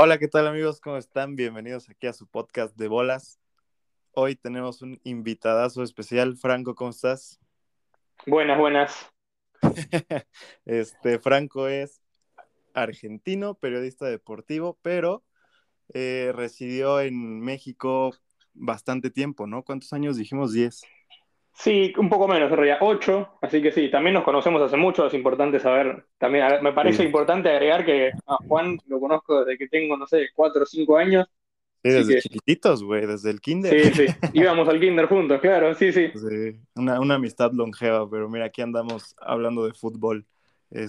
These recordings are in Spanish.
Hola, ¿qué tal amigos? ¿Cómo están? Bienvenidos aquí a su podcast de bolas. Hoy tenemos un invitadazo especial. Franco, ¿cómo estás? Buenas, buenas. este, Franco es argentino, periodista deportivo, pero eh, residió en México bastante tiempo, ¿no? ¿Cuántos años dijimos? Diez. Sí, un poco menos, en realidad, ocho, así que sí, también nos conocemos hace mucho, es importante saber, también me parece Sí. importante agregar que a Juan lo conozco desde que tengo, no sé, cuatro o cinco años, Sí, desde que- chiquititos, güey, desde el kinder. sí, sí, íbamos al kinder juntos, claro, sí, sí, Sí, una, una amistad longeva, pero mira, aquí andamos hablando de fútbol.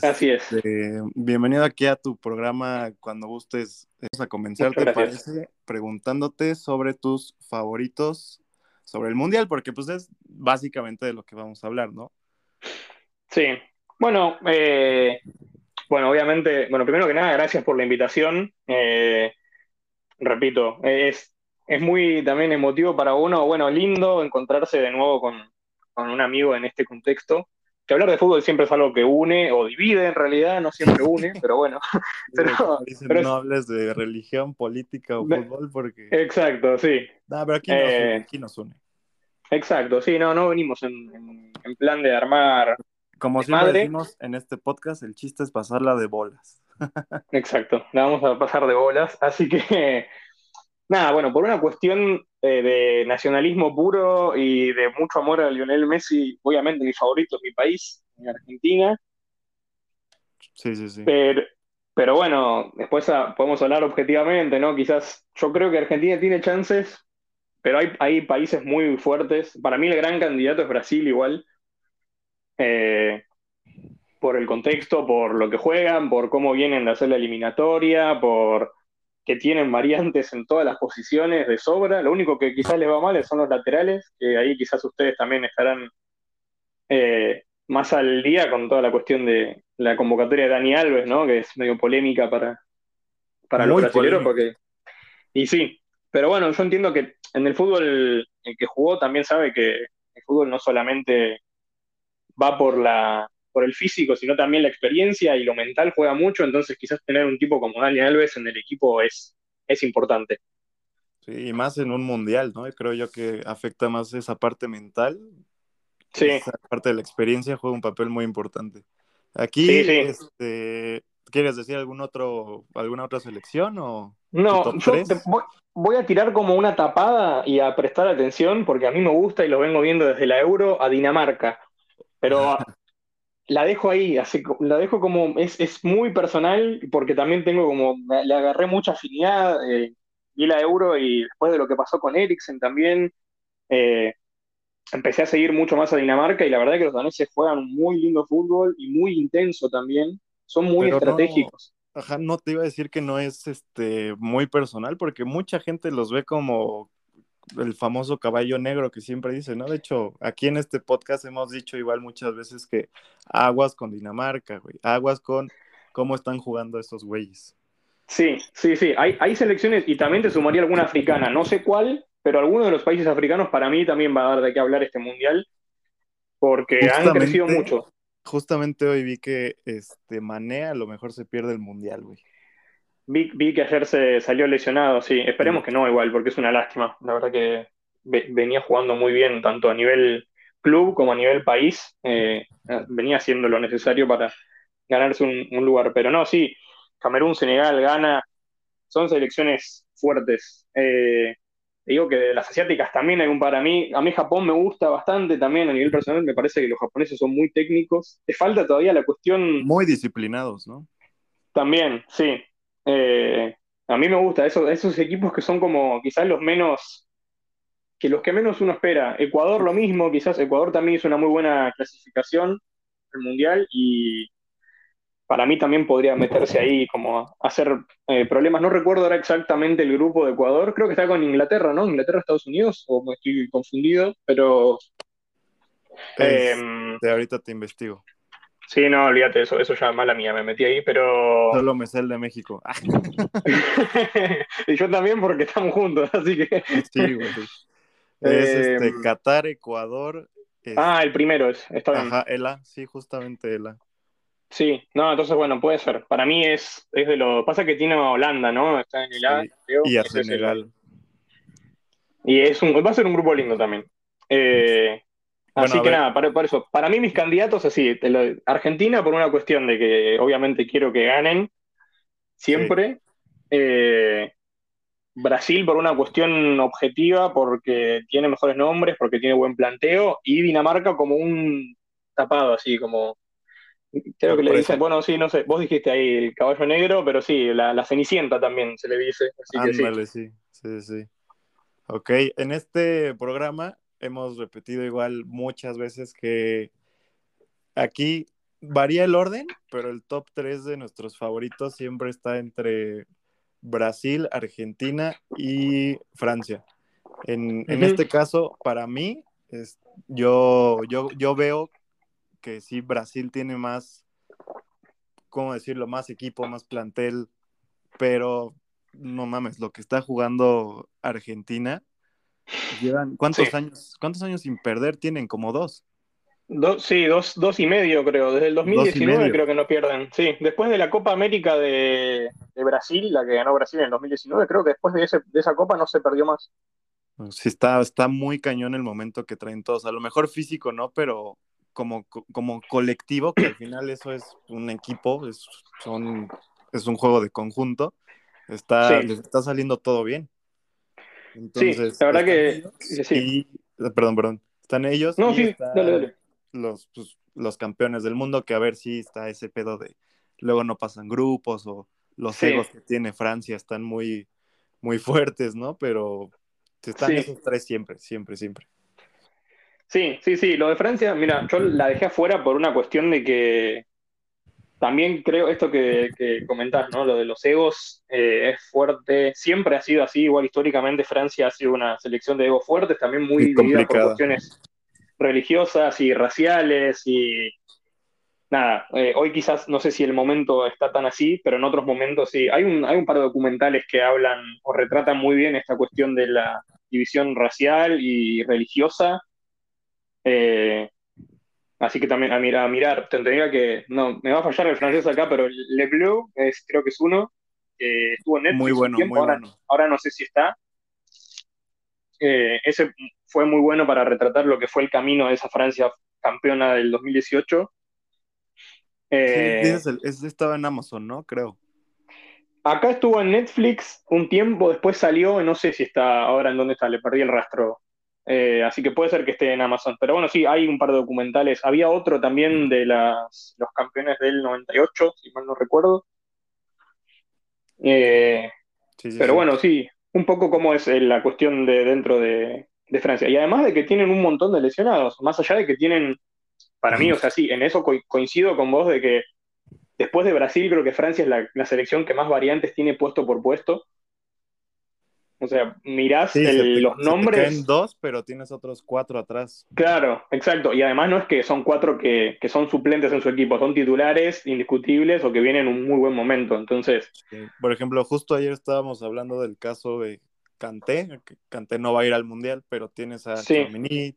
así es. Este, bienvenido aquí a tu programa cuando gustes. Vamos a comenzar, ¿te parece? Preguntándote sobre tus favoritos sobre el Mundial, porque pues es básicamente de lo que vamos a hablar, ¿no? Sí, bueno, eh, bueno, obviamente, bueno, primero que nada, gracias por la invitación. Eh, repito, es, es muy también emotivo para uno, bueno, lindo encontrarse de nuevo con, con un amigo en este contexto. Que hablar de fútbol siempre es algo que une o divide en realidad, no siempre une, pero bueno, Pero- Como dicen, pero es- no hables de religión, política o De- fútbol, porque... exacto, sí, No, pero aquí nos, eh, une, aquí nos une. exacto, sí, no, no venimos en, en- en plan de armar, Como de siempre madre. decimos en este podcast, el chiste es pasarla de bolas. Exacto, la vamos a pasar de bolas. Así que, nada, bueno, por una cuestión eh, de nacionalismo puro y de mucho amor a Lionel Messi, obviamente mi favorito es mi país, mi Argentina, Sí, sí, sí. pero, pero bueno, después podemos hablar objetivamente, ¿no? Quizás yo creo que Argentina tiene chances, pero hay, hay países muy fuertes. Para mí el gran candidato es Brasil igual. Eh, por el contexto, por lo que juegan, por cómo vienen de hacer la eliminatoria, por que tienen variantes en todas las posiciones de sobra. Lo único que quizás les va mal son los laterales, que ahí quizás ustedes también estarán eh, más al día con toda la cuestión de la convocatoria de Dani Alves, ¿no? Que es medio polémica para, para los brasileños, porque... Y sí, pero bueno, yo entiendo que en el fútbol el que jugó también sabe que el fútbol no solamente va por la por el físico, sino también la experiencia y lo mental juega mucho, entonces quizás tener un tipo como Dani Alves en el equipo es, es importante. Sí, y más en un mundial, ¿no? Creo yo que afecta más esa parte mental. Sí, Esa parte de la experiencia juega un papel muy importante. Aquí, Sí, sí. este, ¿quieres decir algún otro, alguna otra selección o no, yo te- voy, voy a tirar como una tapada y a prestar atención, porque a mí me gusta y lo vengo viendo desde la Euro a Dinamarca, pero la dejo ahí, así, la dejo como, es, es muy personal, porque también tengo como, le agarré mucha afinidad, eh, vi la Euro y después de lo que pasó con Eriksen también, eh, empecé a seguir mucho más a Dinamarca y la verdad que los daneses juegan un muy lindo fútbol y muy intenso también, son muy Pero no- estratégicos. Ajá, no te iba a decir que no es este muy personal, porque mucha gente los ve como el famoso caballo negro que siempre dice, ¿no? De hecho, aquí en este podcast hemos dicho igual muchas veces que aguas con Dinamarca, güey, aguas con cómo están jugando estos güeyes. Sí, sí, sí, hay, hay selecciones y también te sumaría alguna africana, no sé cuál, pero alguno de los países africanos para mí también va a dar de qué hablar este mundial, porque han crecido mucho. Justamente hoy vi que este Mané a lo mejor se pierde el mundial, güey. Vi, vi que ayer se salió lesionado, sí. Esperemos que no igual, porque es una lástima. La verdad que ve- venía jugando muy bien, tanto a nivel club como a nivel país. Eh, venía haciendo lo necesario para ganarse un, un lugar. Pero no, sí, Camerún, Senegal, Ghana, son selecciones fuertes. Eh, digo que de las asiáticas también hay un para mí. A mí Japón me gusta bastante también a nivel personal. Me parece que los japoneses son muy técnicos. Te falta todavía la cuestión Muy disciplinados, ¿no? también, sí. Eh, a mí me gusta esos, esos equipos que son como quizás los menos, que los que menos uno espera. Ecuador lo mismo, quizás Ecuador también hizo una muy buena clasificación al Mundial y para mí también podría meterse ahí como hacer eh, problemas. No recuerdo ahora exactamente el grupo de Ecuador, creo que está con Inglaterra, ¿no? Inglaterra, Estados Unidos, o me estoy confundido, pero... Es- em, de ahorita te investigo. Sí, no, olvídate, eso, eso ya mala mía, me metí ahí, pero... Solo me sé el de México. Y yo también porque estamos juntos, así que... sí, güey. Es Eh, este Qatar, Ecuador. es- Ah, el primero es, está bien. Ajá, Ela, sí, justamente Ela. Sí, no, entonces bueno, puede ser. Para mí es, es de lo. Pasa que tiene a Holanda, ¿no? Está en el A, Sí. creo. Y a Senegal. Y es un, va a ser un grupo lindo también. Eh, Bueno, así que nada, para, para eso. Para mí mis candidatos, así, Argentina por una cuestión de que obviamente quiero que ganen siempre. Eh, Brasil por una cuestión objetiva, porque tiene mejores nombres, porque tiene buen planteo. Y Dinamarca como un tapado, así como... Creo que le dicen, bueno, sí, no sé, vos dijiste ahí el caballo negro, pero sí, la, la cenicienta también se le dice, así que sí. Ándale, sí, sí, sí. Ok, en este programa hemos repetido igual muchas veces que aquí varía el orden, pero el top 3 de nuestros favoritos siempre está entre Brasil, Argentina y Francia. En, este caso, para mí, es, yo, yo, yo veo que sí, Brasil tiene más, ¿cómo decirlo? Más equipo, más plantel, pero no mames, lo que está jugando Argentina, llevan, ¿cuántos Sí. años, cuántos años sin perder tienen? Como dos. Dos, sí, dos, dos y medio creo, desde el 2019 medio. creo que no pierden. Sí, después de la Copa América de, de Brasil, la que ganó Brasil en el 2019, creo que después de, ese, de esa Copa no se perdió más. Sí, está, está muy cañón el momento que traen todos. A lo mejor físico no, pero como, como colectivo, que al final eso es un equipo, es, son, es un juego de conjunto, está, Sí. les está saliendo todo bien. Entonces, la verdad que- sí. y- eh, perdón, perdón. Están ellos No, y sí, están dale, dale. Los, pues, los campeones del mundo, que a ver si está ese pedo de luego no pasan grupos o los Sí. egos que tiene Francia están muy, muy fuertes, ¿no? Pero están Sí. esos tres siempre, siempre, siempre. Sí, sí, sí, lo de Francia, mira, yo la dejé afuera por una cuestión de que también creo esto que, que comentás, ¿no? Lo de los egos eh, es fuerte, siempre ha sido así, igual históricamente Francia ha sido una selección de egos fuertes, también muy Y dividida por cuestiones religiosas y raciales y nada, eh, hoy quizás no sé si el momento está tan así, pero en otros momentos sí. Hay un, hay un par de documentales que hablan o retratan muy bien esta cuestión de la división racial y religiosa. Eh, así que también a mirar, a mirar, tendría que, no, me va a fallar el francés acá, pero Le Bleu es, creo que es uno, que estuvo en Netflix Muy un bueno, tiempo, muy ahora, bueno. ahora no sé si está. Eh, ese fue muy bueno para retratar lo que fue el camino de esa Francia campeona del 2018. Eh, Sí, el- ese estaba en Amazon, ¿no? Creo. acá estuvo en Netflix un tiempo, después salió, no sé si está ahora en dónde está, le perdí el rastro. Eh, así que puede ser que esté en Amazon. Pero bueno, sí, hay un par de documentales. Había otro también de las, los campeones del 98, si mal no recuerdo. Eh, Sí, sí, Pero sí. bueno, sí, un poco como es eh, la cuestión de dentro de, de Francia. Y además de que tienen un montón de lesionados, más allá de que tienen, para mí, o sea, sí, en eso co- coincido con vos de que después de Brasil creo que Francia es la, la selección que más variantes tiene puesto por puesto. O sea, mirás Sí, se el- te- los se te nombres. caen dos, pero tienes otros cuatro atrás. Claro, exacto. Y además no es que son cuatro que, que son suplentes en su equipo, son titulares indiscutibles o que vienen en un muy buen momento. Entonces, Sí. Por ejemplo, justo ayer estábamos hablando del caso de Kanté, que Kanté no va a ir al Mundial, pero tienes a Sí.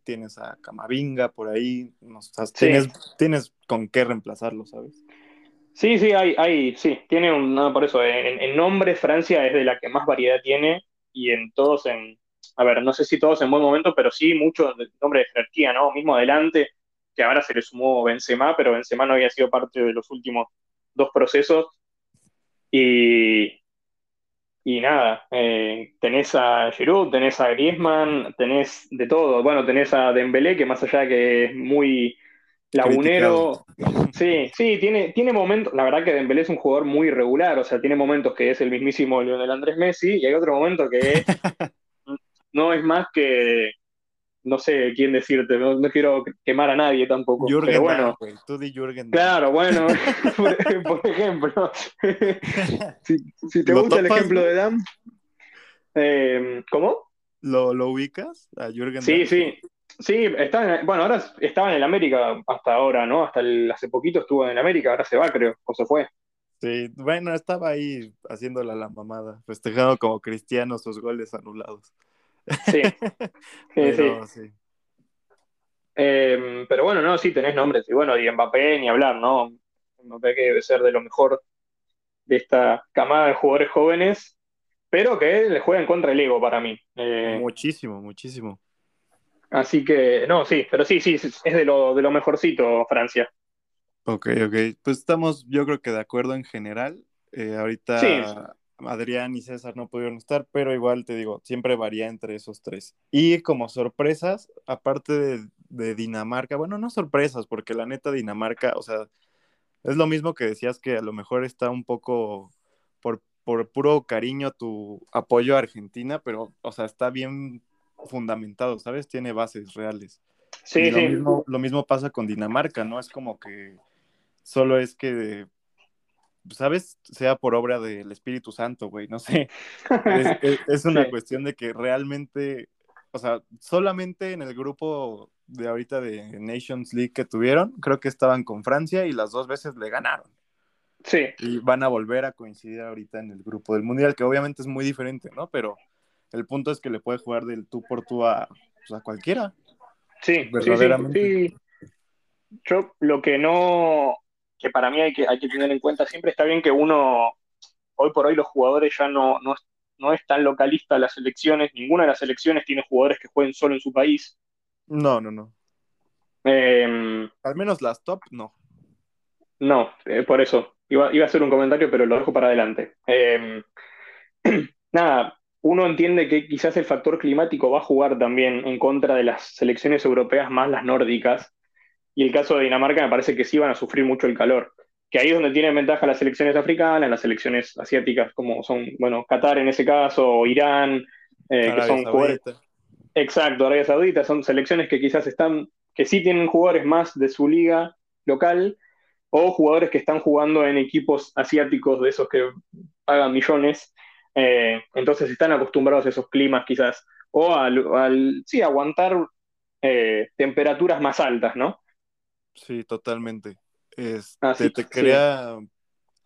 Tienes a Camavinga por ahí, no, o sea, tienes, tienes con qué reemplazarlo, ¿sabes? Sí, sí, hay, hay, sí, tiene un, no, por eso, en, en nombres Francia es de la que más variedad tiene y en todos en, a ver, no sé si todos en buen momento, pero sí muchos nombre de jerarquía, ¿no? Mismo adelante, que ahora se le sumó Benzema, pero Benzema no había sido parte de los últimos dos procesos y, y nada, eh, tenés a Giroud, tenés a Griezmann, tenés de todo, bueno, tenés a Dembélé, que más allá de que es muy lagunero, Sí, sí, tiene, tiene momentos, la verdad que Dembélé es un jugador muy irregular, o sea, tiene momentos que es el mismísimo Lionel Andrés Messi y hay otro momento que no es más que, no sé quién decirte, no, no quiero quemar a nadie tampoco, Jürgen pero bueno, tú di Jürgen claro, bueno, por, ejemplo, si, si te ¿Lo gusta el ejemplo de Dam, eh, ¿cómo? ¿Lo, lo ubicas a Jürgen Sí, sí. Sí, está en- bueno, ahora estaba en el América hasta ahora, ¿no? Hasta el- hace poquito estuvo en el América, ahora se va, creo, o se fue. Sí, bueno, estaba ahí haciéndola la mamada, festejando como cristiano sus goles anulados. Sí, sí, sí. Pero sí. Eh, pero bueno, no, sí tenés nombres. Y bueno, y Mbappé ni hablar, ¿no? parece que debe ser de lo mejor de esta camada de jugadores jóvenes, pero que le juega en contra el ego para mí. Eh, muchísimo, muchísimo. Así que, no, sí, pero sí, sí, es de lo, de lo mejorcito Francia. Ok, ok. Pues estamos, yo creo que de acuerdo en general. Eh, ahorita Adrián y César no pudieron estar, pero igual te digo, siempre varía entre esos tres. Y como sorpresas, aparte de, de Dinamarca, bueno, no sorpresas, porque la neta Dinamarca, o sea, es lo mismo que decías que a lo mejor está un poco por, por puro cariño tu apoyo a Argentina, pero, o sea, está bien fundamentado, ¿sabes? Tiene bases reales. Sí, lo, Mismo, lo mismo pasa con Dinamarca, ¿no? Es como que solo es que, ¿sabes? Sea por obra del Espíritu Santo, güey, no sé. Es, una cuestión de que realmente, o sea, solamente en el grupo de ahorita de Nations League que tuvieron, creo que estaban con Francia y las dos veces le ganaron. Sí. Y van a volver a coincidir ahorita en el grupo del Mundial, que obviamente es muy diferente, ¿no? Pero el punto es que le puede jugar del tú por tú a, pues, a cualquiera. Sí, verdaderamente. Sí, sí, Yo lo que no, que para mí hay que, hay que tener en cuenta siempre, está bien que uno, hoy por hoy los jugadores ya no, no, no es tan localista las selecciones, ninguna de las selecciones tiene jugadores que jueguen solo en su país. No, no, no. Em, Al menos las top, no. No, eh, por eso. Iba, iba, a hacer un comentario, pero lo dejo para adelante. Em, nada, uno entiende que quizás el factor climático va a jugar también en contra de las selecciones europeas más las nórdicas. Y el caso de Dinamarca me parece que sí van a sufrir mucho el calor. Que ahí es donde tienen ventaja las selecciones africanas, las selecciones asiáticas, como son, bueno, Qatar en ese caso, o Irán, eh, que son jugadores. Exacto, Arabia Saudita, son selecciones que quizás están, que sí tienen jugadores más de su liga local, o jugadores que están jugando en equipos asiáticos de esos que pagan millones eh, entonces están acostumbrados a esos climas quizás, o al, sí, aguantar eh, temperaturas más altas, ¿no? Sí, totalmente. Este, te quería,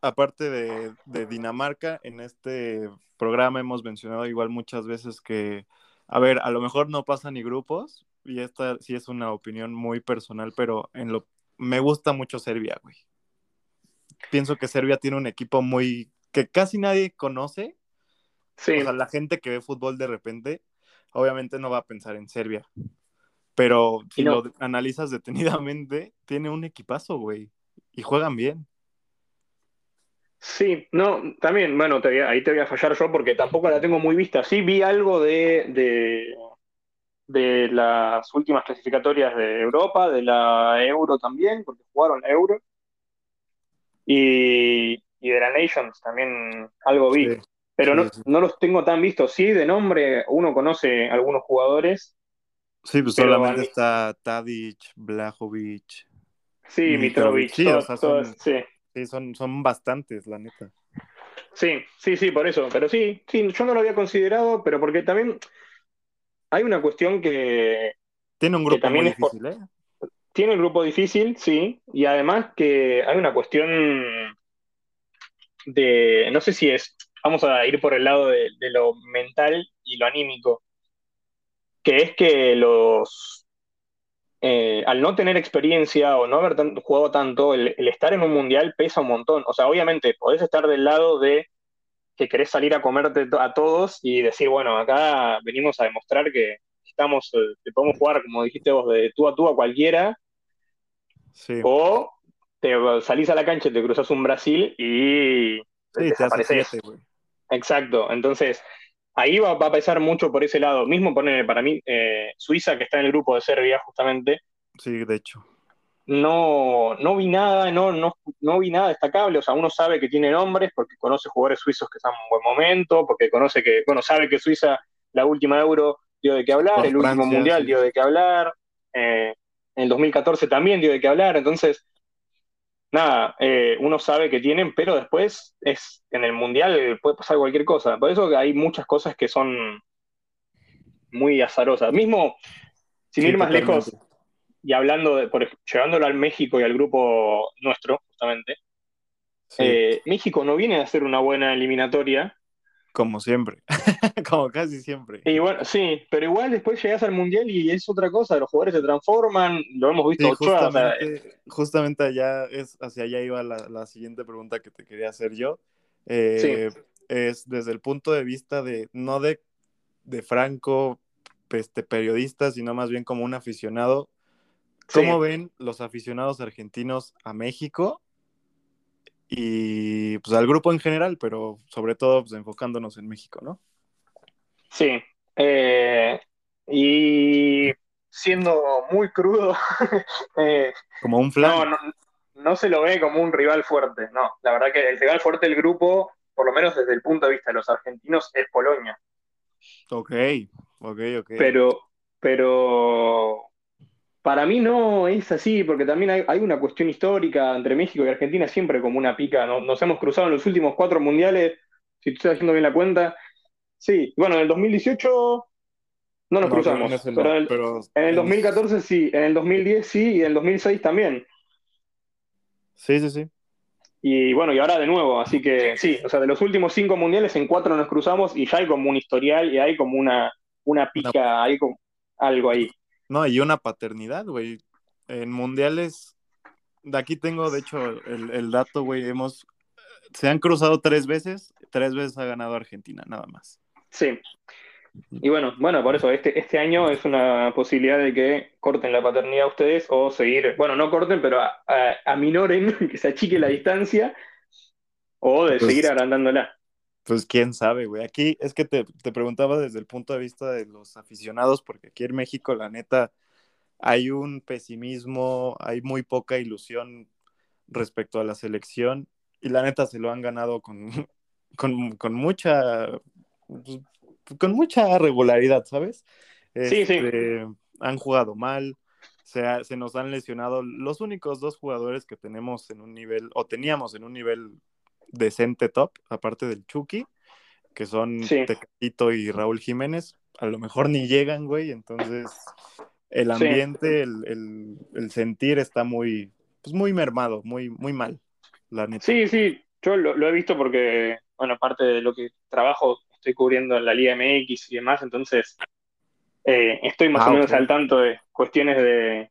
aparte de, Dinamarca, en este programa hemos mencionado igual muchas veces que, a ver, a lo mejor no pasa ni grupos, y esta sí es una opinión muy personal, pero en lo me gusta mucho Serbia, güey. Pienso que Serbia tiene un equipo muy que casi nadie conoce, Sí. O sea, la gente que ve fútbol de repente, obviamente no va a pensar en Serbia. Pero si lo analizas detenidamente, tiene un equipazo, güey. Y juegan bien. Sí, no, también, bueno, ahí te voy a fallar yo porque tampoco la tengo muy vista. Sí vi algo de, de, de las últimas clasificatorias de Europa, de la Euro también, porque jugaron Euro. Y, y de la Nations también algo vi. Pero no, no, los tengo tan vistos. Sí, de nombre uno conoce algunos jugadores. Sí, pues solamente está Tadic, Blajovic. Sí, Mitrovic. Sí, o sea, son, sí. son, son bastantes, la neta. Sí, sí, sí, por eso. Pero sí, sí, yo no lo había considerado, pero porque también hay una cuestión que. Tiene un grupo muy difícil, ¿eh? Tiene un grupo difícil, sí. Y además que hay una cuestión de. No sé si es vamos a ir por el lado de, lo mental y lo anímico, que es que los, eh, al no tener experiencia o no haber jugado tanto, el, estar en un mundial pesa un montón. O sea, obviamente podés estar del lado de que querés salir a comerte a todos y decir, bueno, acá venimos a demostrar que estamos, eh, que podemos jugar, como dijiste vos, de tú a tú a cualquiera. O te salís a la cancha y te cruzas un Brasil y sí, desapareces. Exacto, entonces ahí va, a pesar mucho por ese lado. Mismo pone para mí eh, Suiza, que está en el grupo de Serbia justamente. Sí, de hecho. No, no vi nada, no, no, no vi nada destacable. O sea, uno sabe que tiene nombres porque conoce jugadores suizos que están en un buen momento, porque conoce que, bueno, sabe que Suiza, la última Euro, dio de qué hablar, el último Mundial dio de qué hablar, eh, en el 2014 también dio de qué hablar. Entonces, nada, eh, uno sabe que tienen, pero después es en el mundial puede pasar cualquier cosa. Por eso hay muchas cosas que son muy azarosas. Mismo, sin ir más lejos, y hablando de, por, llevándolo al México y al grupo nuestro, justamente, eh, México no viene a hacer una buena eliminatoria. Como siempre, como casi siempre. Y bueno, sí, pero igual después llegas al mundial y es otra cosa, los jugadores se transforman, lo hemos visto Sí, Ochoa, o sea, justamente, justamente allá es, hacia allá iba la, la siguiente pregunta que te quería hacer yo. Eh, es desde el punto de vista de, no de, de Franco, este, periodista, sino más bien como un aficionado. ¿Cómo sí. ven los aficionados argentinos a México? Y pues al grupo en general, pero sobre todo pues, enfocándonos en México, ¿no? Sí, eh, y siendo muy crudo, eh, Como un no, flan. no, no se lo ve como un rival fuerte, no. La verdad que el rival fuerte del grupo, por lo menos desde el punto de vista de los argentinos, es Polonia. Ok, ok, ok. Pero, pero para mí no es así, porque también hay, hay una cuestión histórica entre México y Argentina, siempre como una pica. ¿no? Nos hemos cruzado en los últimos cuatro mundiales, si estoy haciendo bien la cuenta. Sí, bueno, en el 2018 no nos No, cruzamos, pero en el, pero en el en- 2014 sí, en el 2010 sí y en el 2006 también. Sí, sí, sí. Y bueno, y ahora de nuevo, así que sí, o sea, de los últimos cinco mundiales en cuatro nos cruzamos y ya hay como un historial y hay como una, una pica, hay como algo ahí. No, y una paternidad, güey. En mundiales, de aquí tengo, de hecho, el, el dato, güey. Hemos, se han cruzado tres veces, tres veces ha ganado Argentina, nada más. Sí. Y bueno, bueno, por eso este, este año es una posibilidad de que corten la paternidad ustedes o seguir, bueno, no corten, pero a- a- aminoren, que se achique la distancia o de Pues- seguir agrandándola. Pues quién sabe, güey. Aquí es que te, te preguntaba desde el punto de vista de los aficionados, porque aquí en México, la neta, hay un pesimismo, hay muy poca ilusión respecto a la selección, y la neta se lo han ganado con, con, con mucha pues, con mucha regularidad, ¿sabes? Sí, sí. Este, Han jugado mal, se, ha- se nos han lesionado los únicos dos jugadores que tenemos en un nivel, o teníamos en un nivel decente top, aparte del Chucky, que son Sí. Tecatito y Raúl Jiménez, a lo mejor ni llegan, güey, entonces el Sí. ambiente, el, el- el sentir está muy, pues muy mermado, muy, muy mal, la neta. Sí, sí, yo lo, lo he visto porque, bueno, aparte de lo que trabajo, estoy cubriendo en la Liga MX y demás, entonces eh, estoy más Ah, o menos al tanto de cuestiones de,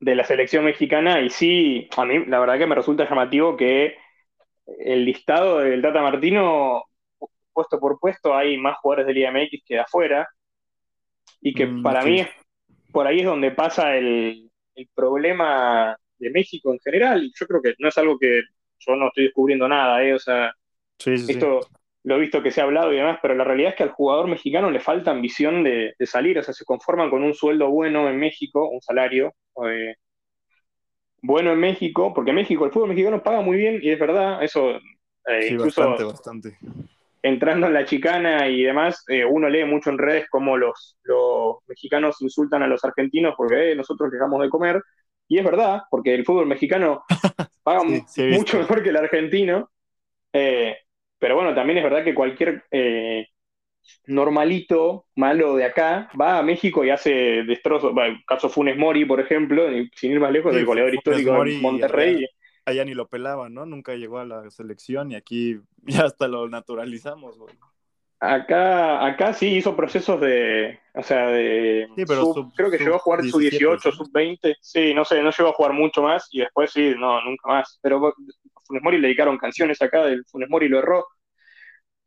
de la selección mexicana y sí, a mí la verdad que me resulta llamativo que el listado del Tata Martino, puesto por puesto, hay más jugadores de Liga MX que de afuera y que Mm, para mí es- por ahí es donde pasa el, el problema de México en general y yo creo que no es algo que yo no estoy descubriendo nada, ¿eh? O sea, Sí, sí, sí. esto lo he visto que se ha hablado y demás, pero la realidad es que al jugador mexicano le falta ambición de, de salir, o sea, se conforman con un sueldo bueno en México, un salario eh, bueno en México, porque México el fútbol mexicano paga muy bien y es verdad, eso eh, Sí, incluso bastante, bastante. entrando en la chicana y demás, eh, uno lee mucho en redes cómo los, los mexicanos insultan a los argentinos porque eh, nosotros dejamos de comer. Y es verdad, porque el fútbol mexicano paga Sí, sí mucho mejor que el argentino. Pero bueno, también es verdad que cualquier eh, normalito malo de acá va a México y hace destrozos. Bueno, caso Funes Mori, por ejemplo, sin ir más lejos, Sí, el goleador Funes histórico Mori de Monterrey. Allá ni lo pelaban, ¿no? Nunca llegó a la selección y aquí ya hasta lo naturalizamos, güey. Acá, acá sí hizo procesos de, o sea, de, Sí, pero sub- sub- creo que sub llegó a jugar su 17, 18, ¿sí? sub 20, sí, no sé, no llegó a jugar mucho más y después sí, no, nunca más. Pero Funes Mori le dedicaron canciones acá del Funes Mori lo erró,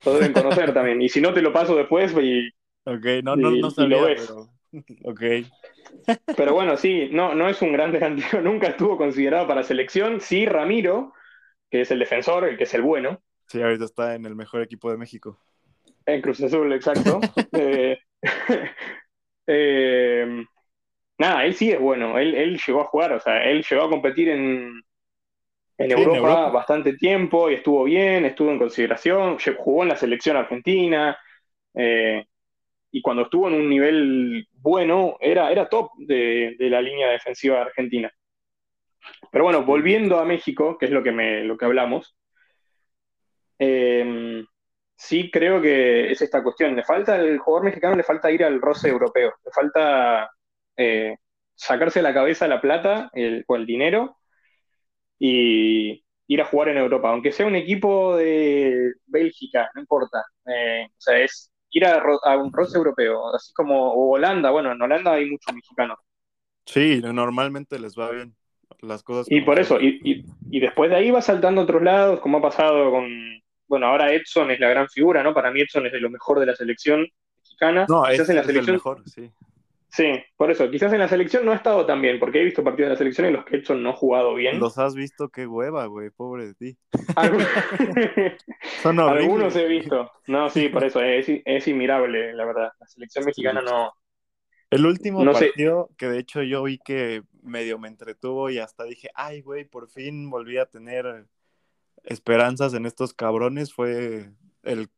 lo deben conocer también. Y si no te lo paso después, y, Ok, no, no, Y- no sabía, lo ves. pero... Ok, pero bueno, sí, no, no es un gran delantero, nunca estuvo considerado para selección. Sí, Ramiro, que es el defensor, el que es el bueno, sí, ahorita está en el mejor equipo de México. En Cruz Azul, exacto. Eh, eh, nada, él sí es bueno. Él, él llegó a jugar, o sea, él llegó a competir en, en Europa, bastante tiempo y estuvo bien, estuvo en consideración. Jugó en la selección argentina. eh, y cuando estuvo en un nivel bueno, era, era top de, de la línea defensiva argentina. Pero bueno, volviendo a México, que es lo que, me, lo que hablamos, eh, sí creo que es esta cuestión. Le falta al jugador mexicano, le falta ir al roce europeo, le falta eh, sacarse de la cabeza la plata el, o el dinero y, ir a jugar en Europa, aunque sea un equipo de Bélgica, no importa. Eh, o sea, es ir a, un roce europeo, así como Holanda, bueno, en Holanda hay muchos mexicanos. Sí, normalmente les va bien las cosas. Y por eso, y, y, después de ahí va saltando a otros lados, como ha pasado con, bueno, ahora Edson es la gran figura, ¿no? Para mí Edson es de lo mejor de la selección mexicana. No, es, en la selección, el mejor, sí. Sí, por eso, quizás en la selección no ha estado tan bien, porque he visto partidos de la selección en los que Edson no ha jugado bien. Los has visto, qué hueva, güey, pobre de ti. Son Algunos he visto. No, sí, por eso, es, es inmirable, la verdad. La selección mexicana no, el último partido que de hecho yo vi que medio me entretuvo y hasta dije, ay, güey, por fin volví a tener esperanzas en estos cabrones fue el,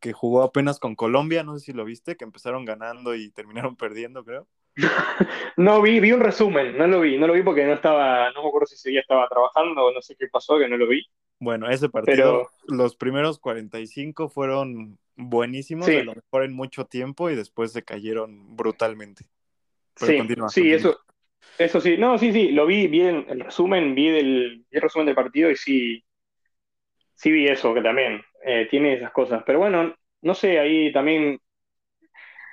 que jugó apenas con Colombia, no sé si lo viste, que empezaron ganando y terminaron perdiendo, creo. no vi, vi un resumen, no lo vi, no lo vi porque no estaba, no me acuerdo si ese día estaba trabajando o no sé qué pasó, que no lo vi. Bueno, ese partido, los primeros 45 fueron buenísimos, de lo mejor en mucho tiempo y después se cayeron brutalmente. sí, sí eso, eso sí, no, sí, sí, lo vi bien, el resumen, vi, el resumen del partido y sí, sí vi eso, que también eh, tiene esas cosas. Pero bueno, no sé, ahí también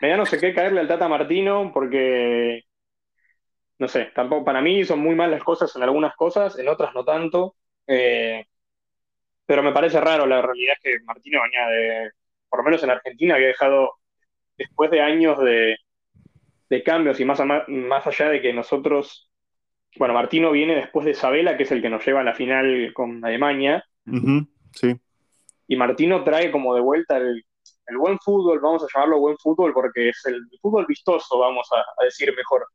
me da no sé qué caerle al Tata Martino porque, no sé, tampoco para mí son muy malas cosas en algunas cosas, en otras no tanto. Eh, pero me parece raro, la realidad es que Martino venía de, por lo menos en Argentina, había dejado, después de años de, cambios y más, más allá de que nosotros, bueno, Martino viene después de Sabela, que es el que nos lleva a la final con Alemania. Sí. Y Martino trae como de vuelta el, buen fútbol, vamos a llamarlo buen fútbol porque es el fútbol vistoso, vamos a decir mejor.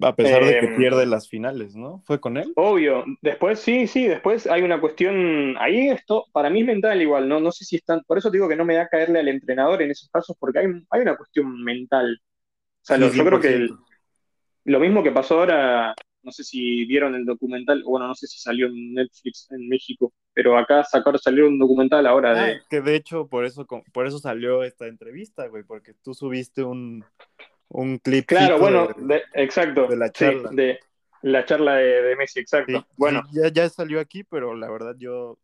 A pesar de que em, pierde las finales, ¿no? ¿Fue con él? Obvio. Después, sí, sí, después hay una cuestión. Ahí esto, para mí es mental igual, ¿no? No sé si están. Por eso digo que no me da caerle al entrenador en esos casos, porque hay, hay una cuestión mental. O sea, yo creo que lo mismo que pasó ahora, no sé si vieron el documental, bueno, no sé si salió en Netflix en México, pero acá sacaron, salió un documental ahora de. Ah, que de hecho, por eso, por eso salió esta entrevista, güey, porque tú subiste un un clip. Claro, bueno, exacto. De la charla. de la charla de, Messi, exacto. bueno. Ya, ya salió aquí, pero la verdad yo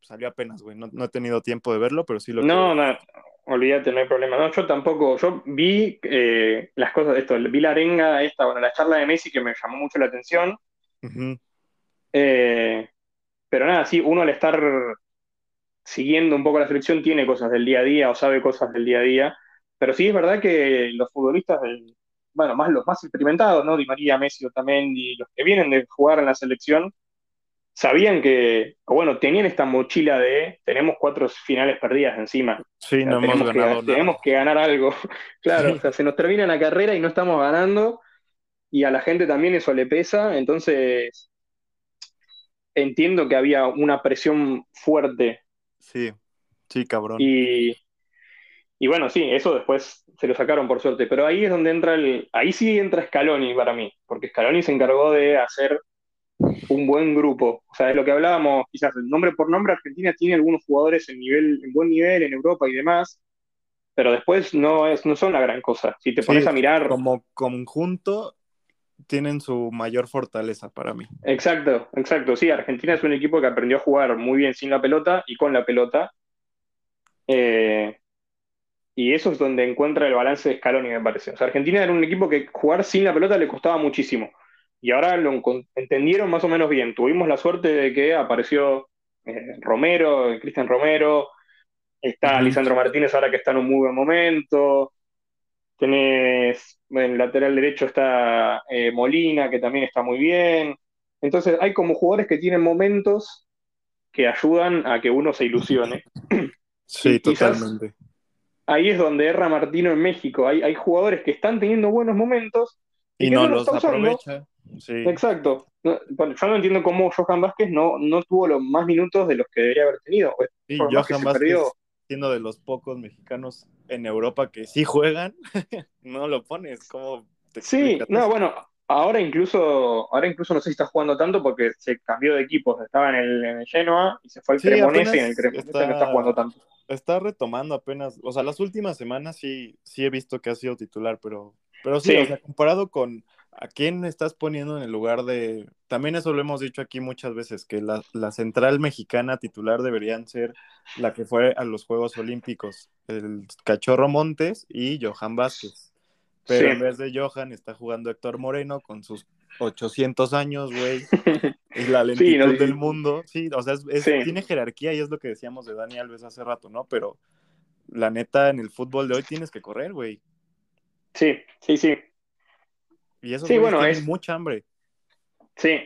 salió apenas, güey. No, he tenido tiempo de verlo, pero sí lo No, no, olvídate, no hay problema. No, yo tampoco, yo vi eh, las cosas de esto, vi la arenga esta, bueno, la charla de Messi que me llamó mucho la atención. Eh, pero nada, sí, uno al estar siguiendo un poco la selección tiene cosas del día a día o sabe cosas del día a día. Pero sí es verdad que los futbolistas, bueno, más los más experimentados, ¿no? Di María, Messi, y los que vienen de jugar en la selección, sabían que, bueno, tenían esta mochila de tenemos cuatro finales perdidas encima. Sí, no hemos ganado que, Tenemos que ganar algo. claro, o sea, se nos termina la carrera y no estamos ganando, y a la gente también eso le pesa, entonces entiendo que había una presión fuerte. Sí, sí, cabrón. Y, y bueno, sí, eso después se lo sacaron por suerte, pero ahí es donde entra el, ahí sí entra Scaloni para mí, porque Scaloni se encargó de hacer un buen grupo. O sea, es lo que hablábamos, quizás nombre por nombre, Argentina tiene algunos jugadores en nivel, en buen nivel en Europa y demás, pero después no es, no son la gran cosa. Si te pones a mirar. Como conjunto tienen su mayor fortaleza para mí. Exacto, exacto. Sí, Argentina es un equipo que aprendió a jugar muy bien sin la pelota y con la pelota. Eh, y eso es donde encuentra el balance de Scaloni, me parece. O sea, Argentina era un equipo que jugar sin la pelota le costaba muchísimo. Y ahora lo entendieron más o menos bien. Tuvimos la suerte de que apareció eh, Romero, Cristian Romero, está Lisandro Martínez ahora que está en un muy buen momento. Tenés, en el lateral derecho está eh, Molina, que también está muy bien. Entonces hay como jugadores que tienen momentos que ayudan a que uno se ilusione. Sí, totalmente ahí es donde erra Martino en México. Hay, hay jugadores que están teniendo buenos momentos y, no, los aprovecha. Exacto. yo no entiendo cómo Johan Vázquez no, no tuvo los más minutos de los que debería haber tenido. Sí, Johan Vázquez, siendo de los pocos mexicanos en Europa que sí juegan, no lo pones. ¿Cómo sí, no, bueno, ahora incluso, ahora incluso no sé si está jugando tanto porque se cambió de equipo. Estaba en el, Genoa y se fue al Cremonese y en el Cremonese no está jugando tanto está retomando apenas, o sea, las últimas semanas sí, sí he visto que ha sido titular, pero, pero sí, O sea, comparado con ¿a quién estás poniendo en el lugar de... También eso lo hemos dicho aquí muchas veces, que la, la central mexicana titular deberían ser la que fue a los Juegos Olímpicos, el Cachorro Montes y Johan Vázquez. Pero Sí. en vez de Johan está jugando Héctor Moreno con sus 800 años, güey, y la lentitud Sí, no, sí. del mundo. Sí, o sea, es- es- tiene jerarquía y es lo que decíamos de Dani Alves hace rato, ¿no? Pero la neta, en el fútbol de hoy tienes que correr, güey. Sí, sí, sí. Y esos Sí, bueno, es- mucha hambre. Sí,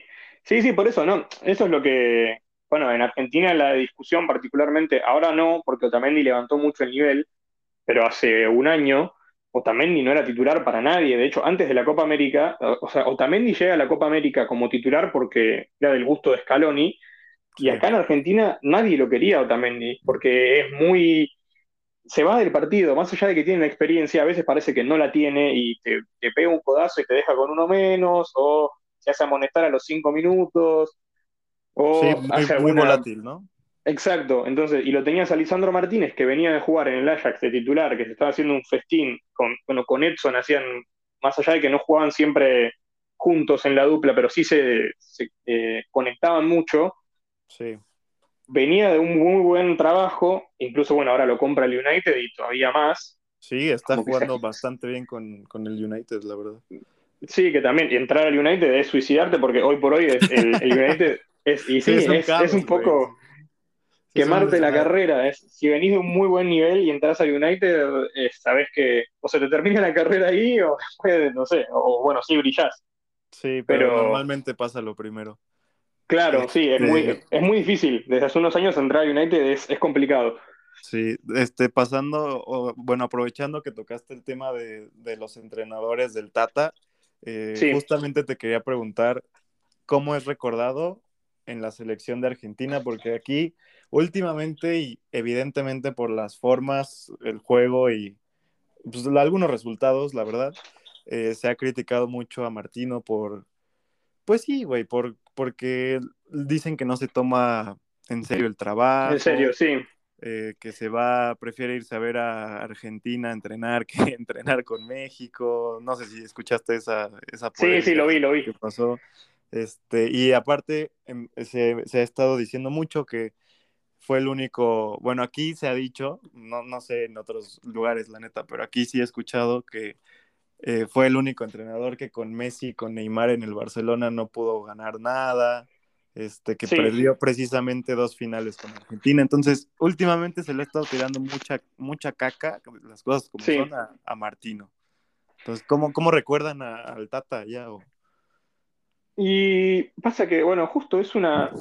sí, sí, por eso, ¿no? Eso es lo que, bueno, en Argentina la discusión particularmente, ahora no, porque Otamendi levantó mucho el nivel, pero hace un año Otamendi no era titular para nadie. De hecho, antes de la Copa América, o sea, Otamendi llega a la Copa América como titular porque era del gusto de Scaloni, y acá en Argentina nadie lo quería Otamendi, porque es muy... Se va del partido, más allá de que tiene la experiencia, a veces parece que no la tiene y te, te pega un codazo y te deja con uno menos, o se hace amonestar a los cinco minutos, o Sí, muy, hace muy volátil, ¿no? Exacto, entonces, y lo tenías a Lisandro Martínez, que venía de jugar en el Ajax de titular, que se estaba haciendo un festín, con, bueno, con Edson hacían, más allá de que no jugaban siempre juntos en la dupla, pero sí se, se, eh, conectaban mucho, Sí. Venía de un muy buen trabajo, incluso bueno, ahora lo compra el United y todavía más. Sí, está Como jugando bastante bien con, con el United, la verdad. Sí, que también entrar al United es suicidarte porque hoy por hoy es el, el United es, y sí, es un es, caos, es un güey. poco Sí, quemarte la carrera. Es, si venís de un muy buen nivel y entras al United, eh, sabés que o se te termina la carrera ahí o después, no sé, o bueno, sí brillás. Sí, pero, Pero- normalmente pasa lo primero. Claro, sí, es Este- muy, es muy difícil. Desde hace unos años entrar al United es, es complicado. Sí, este, pasando, o, bueno, aprovechando que tocaste el tema de, de los entrenadores del Tata, eh, Sí. justamente te quería preguntar cómo es recordado en la selección de Argentina, porque aquí últimamente y evidentemente por las formas, el juego y pues, algunos resultados, la verdad, eh, se ha criticado mucho a Martino por, pues sí, güey, por, porque dicen que no se toma en serio el trabajo En serio, sí. eh, que se va, prefiere irse a ver a Argentina a entrenar que entrenar con México. No sé si escuchaste esa, esa Sí, sí, lo vi, lo vi. que pasó. Este, y aparte, em, se, se ha estado diciendo mucho que fue el único, bueno, aquí se ha dicho, no, no sé en otros lugares, la neta, pero aquí sí he escuchado que eh, fue el único entrenador que con Messi y con Neymar en el Barcelona no pudo ganar nada, este, que Sí. perdió precisamente dos finales con Argentina. Entonces, últimamente se le ha estado tirando mucha, mucha caca, las cosas como Sí. son, a, a Martino. Entonces, ¿cómo, cómo recuerdan a- al Tata ya? O... Y pasa que, bueno, justo es una,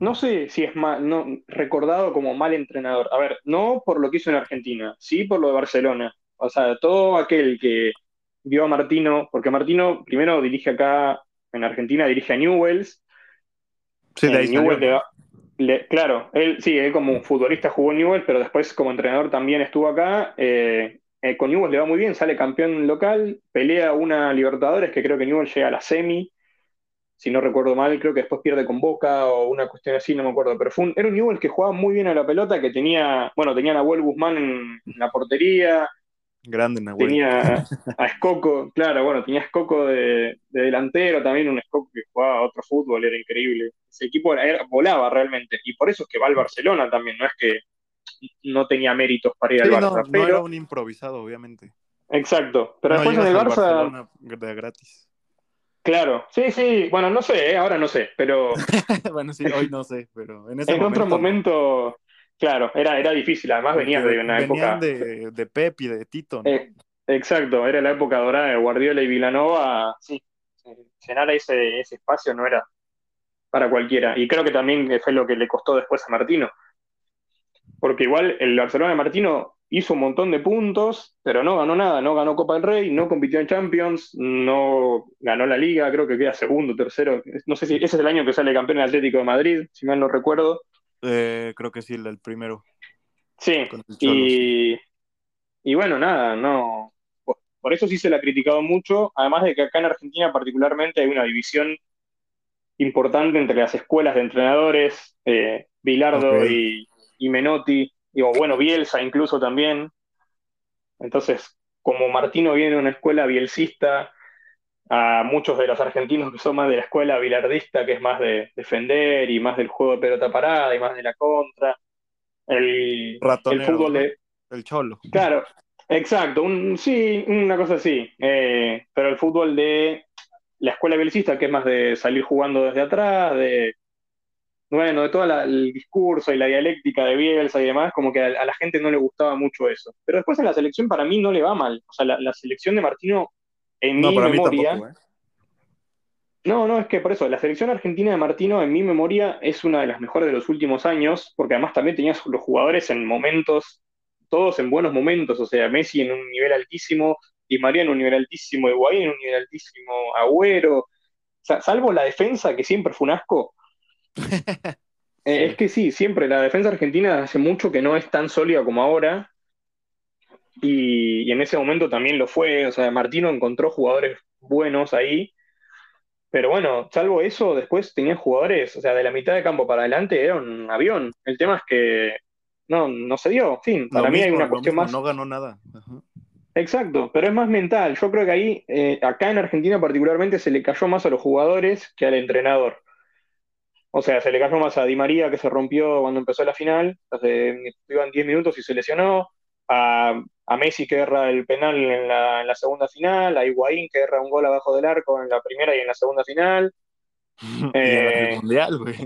no sé si es mal, no, recordado como mal entrenador. A ver, no por lo que hizo en Argentina, sí por lo de Barcelona. O sea, todo aquel que vio a Martino, porque Martino primero dirige acá en Argentina, dirige a Newells. Sí, le- claro, él sí, él como futbolista jugó en Newell's, pero después como entrenador también estuvo acá. Eh, eh, con Newell's le va muy bien, sale campeón local, pelea una Libertadores, que creo que Newell's llega a la semi, si no recuerdo mal, creo que después pierde con Boca o una cuestión así, no me acuerdo, pero fue un, era un Newell's que jugaba muy bien a la pelota, que tenía, bueno, tenía a Nahuel Guzmán en la portería, Grande Nahuel. tenía a Escoco, claro, bueno, tenía a Escoco de, de delantero, también un Escoco que jugaba otro fútbol, era increíble. Ese equipo era- era- volaba realmente, y por eso es que va al Barcelona también, no es que no tenía méritos para ir Sí, al Barça, no pero, era un improvisado, obviamente. exacto, pero no después en el Barça, de gratis. claro, sí, sí, bueno, no sé, eh, ahora no sé, pero bueno, sí, hoy no sé, pero en ese en momento. otro momento, claro, era, era difícil, además venías de una época... de, de Pep y de Tito, ¿no? Eh, exacto, era la época dorada de Guardiola y Vilanova, sí, llenar ese, ese espacio no era para cualquiera. Y creo que también fue lo que le costó después a Martino. Porque igual el Barcelona de Martino hizo un montón de puntos, pero no ganó nada, no ganó Copa del Rey, no compitió en Champions, no ganó la Liga, creo que queda segundo, tercero, no sé si ese es el año que sale campeón el Atlético de Madrid, si mal no recuerdo. Eh, creo que sí, el, primero. Sí, y, y bueno, nada, no. Por, eso sí se le ha criticado mucho, además de que acá en Argentina particularmente hay una división importante entre las escuelas de entrenadores, eh, Bilardo Ok. y, y Menotti, y, o bueno, Bielsa incluso también. Entonces, como Martino viene de una escuela bielcista, a muchos de los argentinos que son más de la escuela bilardista, que es más de defender y más del juego de pelota parada y más de la contra. El, el fútbol de... El cholo. Claro, exacto, un, sí, una cosa así. Eh, pero el fútbol de la escuela bielcista, que es más de salir jugando desde atrás, de bueno, de todo el discurso y la dialéctica de Bielsa y demás, como que a, la gente no le gustaba mucho eso. Pero después en la selección para mí no le va mal. O sea, la, selección de Martino, en mi memoria... ¿eh? No, no, es que por eso, la selección argentina de Martino, en mi memoria, es una de las mejores de los últimos años, porque además también tenías los jugadores en momentos, todos en buenos momentos, o sea, Messi en un nivel altísimo, y María en un nivel altísimo, Higuaín en un nivel altísimo, Agüero, salvo la defensa, que siempre fue un asco, Eh, es que sí, siempre la defensa argentina hace mucho que no es tan sólida como ahora. Y, en ese momento también lo fue. O sea, Martino encontró jugadores buenos ahí. Pero bueno, salvo eso, después tenía jugadores, o sea, de la mitad de campo para adelante era un avión. El tema es que no, no se dio. En fin, para mí hay una cuestión más. No ganó nada. Exacto, pero es más mental. Yo creo que ahí, eh, acá en Argentina particularmente, se le cayó más a los jugadores que al entrenador. O sea, se le cayó más a Di María, que se rompió cuando empezó la final, hace, iban 10 minutos y se lesionó, a, Messi que erra el penal en la, segunda final, a Higuaín que erra un gol abajo del arco en la primera y en la segunda final. Eh, mundial, güey.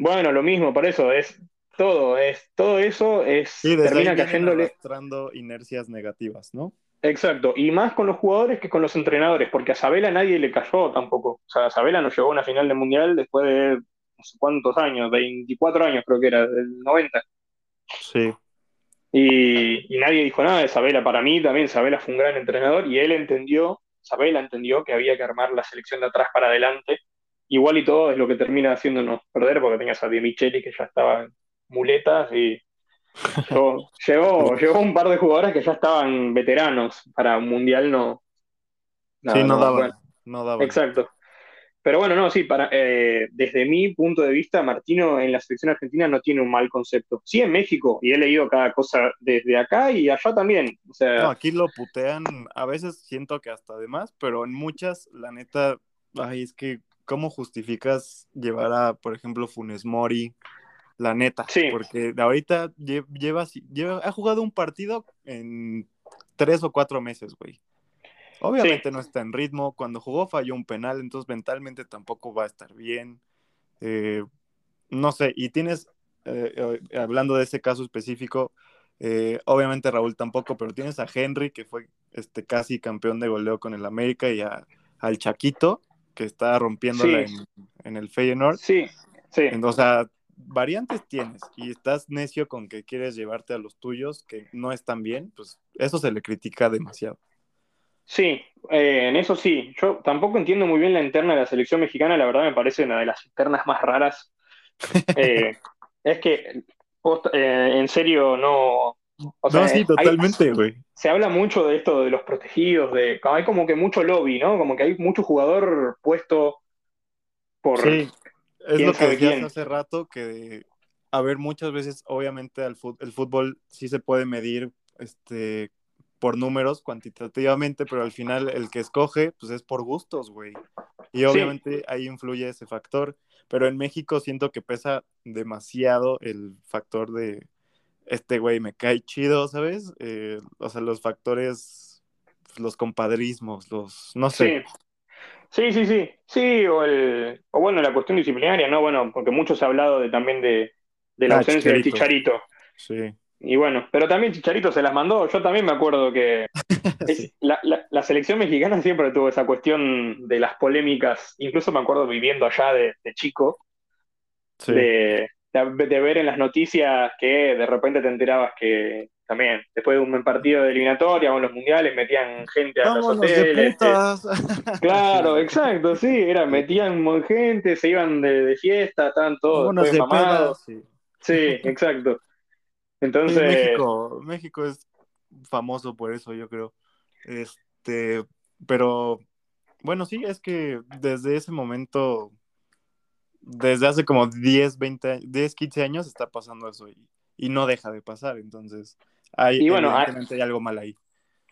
bueno, lo mismo, por eso es todo, es todo eso es termina cayéndole mostrando inercias negativas, ¿no? Exacto, y más con los jugadores que con los entrenadores, porque a Sabela nadie le cayó tampoco. O sea, Sabela no llegó a una final de mundial después de no sé cuántos años, 24 años creo que era, del 90. Sí. Y, nadie dijo nada de Sabela. Para mí también Sabela fue un gran entrenador y él entendió, Sabela entendió que había que armar la selección de atrás para adelante. Igual y todo es lo que termina haciéndonos perder porque tenías a Di Micheli que ya estaba en muletas y Llegó, un par de jugadores que ya estaban veteranos para un mundial, no. sí, no, daba. no Exacto. Pero bueno, no, sí, para, eh, desde mi punto de vista, Martino en la selección argentina no tiene un mal concepto. Sí en México, y he leído cada cosa desde acá y allá también. O sea... No, aquí lo putean, a veces siento que hasta de más, pero en muchas, la neta, ay, es que, ¿cómo justificas llevar a, por ejemplo, Funes Mori, la neta. Sí. Porque ahorita lleva, lleva, ha jugado un partido en tres o cuatro meses, güey. Obviamente no está en ritmo. Cuando jugó falló un penal, entonces mentalmente tampoco va a estar bien. Eh, no sé, y tienes, eh, eh, hablando de ese caso específico, obviamente Raúl tampoco, pero tienes a Henry, que fue este, casi campeón de goleo con el América, y al Chaquito, que está rompiéndola en, en, el Feyenoord. Sí, sí. o sea, variantes tienes y estás necio con que quieres llevarte a los tuyos que no están bien, pues eso se le critica demasiado. Sí, eh, en eso sí. Yo tampoco entiendo muy bien la interna de la selección mexicana, la verdad me parece una de las internas más raras. Eh, es que, eh, en serio, no... no, sí, totalmente, güey. Se habla mucho de esto de los protegidos, de hay como que mucho lobby, ¿no? Como que hay mucho jugador puesto por, es lo que decías hace rato, que, a ver, muchas veces, obviamente, el fútbol sí se puede medir este, por números cuantitativamente, pero al final el que escoge, pues es por gustos, güey. Y obviamente ahí influye ese factor. Pero en México siento que pesa demasiado el factor de este güey me cae chido, ¿sabes? Eh, o sea, los factores, los compadrismos, los, no sé. Sí, sí, sí, sí, o, el, o bueno, la cuestión disciplinaria, ¿no? Bueno, porque mucho se ha hablado de, también de, la ah, ausencia del Chicharito. Sí. Y bueno, pero también Chicharito se las mandó. Yo también me acuerdo que la, selección mexicana siempre tuvo esa cuestión de las polémicas. Incluso me acuerdo viviendo allá de, chico, de, de, ver en las noticias que de repente te enterabas que también, después de un partido de eliminatoria o en los mundiales, metían gente a los hoteles. Claro, exacto, sí, era, metían gente, se iban de, fiesta, estaban todos mamados. sí. exacto. Entonces. México, México es famoso por eso, yo creo. Este, pero bueno, sí, es que desde ese momento, desde hace como 10, 20, 10, 15 años está pasando eso y, y no deja de pasar, entonces hay, y bueno, hay, algo mal ahí.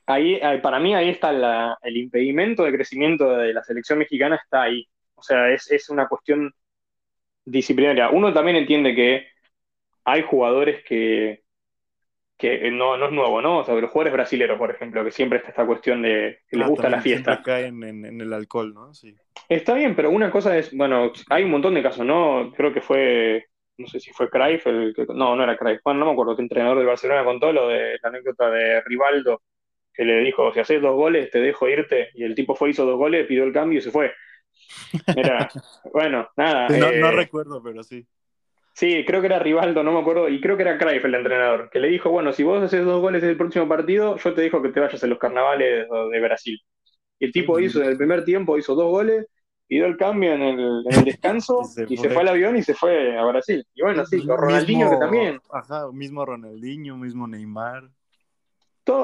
ahí, ahí- para mí ahí está la- el impedimento de crecimiento de la selección mexicana, está ahí. O sea, es, es una cuestión disciplinaria. Uno también entiende que hay jugadores que, que no, no es nuevo, ¿no? O sea, los jugadores brasileños, por ejemplo, que siempre está esta cuestión de que les Ah, gusta la fiesta. caen en, en el alcohol, ¿no? Sí. Está bien, pero una cosa es, bueno, hay un montón de casos, ¿no? Creo que fue, no sé si fue Cruyff el que, no, no era Cruyff, bueno, no me acuerdo qué entrenador del Barcelona contó lo de la anécdota de Rivaldo, que le dijo, si haces dos goles, te dejo irte, y el tipo fue, hizo dos goles, pidió el cambio y se fue. Mira, bueno, nada. No eh, recuerdo, pero sí. Sí, creo que era Rivaldo, no me acuerdo, y creo que era Cruyff el entrenador, que le dijo, bueno, si vos haces dos goles en el próximo partido, yo te dejo que te vayas a los carnavales de Brasil. Y el tipo hizo en el primer tiempo, hizo dos goles, pidió el cambio en el, en el descanso Y se y se fue. al avión y se fue a Brasil. Y bueno, sí, con Ronaldinho que también. Ajá, mismo Ronaldinho, mismo Neymar.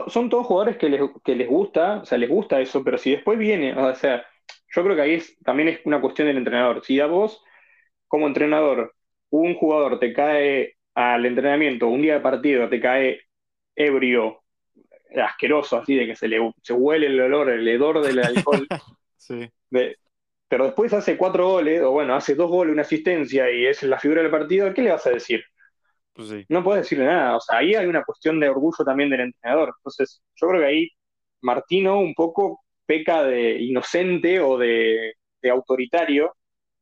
son todos jugadores que les, que les gusta, o sea, les gusta eso, pero si después viene, o sea, yo creo que ahí es, también es una cuestión del entrenador. Si a vos, como entrenador, un jugador te cae al entrenamiento, un día de partido, te cae ebrio, asqueroso, así de que se le se huele el olor, el hedor del alcohol, Sí. de- pero después hace cuatro goles, o bueno, hace dos goles, una asistencia y es la figura del partido, ¿qué le vas a decir? Pues sí. no puedes decirle nada. O sea, ahí hay una cuestión de orgullo también del entrenador. Entonces, yo creo que ahí Martino un poco peca de inocente o de, de autoritario.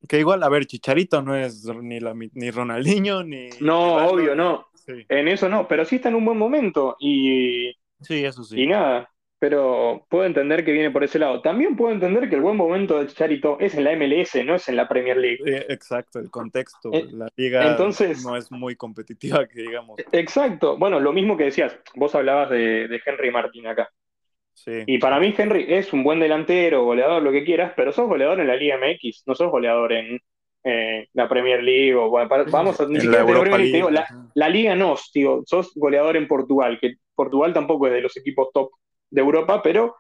Que igual, a ver, Chicharito no es ni, la, ni Ronaldinho, ni. No, Rivaldo, obvio, no. Sí. En eso no, pero sí está en un buen momento y, sí, eso sí. y nada. Pero puedo entender que viene por ese lado. También puedo entender que el buen momento de Chicharito es en la MLS, no es en la Premier League. Exacto, el contexto. Eh, la liga entonces- no es muy competitiva, que digamos. Exacto. Bueno, lo mismo que decías. Vos hablabas de, de Henry Martín acá. Sí. Y para mí Henry es un buen delantero, goleador, lo que quieras, pero sos goleador en la Liga MX, no sos goleador en eh, la Premier League o bueno, para- vamos a ni la te digo Europa Premier League, digo, League. la, Liga no, digo, sos goleador en Portugal, que Portugal tampoco es de los equipos top de Europa, pero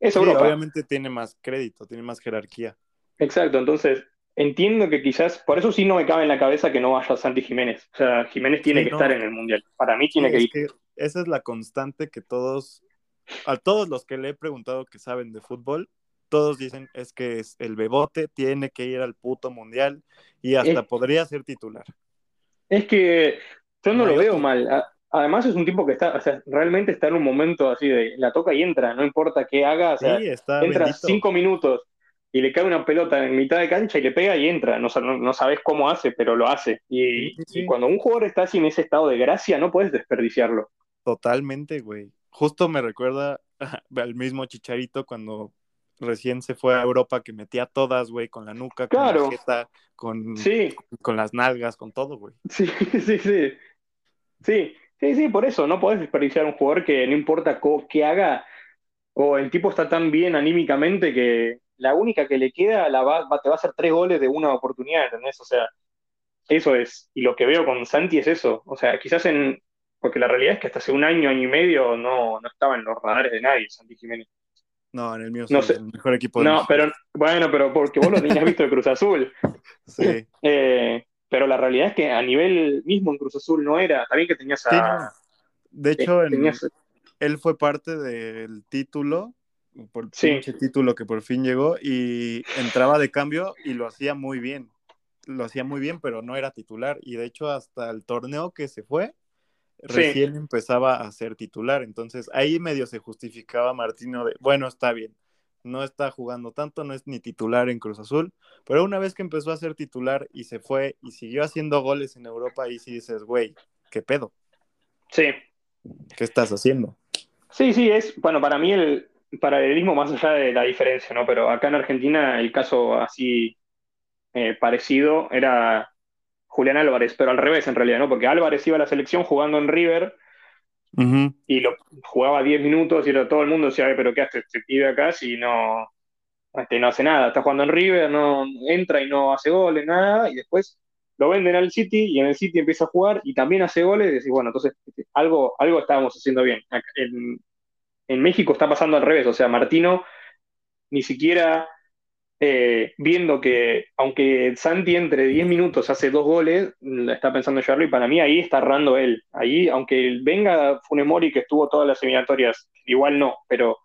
es Sí, Europa. obviamente tiene más crédito, tiene más jerarquía. Exacto, entonces entiendo que quizás, por eso sí no me cabe en la cabeza que no vaya Santi Jiménez. O sea, Jiménez tiene Sí, que no. estar en el Mundial. Para mí Sí, tiene que es ir. que esa es la constante que todos, a todos los que le he preguntado que saben de fútbol, todos dicen es que es el bebote tiene que ir al puto mundial y hasta podría ser titular. Es que yo no No lo veo otro. mal. Además es un tipo que está, o sea, realmente está en un momento así de la toca y entra, no importa qué haga, o sea, Sí, está entra bendito. cinco minutos y le cae una pelota en mitad de cancha y le pega y entra. No, sa- no, no sabes cómo hace, pero lo hace. Y, Sí, sí, sí. y cuando un jugador está así en ese estado de gracia, no puedes desperdiciarlo. Totalmente, güey. Justo me recuerda al mismo Chicharito cuando recién se fue a Europa que metía todas, güey, con la nuca, con Claro. la jeta, con, Sí, con las nalgas, con todo, güey. sí, sí, sí. Sí, sí, sí, por eso no podés desperdiciar a un jugador que no importa qué haga, o el tipo está tan bien anímicamente que la única que le queda la va, va- te va a hacer tres goles de una oportunidad, ¿entendés? O sea, eso es. Y lo que veo con Santi es eso. O sea, quizás en. Porque la realidad es que hasta hace un año, año y medio no, no estaba en los radares de nadie, Santi Jiménez. No, en el mío No sí, sé. el mejor equipo de No, México. pero bueno, pero porque vos lo tenías visto de Cruz Azul. Sí. Eh, pero la realidad es que a nivel mismo en Cruz Azul no era. También que tenías Sí, a. no. De hecho, en- tenías- él fue parte del título, por Sí. pinche título que por fin llegó, y entraba de cambio y lo hacía muy bien. Lo hacía muy bien, pero no era titular. Y de hecho, hasta el torneo que se fue, recién empezaba a ser titular. Entonces, ahí medio se justificaba Martino de, bueno, está bien. No está jugando tanto, no es ni titular en Cruz Azul, pero una vez que empezó a ser titular y se fue y siguió haciendo goles en Europa, ahí sí dices, güey, ¿qué pedo? Sí, ¿Qué estás haciendo? sí, sí, es, bueno, para mí el paralelismo más allá de la diferencia, ¿no? Pero acá en Argentina el caso así eh, parecido era Julián Álvarez, pero al revés en realidad, ¿no? Porque Álvarez iba a la selección jugando en River y lo jugaba 10 minutos y era todo el mundo decía, "Ay, pero ¿qué hace este pibe acá si no, este, no hace nada? Está jugando en River, no entra y no hace goles, nada, y después lo venden al City y en el City empieza a jugar y también hace goles y decís, bueno, entonces este, algo, algo estábamos haciendo bien. En, en México está pasando al revés, o sea, Martino ni siquiera eh, viendo que aunque Santi entre 10 minutos hace dos goles, está pensando en llevarlo y para mí ahí está errando él. Ahí, aunque venga Funemori que estuvo todas las eliminatorias, igual no, pero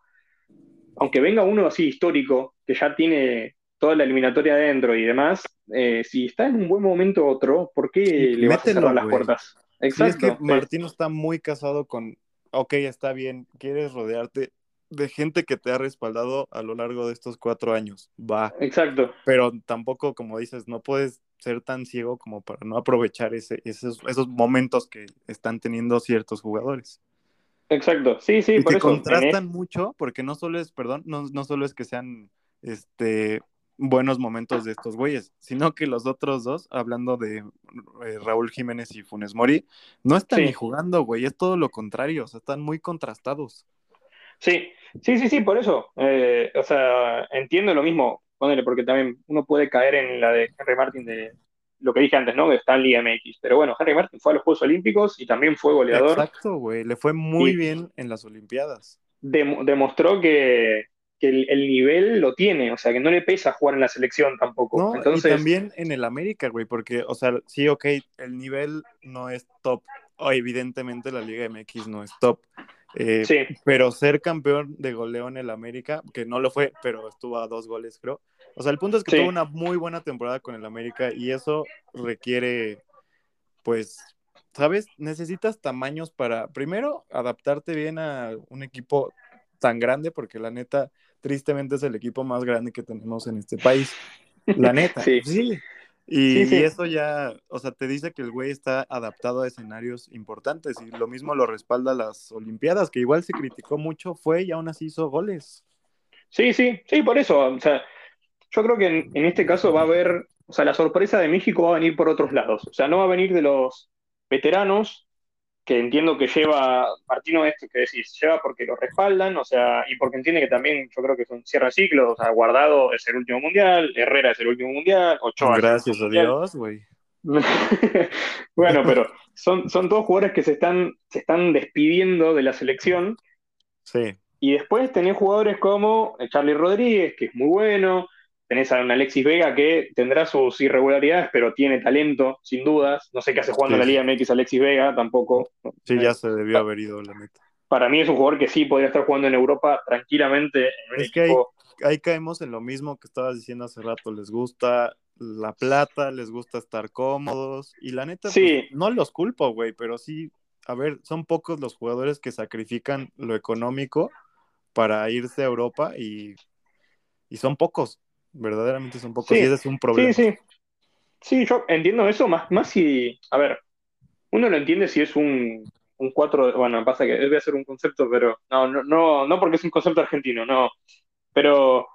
aunque venga uno así histórico, que ya tiene toda la eliminatoria adentro y demás, eh, si está en un buen momento otro, ¿por qué le vas a cerrar las puertas? Exacto. es que Martino está muy casado con, ok, está bien, quieres rodearte de gente que te ha respaldado a lo largo de estos cuatro años. Va. Exacto. Pero tampoco, como dices, no puedes ser tan ciego como para no aprovechar ese, esos, esos momentos que están teniendo ciertos jugadores. Exacto, sí, sí, y que contrastan mucho, porque no solo es, perdón, no, no solo es que sean este buenos momentos de estos güeyes, sino que los otros dos, hablando de eh, Raúl Jiménez y Funes Mori, no están ni jugando, güey, es todo lo contrario, o sea, están muy contrastados. Sí, sí, sí, sí, por eso. Eh, o sea, entiendo lo mismo, ponele, porque también uno puede caer en la de Henry Martin de lo que dije antes, ¿no? De Stanley MX. Pero bueno, Henry Martin fue a los Juegos Olímpicos y también fue goleador. Exacto, güey, le fue muy bien en las Olimpiadas. demostró que, el, nivel lo tiene, o sea, que no le pesa jugar en la selección tampoco. No, Entonces... Y también en el América, güey, porque, o sea, sí, ok, el nivel no es top. O evidentemente la Liga MX no es top. Eh, sí. Pero ser campeón de goleo en el América, que no lo fue, pero estuvo a dos goles, creo. O sea, el punto es que tuvo una muy buena temporada con el América y eso requiere, pues, ¿sabes? Necesitas tamaños para, primero, adaptarte bien a un equipo tan grande, porque la neta, tristemente es el equipo más grande que tenemos en este país. La neta, sí. sí. Y, eso ya, o sea, te dice que el güey está adaptado a escenarios importantes y lo mismo lo respalda las Olimpiadas, que igual se criticó mucho, fue y aún así hizo goles. Sí, sí, sí, por eso. O sea, yo creo que en, este caso va a haber, o sea, la sorpresa de México va a venir por otros lados. O sea, no va a venir de los veteranos, que entiendo que lleva, Martino, esto que decís, lleva porque lo respaldan, o sea, y porque entiende que también yo creo que son cierra ciclos, o sea, Guardado es el último mundial, Herrera es el último mundial, Ochoa. Gracias a Dios, güey. bueno, pero son, son todos jugadores que se están, se están despidiendo de la selección. Sí. Y después tenés jugadores como Charlie Rodríguez, que es muy bueno, Tenés a un Alexis Vega que tendrá sus irregularidades, pero tiene talento, sin dudas. No sé qué hace jugando en la Liga MX Alexis Vega, tampoco. Sí, ya se debió haber ido, la neta. Para mí es un jugador que sí podría estar jugando en Europa tranquilamente. es que ahí, caemos en lo mismo que estabas diciendo hace rato. Les gusta la plata, les gusta estar cómodos. Y la neta, pues, no los culpo, güey, pero sí, a ver, son pocos los jugadores que sacrifican lo económico para irse a Europa y, y son pocos verdaderamente son pocos y ese es un problema. Sí, sí. Sí, yo entiendo eso, más, más si, a ver, uno lo entiende si es un, un 4, bueno, pasa que debe ser un concepto, pero no, no, no, no porque es un concepto argentino, no, pero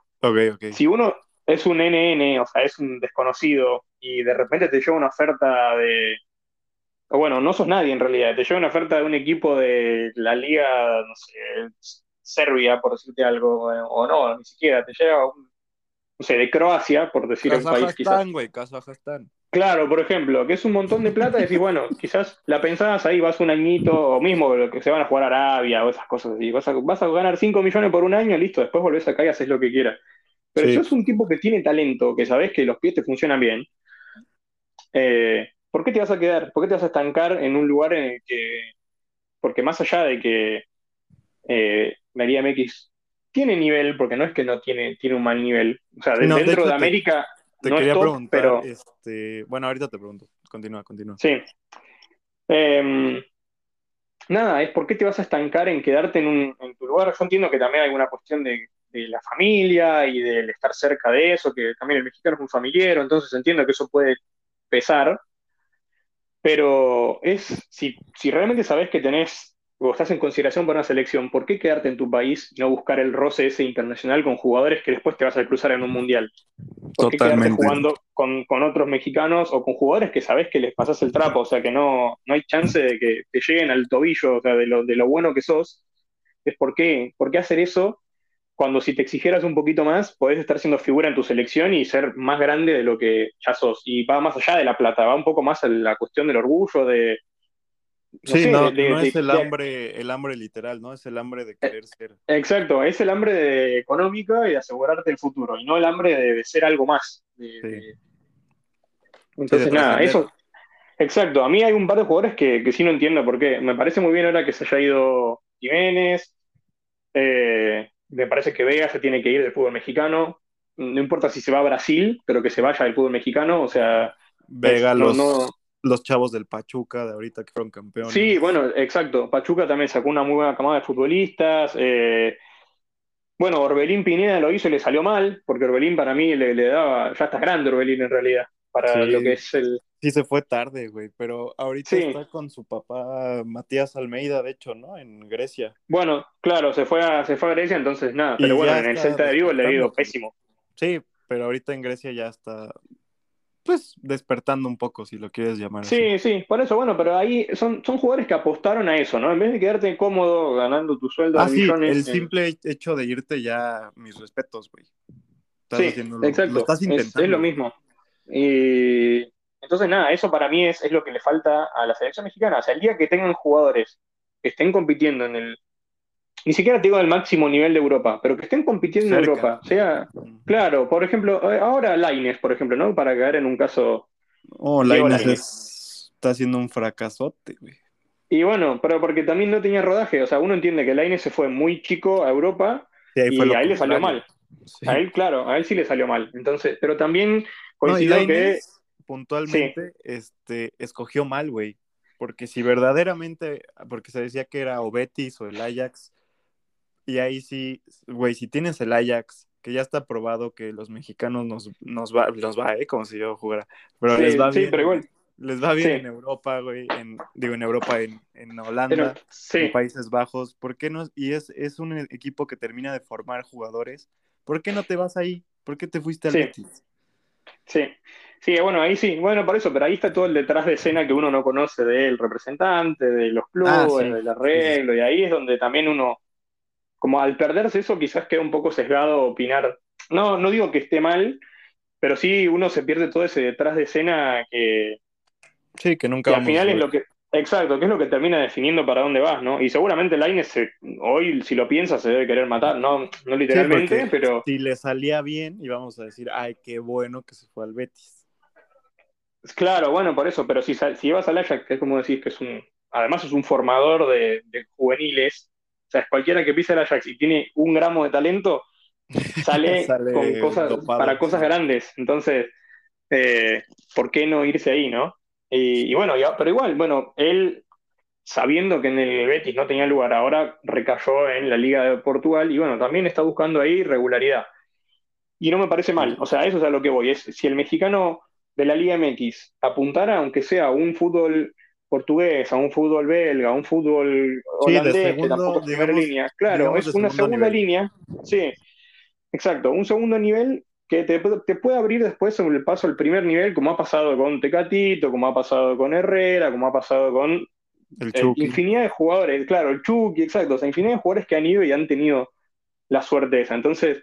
si uno es un NN, o sea, es un desconocido y de repente te lleva una oferta de, o bueno, no sos nadie en realidad, te lleva una oferta de un equipo de la liga, no sé, Serbia, por decirte algo, o no, ni siquiera, te lleva un no sé, de Croacia, por decir un país quizás. güey, Kazajstán. Claro, por ejemplo, que es un montón de plata, decís, bueno, quizás la pensás ahí, vas un añito, o mismo lo que se van a jugar a Arabia o esas cosas así, vas a, vas a ganar 5 millones por un año, listo, después volvés acá y haces lo que quieras. Pero si sos un tipo que tiene talento, que sabés que los pies te funcionan bien, eh, ¿por qué te vas a quedar? ¿Por qué te vas a estancar en un lugar en el que, porque más allá de que eh, María MX tiene nivel, porque no es que no tiene, tiene un mal nivel. O sea, dentro de, América. Te, quería preguntar, pero... este, bueno, ahorita te pregunto. Continúa, continúa. Sí. Em, nada, es por qué te vas a estancar en quedarte en, un, en tu lugar. Yo entiendo que también hay una cuestión de, de, la familia y del estar cerca de eso, que también el mexicano es un familiar, entonces entiendo que eso puede pesar. Pero es, si, si realmente sabes que tenés o estás en consideración para una selección, ¿por qué quedarte en tu país y no buscar el roce ese internacional con jugadores que después te vas a cruzar en un mundial? ¿Por qué quedarte jugando con, otros mexicanos o con jugadores que sabes que les pasas el trapo? O sea, que no, no hay chance de que te lleguen al tobillo, o sea, de lo, de lo bueno que sos. Es por qué, por qué hacer eso cuando si te exigieras un poquito más, podés estar siendo figura en tu selección y ser más grande de lo que ya sos. Y va más allá de la plata, va un poco más a la cuestión del orgullo, de, sí, no, no es el hambre, el hambre literal, ¿no? Es el hambre de querer ser. Exacto, es el hambre de, económica y de asegurarte el futuro, y no el hambre de, ser algo más. Entonces, nada, eso. Exacto, a mí hay un par de jugadores que, que sí no entiendo por qué. Me parece muy bien ahora que se haya ido Jiménez. Eh, me parece que Vega se tiene que ir del fútbol mexicano. No importa si se va a Brasil, pero que se vaya del fútbol mexicano. O sea, Vega, los, los chavos del Pachuca de ahorita que fueron campeones. Sí, bueno, exacto. Pachuca también sacó una muy buena camada de futbolistas. Eh, bueno, Orbelín Pineda lo hizo y le salió mal, porque Orbelín para mí le, daba, ya está grande Orbelín en realidad, para lo que es el... Sí, se fue tarde, güey, pero ahorita está con su papá Matías Almeida, de hecho, ¿no? En Grecia. Bueno, claro, se fue a, se fue a Grecia, entonces nada, pero bueno, en el Celta de Vigo le ha ido pésimo. Sí, pero ahorita en Grecia ya está pues despertando un poco, si lo quieres llamar. Sí, sí, por eso, bueno, pero ahí son, son jugadores que apostaron a eso, ¿no? En vez de quedarte cómodo ganando tu sueldo ah, sí, El simple hecho de irte ya, mis respetos, güey. Sí, exacto. Es, lo mismo. Y entonces, nada, eso para mí es, es lo que le falta a la selección mexicana. O sea, el día que tengan jugadores que estén compitiendo en el, ni siquiera te digo del máximo nivel de Europa, pero que estén compitiendo en Europa. sea, claro, por ejemplo, eh, ahora Laines, por ejemplo, ¿no? Para caer en un caso. Oh, Laines está haciendo un fracasote, güey. Y bueno, pero porque también no tenía rodaje. O sea, uno entiende que Laines se fue muy chico a Europa y a él le salió mal. A él, claro, a él sí le salió mal. Entonces, pero también coincidió que. Puntualmente, este, escogió mal, güey. Porque si verdaderamente, porque se decía que era o Betis o el Ajax, y ahí sí, güey, si tienes el Ajax, que ya está probado que los mexicanos nos, nos va, los va, ¿eh? Como si yo jugara. Pero les va bien. Pero igual. Les va bien en Europa, güey, en, digo en Europa, en, en Holanda, en Países Bajos. ¿Por qué no? Y es, es un equipo que termina de formar jugadores. ¿Por qué no te vas ahí? ¿Por qué te fuiste al Betis? Sí, sí, bueno, ahí sí, bueno, por eso, pero ahí está todo el detrás de escena que uno no conoce del representante, de los ah, clubes, del arreglo, y ahí es donde también uno como al perderse eso quizás queda un poco sesgado opinar. No, no digo que esté mal, pero sí uno se pierde todo ese detrás de escena que... Sí, que nunca... al final es lo que... Exacto, que es lo que termina definiendo para dónde vas, ¿no? Y seguramente Lainez hoy, si lo piensa, se debe querer matar, no, no literalmente, pero... Si le salía bien, íbamos a decir, ay, qué bueno que se fue al Betis. Claro, bueno, por eso, pero si, si llevas al Ajax, que es como decís, que es un... Además es un formador de juveniles, o sea, cualquiera que pise el Ajax y tiene un gramo de talento, sale, con cosas, para cosas grandes. Entonces, eh, ¿por qué no irse ahí, no? Y, bueno, pero igual, bueno, él, sabiendo que en el Betis no tenía lugar, ahora recayó en la Liga de Portugal y bueno, también está buscando ahí regularidad. Y no me parece mal, o sea, eso es a lo que voy. Es, si el mexicano de la Liga MX apuntara, aunque sea un fútbol portugués, a un fútbol belga, a un fútbol holandés, que tampoco es primera línea. Claro, es una segunda línea. Sí, exacto. Un segundo nivel que te, puede abrir después sobre el paso al primer nivel, como ha pasado con Tecatito, como ha pasado con Herrera, como ha pasado con el eh, infinidad de jugadores. Claro, el Chucky, exacto. O sea, infinidad de jugadores que han ido y han tenido la suerte esa. Entonces,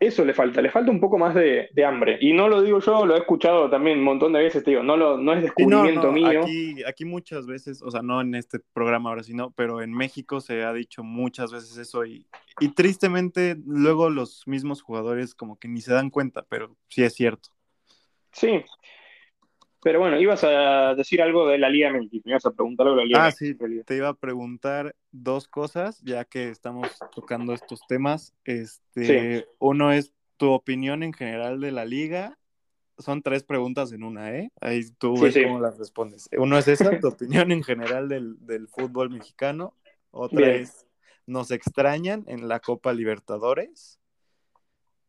eso le falta, le falta un poco más de, hambre. Y no lo digo yo, lo he escuchado también un montón de veces, te digo, no, lo, no es descubrimiento mío. Aquí, aquí muchas veces, o sea, no en este programa ahora, sino, pero en México se ha dicho muchas veces eso y, y tristemente luego los mismos jugadores como que ni se dan cuenta, pero sí es cierto. Sí, pero bueno, ibas a decir algo de la Liga MX, me ibas a preguntar algo de la Liga Ah, sí, te iba a preguntar dos cosas, ya que estamos tocando estos temas. Este, Uno es tu opinión en general de la liga. Son tres preguntas en una, ¿eh? Ahí tú ves cómo las respondes. Uno es esa, tu opinión en general del, fútbol mexicano. Otra es, ¿nos extrañan en la Copa Libertadores?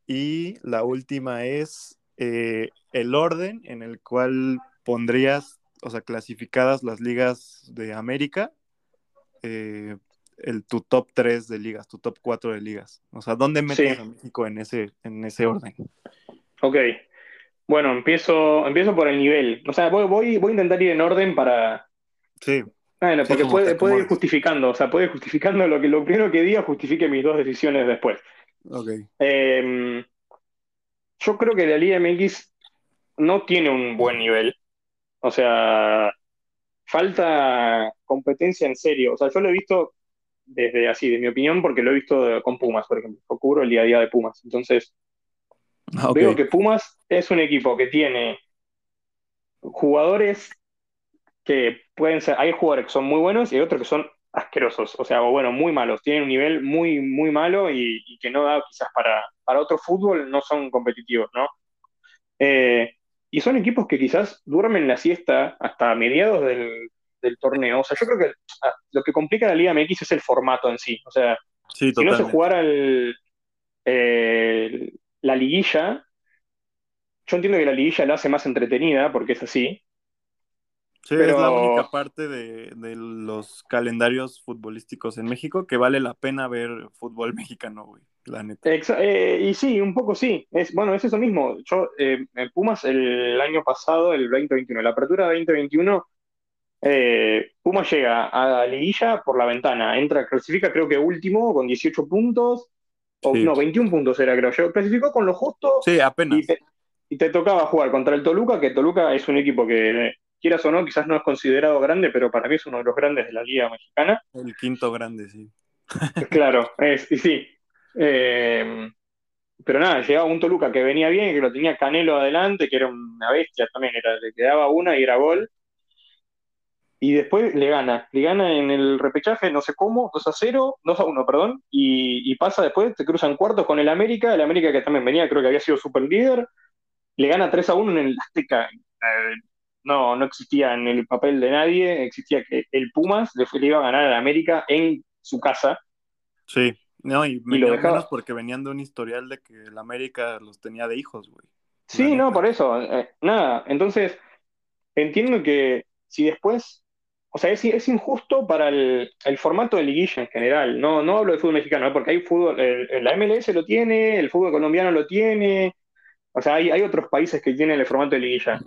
Y la última es, eh, el orden en el cual pondrías, o sea, clasificadas las ligas de América, eh, el, tu top 3 de ligas, tu top 4 de ligas. O sea, ¿dónde metes a México en ese, en ese orden? Ok. Bueno, empiezo, empiezo por el nivel. O sea, voy, voy, voy a intentar ir en orden para. Sí. Bueno, porque puede, puede ir justificando. O sea, puede ir justificando lo que lo primero que diga justifique mis dos decisiones después. Ok. Eh, yo creo que la Liga MX no tiene un buen nivel. O sea, falta competencia en serio. O sea, yo lo he visto desde así, de mi opinión, porque lo he visto con Pumas, por ejemplo. Yo cubro el día a día de Pumas. Entonces, Ah, veo que Pumas es un equipo que tiene jugadores que pueden ser, hay jugadores que son muy buenos y hay otros que son asquerosos, o sea, o bueno, muy malos, tienen un nivel muy, muy malo y, y que no da quizás para, para otro fútbol, no son competitivos, ¿no? Eh, y son equipos que quizás duermen la siesta hasta mediados del, del torneo, o sea, yo creo que ah, lo que complica la Liga MX es el formato en sí, o sea, Sí, si no se jugara el, eh, la liguilla, yo entiendo que la liguilla la hace más entretenida, porque es así, Sí, es la pero- única parte de, de los calendarios futbolísticos en México que vale la pena ver fútbol mexicano, güey, la neta. Eh, y sí, un poco sí. Es, bueno, es eso mismo. Yo, eh, en Pumas, el año pasado, el 2021, la apertura 2021, eh, Pumas llega a la liguilla por la ventana. Entra, clasifica creo que último con 18 puntos. O Sí. no, 21 puntos era, creo yo. Clasificó con lo justo Sí, apenas. y te, y te tocaba jugar contra el Toluca, que Toluca es un equipo que, eh, quieras o no, quizás no es considerado grande, pero para mí es uno de los grandes de la Liga Mexicana. El quinto grande, sí. Claro, es, y sí. Eh, pero nada, llegaba un Toluca que venía bien, que lo tenía Canelo adelante, que era una bestia también, era, le quedaba una y era gol. Y después le gana, le gana en el repechaje, no sé cómo, 2 a 0, 2 a 1, perdón, y, y pasa después, te cruzan cuartos con el América, el América que también venía, creo que había sido super líder, le gana 3 a 1 en el Azteca. Eh, no, no existía en el papel de nadie, existía que el Pumas le, iba a ganar al América en su casa. Sí. No, y, lo menos, dejaba- menos porque venían de un historial de que el América los tenía de hijos, güey. Sí, no, por eso, eh, nada. Entonces, entiendo que si después, o sea, es, es injusto para el, el formato de liguilla en general. No, no hablo de fútbol mexicano, ¿eh? porque hay fútbol, el- la MLS lo tiene, el fútbol colombiano lo tiene, o sea, hay, hay otros países que tienen el formato de liguilla.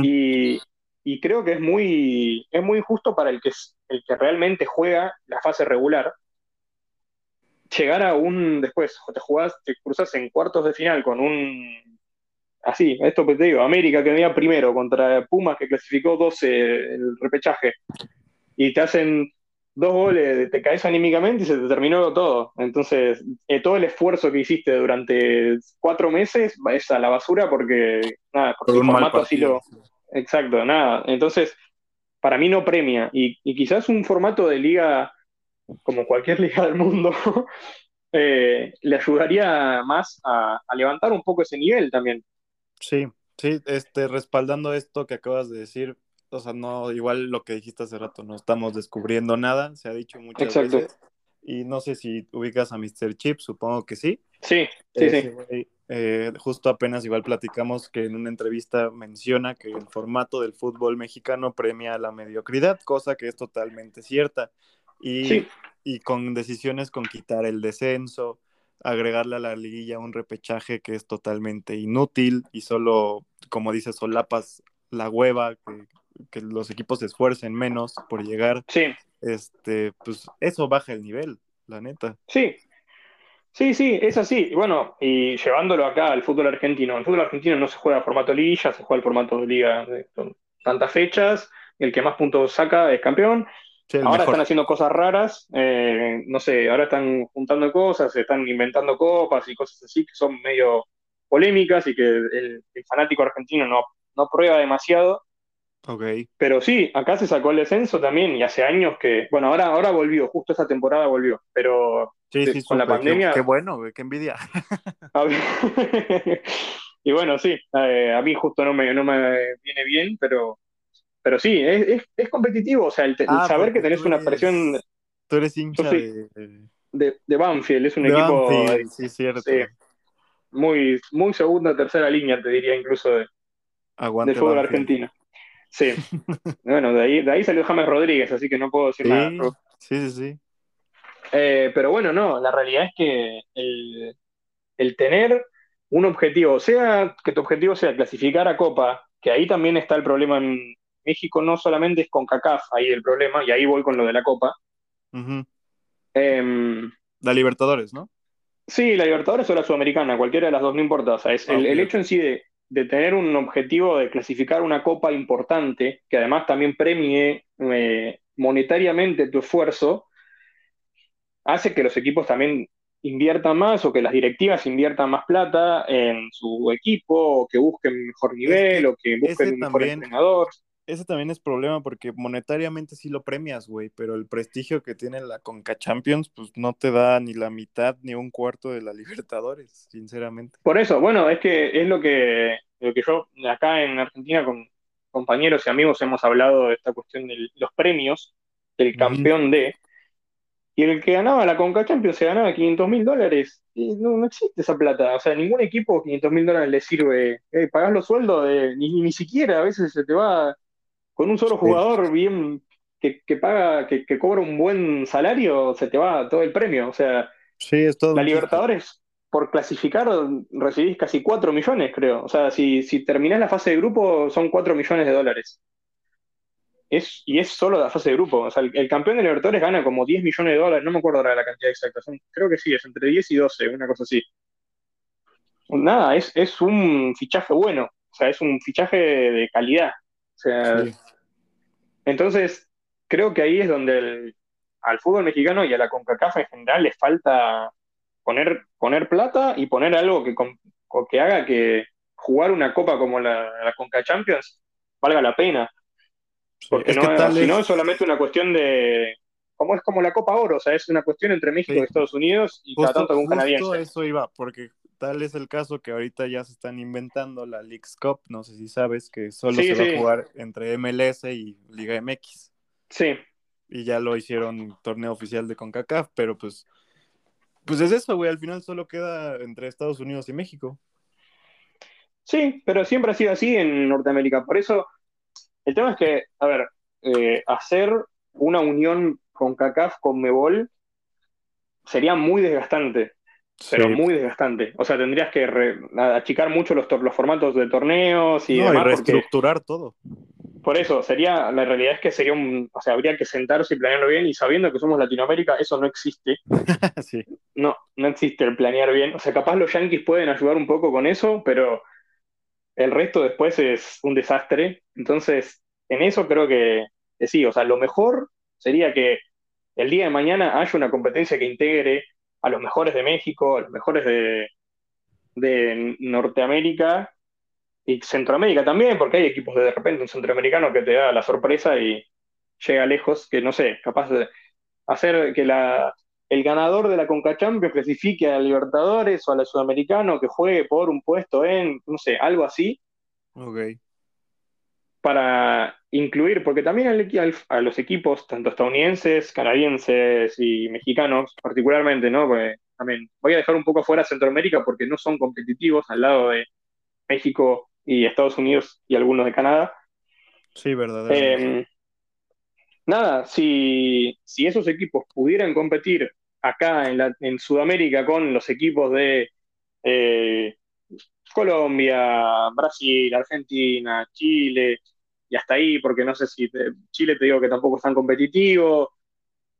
Y, y creo que es muy, es muy injusto para el que, el que realmente juega la fase regular. Llegar a un, después, te jugás, te cruzas en cuartos de final con un, así, esto que te digo, América que venía primero contra Pumas que clasificó 12 el repechaje, y te hacen dos goles, te caes anímicamente y se te terminó todo. Entonces, eh, todo el esfuerzo que hiciste durante cuatro meses va es a la basura porque, nada, porque Por el formato así lo, Exacto, nada. Entonces, para mí no premia. Y, y quizás un formato de liga, como cualquier liga del mundo, eh, le ayudaría más a, a levantar un poco ese nivel también. Sí, sí, este, respaldando esto que acabas de decir, o sea, no, igual lo que dijiste hace rato, no estamos descubriendo nada, se ha dicho muchas Exacto. veces, y no sé si ubicas a Mr. Chip, supongo que sí. Sí, sí, sí. güey, eh, justo apenas igual platicamos que en una entrevista menciona que el formato del fútbol mexicano premia la mediocridad, cosa que es totalmente cierta. Y, Sí. y con decisiones con quitar el descenso, agregarle a la liguilla un repechaje que es totalmente inútil y solo, como dice Solapas, la hueva, que, que los equipos se esfuercen menos por llegar, Sí, este, pues eso baja el nivel, la neta. sí. Sí, sí, es así. Y bueno, y llevándolo acá al fútbol argentino. El fútbol argentino no se juega formato liguilla, se juega el formato de liga. de- Son tantas fechas, el que más puntos saca es campeón. Sí, Ahora mejor. están haciendo cosas raras, eh, no sé, ahora están juntando cosas, están inventando copas y cosas así que son medio polémicas y que el, el fanático argentino no, no prueba demasiado. Ok. Pero sí, acá se sacó el descenso también y hace años que, bueno, ahora, ahora volvió, justo esta temporada volvió, pero Sí, Sí, con la. Qué- pandemia- Qué, bueno, qué envidia. y bueno, sí, eh, a mí justo no me, no me viene bien, pero, pero sí, es, es, es competitivo, o sea, el, te- el Ah, saber que tenés una eres- presión Tú eres hincha de, de, de Banfield, es un de equipo Banfield, sí, cierto. sí. muy, muy segunda, tercera línea, te diría incluso de, Aguante del fútbol Banfield. argentino. Sí, bueno, de ahí, de ahí salió James Rodríguez, así que no puedo decir nada. Sí, sí, sí. Eh, pero bueno, no, la realidad es que el, el tener un objetivo, sea que tu objetivo sea clasificar a Copa, que ahí también está el problema en México, no solamente es con CACAF, ahí el problema, y ahí voy con lo de la Copa. Em, La Libertadores, ¿no? sí, la Libertadores o la Sudamericana, cualquiera de las dos no importa, o sea, es Ah, el, hecho en sí de, de tener un objetivo de clasificar una copa importante, que además también premie eh, monetariamente tu esfuerzo, hace que los equipos también inviertan más o que las directivas inviertan más plata en su equipo, o que busquen mejor nivel, o que busquen un mejor entrenador. Ese también es problema porque monetariamente sí lo premias, güey, pero el prestigio que tiene la Conca Champions, pues no te da ni la mitad ni un cuarto de la Libertadores, sinceramente. Por eso, bueno, es que es lo que, lo que yo acá en Argentina con compañeros y amigos hemos hablado de esta cuestión de los premios del campeón de, y el que ganaba la Conca Champions se ganaba 500 mil dólares. Y no, no, existe esa plata. O sea, ningún equipo 500 mil dólares le sirve. Eh, pagás los sueldos, de, ni, ni siquiera a veces se te va con un solo jugador bien que, paga, que, cobra un buen salario, se te va todo el premio. O sea, sí, es todo la Libertadores, por clasificar, recibís casi 4 millones, creo. O sea, si, si terminás la fase de grupo, son 4 millones de dólares. Es, y es solo la fase de grupo. O sea, el, campeón de Libertadores gana como 10 millones de dólares, no me acuerdo ahora la cantidad exacta. creo que sí, es entre 10 y 12, una cosa así. Nada, es, es un fichaje bueno. O sea, es un fichaje de calidad. O sea, entonces, creo que ahí es donde al fútbol mexicano y a la CONCACAF en general les falta poner, poner plata y poner algo que, que haga que jugar una copa como la, la Conca Champions valga la pena. Porque no, si no es solamente una cuestión de, como es como la Copa Oro, o sea, es una cuestión entre México y Estados Unidos y cada tanto con un canadiense. Eso iba, porque tal es el caso que ahorita ya se están inventando la Leagues Cup, no sé si sabes que solo se va a jugar entre MLS y Liga MX. Sí. Y ya lo hicieron torneo oficial de CONCACAF, pero pues pues es eso, güey, al final solo queda entre Estados Unidos y México. Sí, pero siempre ha sido así en Norteamérica, por eso el tema es que, a ver, eh, hacer una unión con CACAF con Mebol sería muy desgastante pero muy desgastante. O sea, tendrías que achicar mucho los, los formatos de torneos y no, Y reestructurar todo. Por eso, sería, la realidad es que sería un, o sea, habría que sentarse y planearlo bien, y sabiendo que somos Latinoamérica, eso no existe. sí. No, no existe el planear bien. O sea, capaz los Yankees pueden ayudar un poco con eso, pero el resto después es un desastre. Entonces, en eso creo que, que sí, o sea, lo mejor sería que el día de mañana haya una competencia que integre a los mejores de México, a los mejores de, de Norteamérica y Centroamérica también, porque hay equipos de, de repente un centroamericano que te da la sorpresa y llega lejos, que no sé, capaz de hacer que la, el ganador de la Conca Champions clasifique a Libertadores o a la Sudamericano que juegue por un puesto en, no sé, algo así. Ok para incluir, porque también a los equipos, tanto estadounidenses, canadienses y mexicanos, particularmente, ¿no? también voy a dejar un poco fuera Centroamérica porque no son competitivos al lado de México y Estados Unidos y algunos de Canadá. Sí, verdad. Em, nada, si, si, esos equipos pudieran competir acá en, la, en Sudamérica con los equipos de eh, Colombia, Brasil, Argentina, Chile, y hasta ahí, porque no sé si Chile te digo que tampoco es tan competitivo.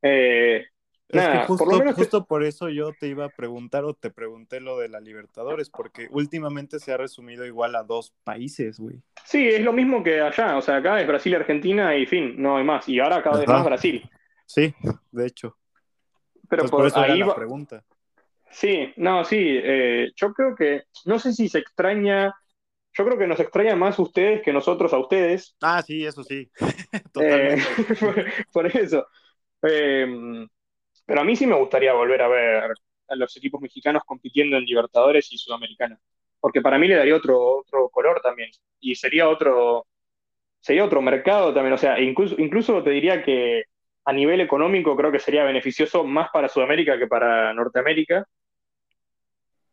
Eh, nada, justo, por lo menos justo por eso yo te iba a preguntar o te pregunté lo de la Libertadores, porque últimamente se ha resumido igual a dos países, güey. Sí, es lo mismo que allá, o sea, acá es Brasil, Argentina y fin, no hay más. Y ahora cada vez más Brasil. Sí, de hecho. Pero por, eso ahí la pregunta. Sí, no, sí, eh, yo creo que, no sé si se extraña, yo creo que nos extraña más ustedes que nosotros a ustedes. Ah, sí, eso sí, eh, por, eso. Em, pero a mí sí me gustaría volver a ver a los equipos mexicanos compitiendo en Libertadores y Sudamericana, porque para mí le daría otro, otro color también, y sería otro, sería otro mercado también, o sea, incluso, incluso te diría que a nivel económico creo que sería beneficioso más para Sudamérica que para Norteamérica,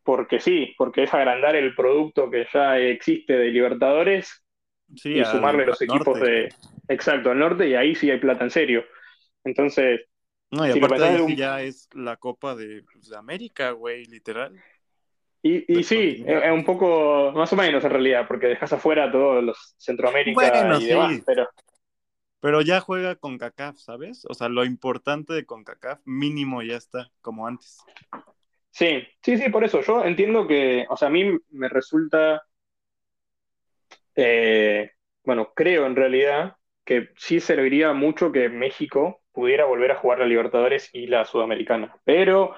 porque sí, porque es agrandar el producto que ya existe de Libertadores y sumarle los equipos de. Exacto, al norte, y ahí sí hay plata en serio. Entonces. No, y aparte ahí ya es la Copa de, pues, América, güey, literal. Y, y sí, es un poco, más o menos en realidad, porque dejas afuera a todos los Centroamérica y demás, pero. Pero ya juega con CACAF, ¿sabes? O sea, lo importante de CONCACAF mínimo ya está, como antes. Sí, sí, sí, por eso. Yo entiendo que, o sea, a mí me resulta Eh, bueno, creo en realidad que sí serviría mucho que México pudiera volver a jugar la Libertadores y la Sudamericana, pero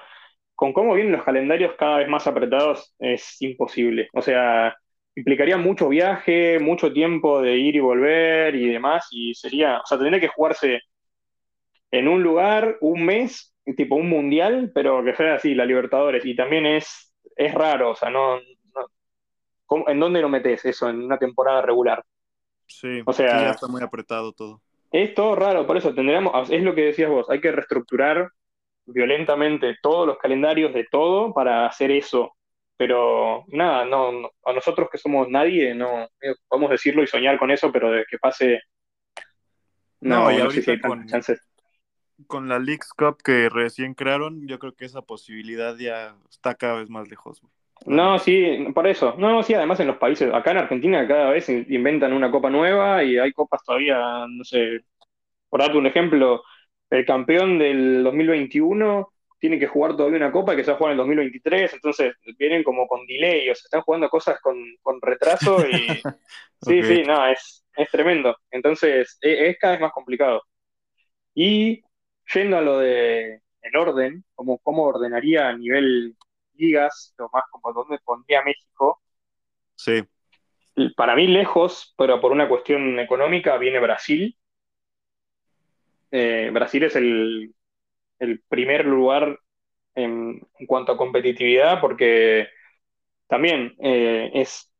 con cómo vienen los calendarios cada vez más apretados es imposible. O sea, implicaría mucho viaje, mucho tiempo de ir y volver y demás, y sería, o sea, tendría que jugarse en un lugar un mes, tipo un mundial, pero que sea así, la Libertadores, y también es, es raro, o sea, no, no- ¿cómo- ¿en dónde lo metes eso en una temporada regular? Sí, O sí, ya sea, está muy apretado todo. es todo raro, por eso tendríamos, es lo que decías vos, hay que reestructurar violentamente todos los calendarios de todo para hacer eso. Pero nada, no, no- a nosotros que somos nadie, no podemos decirlo y soñar con eso, pero de que pase, No, no, y no sé si hay con, chances. Con la Leagues Cup que recién crearon, yo creo que esa posibilidad ya está cada vez más lejos, No, sí, por eso. No, sí, además en los países, acá en Argentina cada vez in- inventan una copa nueva y hay copas todavía, no sé, por darte un ejemplo, el campeón del 2021 tiene que jugar todavía una copa que se va a jugar en el 2023, entonces vienen como con delay, o sea, están jugando cosas con, con retraso y sí, sí, no, es, es tremendo. Entonces, e- es, cada vez más complicado. Y yendo a lo de el orden, como cómo ordenaría a nivel ligas, lo más como dónde pondría México, sí, para mí lejos, pero por una cuestión económica, viene Brasil. Eh, Brasil es el, el primer lugar en, en cuanto a competitividad, porque también eh, es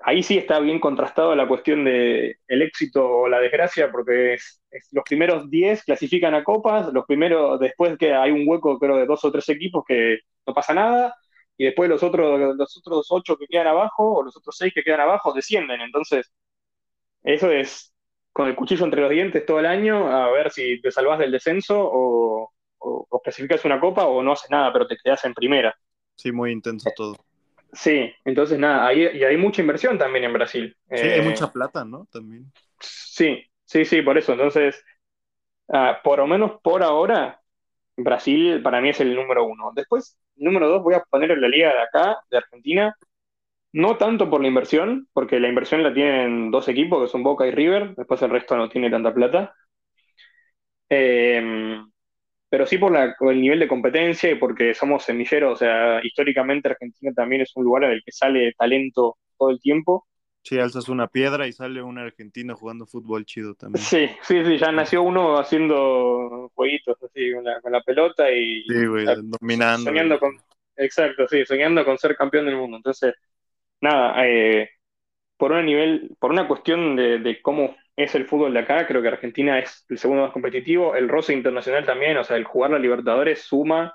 ahí sí está bien contrastado la cuestión de el éxito o la desgracia, porque es, los primeros 10 clasifican a copas, los primeros, después que hay un hueco, creo, de dos o tres equipos que no pasa nada, y después los otros, los otros 8 que quedan abajo, o los otros 6 que quedan abajo, descienden. Entonces, eso es con el cuchillo entre los dientes todo el año, a ver si te salvás del descenso o, o, o clasificas una copa o no haces nada, pero te quedas en primera. sí, muy intenso todo. Sí, entonces nada, ahí, y hay mucha inversión también en Brasil. Sí, hay Eh, mucha plata, ¿no? También. Sí, sí, sí, por eso. Entonces, ah, por lo menos por ahora, Brasil para mí es el número uno. Después, número dos, voy a poner en la liga de acá, de Argentina, no tanto por la inversión, porque la inversión la tienen dos equipos, que son Boca y River, después el resto no tiene tanta plata. Eh, pero sí por la- por el nivel de competencia y porque somos semilleros, o sea, históricamente Argentina también es un lugar en el que sale talento todo el tiempo. Sí, alzas una piedra y sale un argentino jugando fútbol chido también. Sí, sí, sí, ya nació uno haciendo jueguitos así con la, con la pelota y Sí, güey, dominando. soñando güey. con, exacto, sí, soñando con ser campeón del mundo. Entonces, nada, eh, por un nivel, por una cuestión de, de cómo es el fútbol de acá, creo que Argentina es el segundo más competitivo, el roce internacional también, o sea, el jugar la Libertadores suma,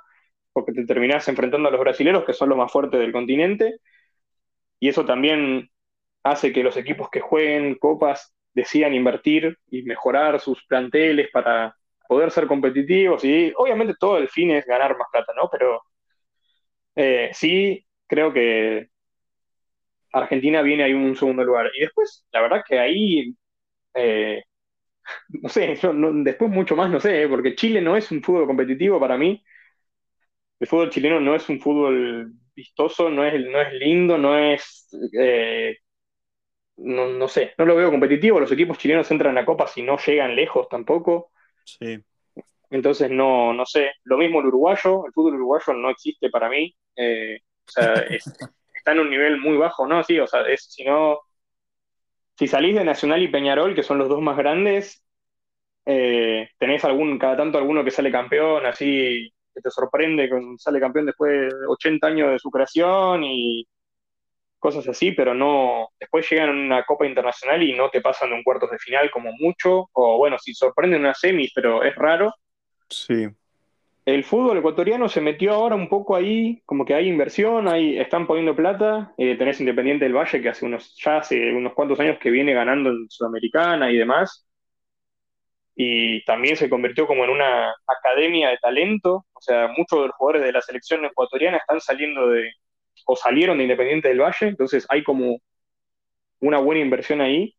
porque te terminás enfrentando a los brasileros, que son los más fuertes del continente, y eso también hace que los equipos que jueguen copas decidan invertir y mejorar sus planteles para poder ser competitivos, y obviamente todo el fin es ganar más plata, ¿no? Pero eh, sí creo que Argentina viene ahí un segundo lugar. Y después, la verdad que ahí, eh, no sé, yo no- después mucho más no sé, eh, porque Chile no es un fútbol competitivo para mí. El fútbol chileno no es un fútbol vistoso, no es, no es lindo, no es, eh, no, no sé, no lo veo competitivo. Los equipos chilenos entran a copas y no llegan lejos tampoco. Sí, Entonces, no, no sé. Lo mismo el uruguayo, el fútbol uruguayo no existe para mí. Eh, o sea, es- está en un nivel muy bajo, ¿no? Sí, o sea, es, si no, si salís de Nacional y Peñarol, que son los dos más grandes, eh, tenés algún, cada tanto alguno que sale campeón, así que te sorprende, que sale campeón después de 80 años de su creación y cosas así, pero no, después llegan a una Copa Internacional y no te pasan de un cuartos de final como mucho, o bueno, si sorprenden una semis, pero es raro. sí, El fútbol ecuatoriano se metió ahora un poco ahí, como que hay inversión, ahí están poniendo plata. eh, tenés Independiente del Valle, que hace unos, ya hace unos cuantos años que viene ganando en Sudamericana y demás. Y también se convirtió como en una academia de talento. O sea, muchos de los jugadores de la selección ecuatoriana están saliendo de, o salieron de Independiente del Valle. Entonces hay como una buena inversión ahí.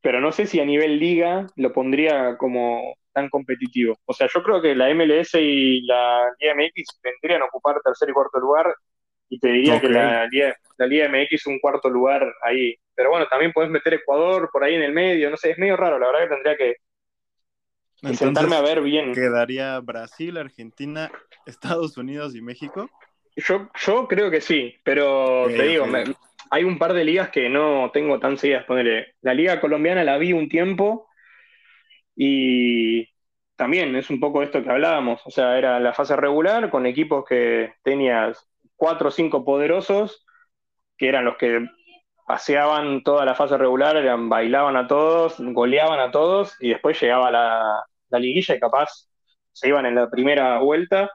Pero no sé si a nivel liga lo pondría como tan competitivo. O sea, yo creo que la MLS y la Liga MX vendrían a ocupar tercer y cuarto lugar Y te diría que la Liga, la Liga MX un cuarto lugar ahí. Pero bueno, también podés meter Ecuador por ahí en el medio, no sé, es medio raro, la verdad que tendría que, Entonces, sentarme a ver bien. quedaría Brasil, Argentina, Estados Unidos y México. Yo, yo creo que sí, pero te digo, me- hay un par de ligas que no tengo tan seguidas. Ponele, la liga colombiana la vi un tiempo y también es un poco esto que hablábamos. O sea, era la fase regular con equipos que tenías cuatro o cinco poderosos, que eran los que paseaban toda la fase regular, eran, bailaban a todos, goleaban a todos y después llegaba la, la liguilla y capaz se iban en la primera vuelta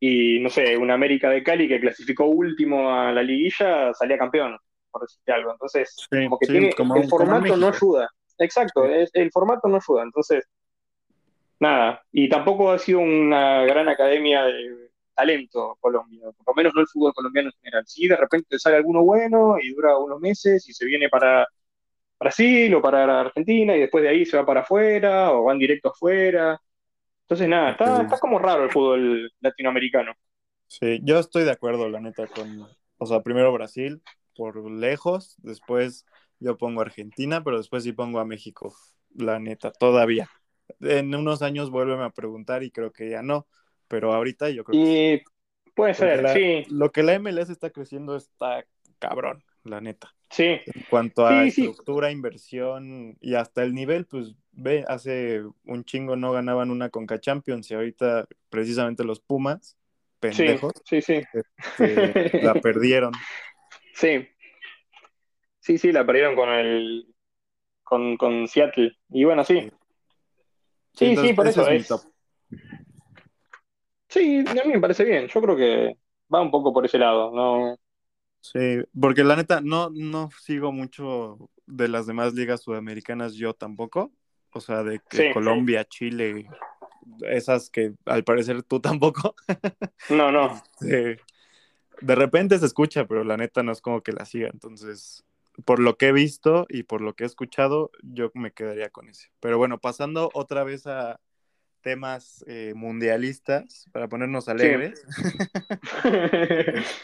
y no sé, un América de Cali que clasificó último a la liguilla salía campeón, por decirte algo. Entonces, Sí, como que sí, tiene, como- el formato no ayuda. Exacto, es- el formato no ayuda. Entonces, nada. Y tampoco ha sido una gran academia de talento Colombia, por lo menos no el fútbol colombiano en general. Sí, de repente sale alguno bueno y dura unos meses y se viene para Brasil o para Argentina y después de ahí se va para afuera o van directo afuera. Entonces, nada, está como raro el fútbol latinoamericano. Sí, yo estoy de acuerdo, la neta, con, o sea, primero Brasil por lejos, después yo pongo Argentina, pero después sí pongo a México, la neta, todavía. En unos años vuélveme a preguntar y creo que ya no, pero ahorita yo creo que sí. Y puede ser, la- sí, lo que la MLS está creciendo está cabrón, la neta. sí, En cuanto a Sí, sí. estructura, inversión y hasta el nivel, pues ve, hace un chingo no ganaban una Conca Champions y ahorita precisamente los Pumas, sí, pendejos, sí, sí, este, la perdieron. sí. Sí, sí, la perdieron con el con, con Seattle. Y bueno, sí. Sí, sí, por eso es es. Sí, a mí me parece bien. Yo creo que va un poco por ese lado. No, Sí, porque la neta no, no sigo mucho de las demás ligas sudamericanas, yo tampoco. O sea, de que Sí. Colombia, Chile, esas que al parecer tú tampoco. no, no. Este, de repente se escucha, pero la neta no es como que la siga. Entonces, por lo que he visto y por lo que he escuchado, yo me quedaría con ese. Pero bueno, pasando otra vez a temas eh, mundialistas, para ponernos alegres.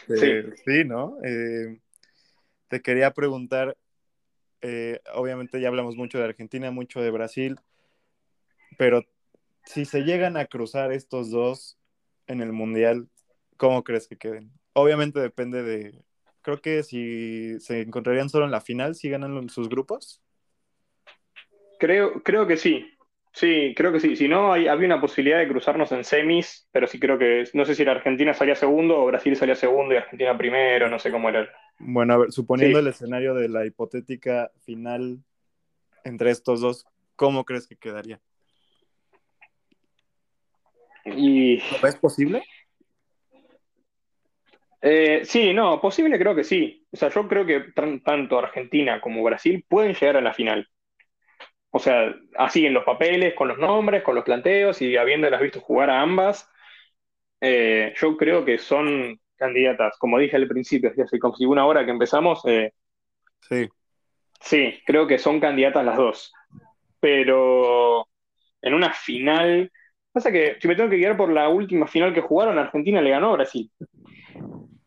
Sí. Este, sí, ¿no? Eh, te quería preguntar, eh, obviamente ya hablamos mucho de Argentina, mucho de Brasil, pero si se llegan a cruzar estos dos en el Mundial, ¿cómo crees que queden? Obviamente depende de, creo que si se encontrarían solo en la final, si ganan sus grupos. Creo, creo que sí. Sí, creo que sí. Si no, hay, había una posibilidad de cruzarnos en semis, pero sí creo que, no sé si la Argentina salía segundo o Brasil salía segundo y Argentina primero, no sé cómo era. Bueno, a ver, suponiendo Sí. el escenario de la hipotética final entre estos dos, ¿cómo crees que quedaría? Y ¿Lo ves posible? Eh, sí, no, posible creo que sí. O sea, yo creo que tan- tanto Argentina como Brasil pueden llegar a la final. O sea, así en los papeles, con los nombres, con los planteos y habiéndolas visto jugar a ambas, eh, yo creo que son candidatas. Como dije al principio, hace como si una hora que empezamos, eh, Sí. Sí, creo que son candidatas las dos. Pero en una final. Pasa que si me tengo que guiar por la última final que jugaron, Argentina le ganó a Brasil.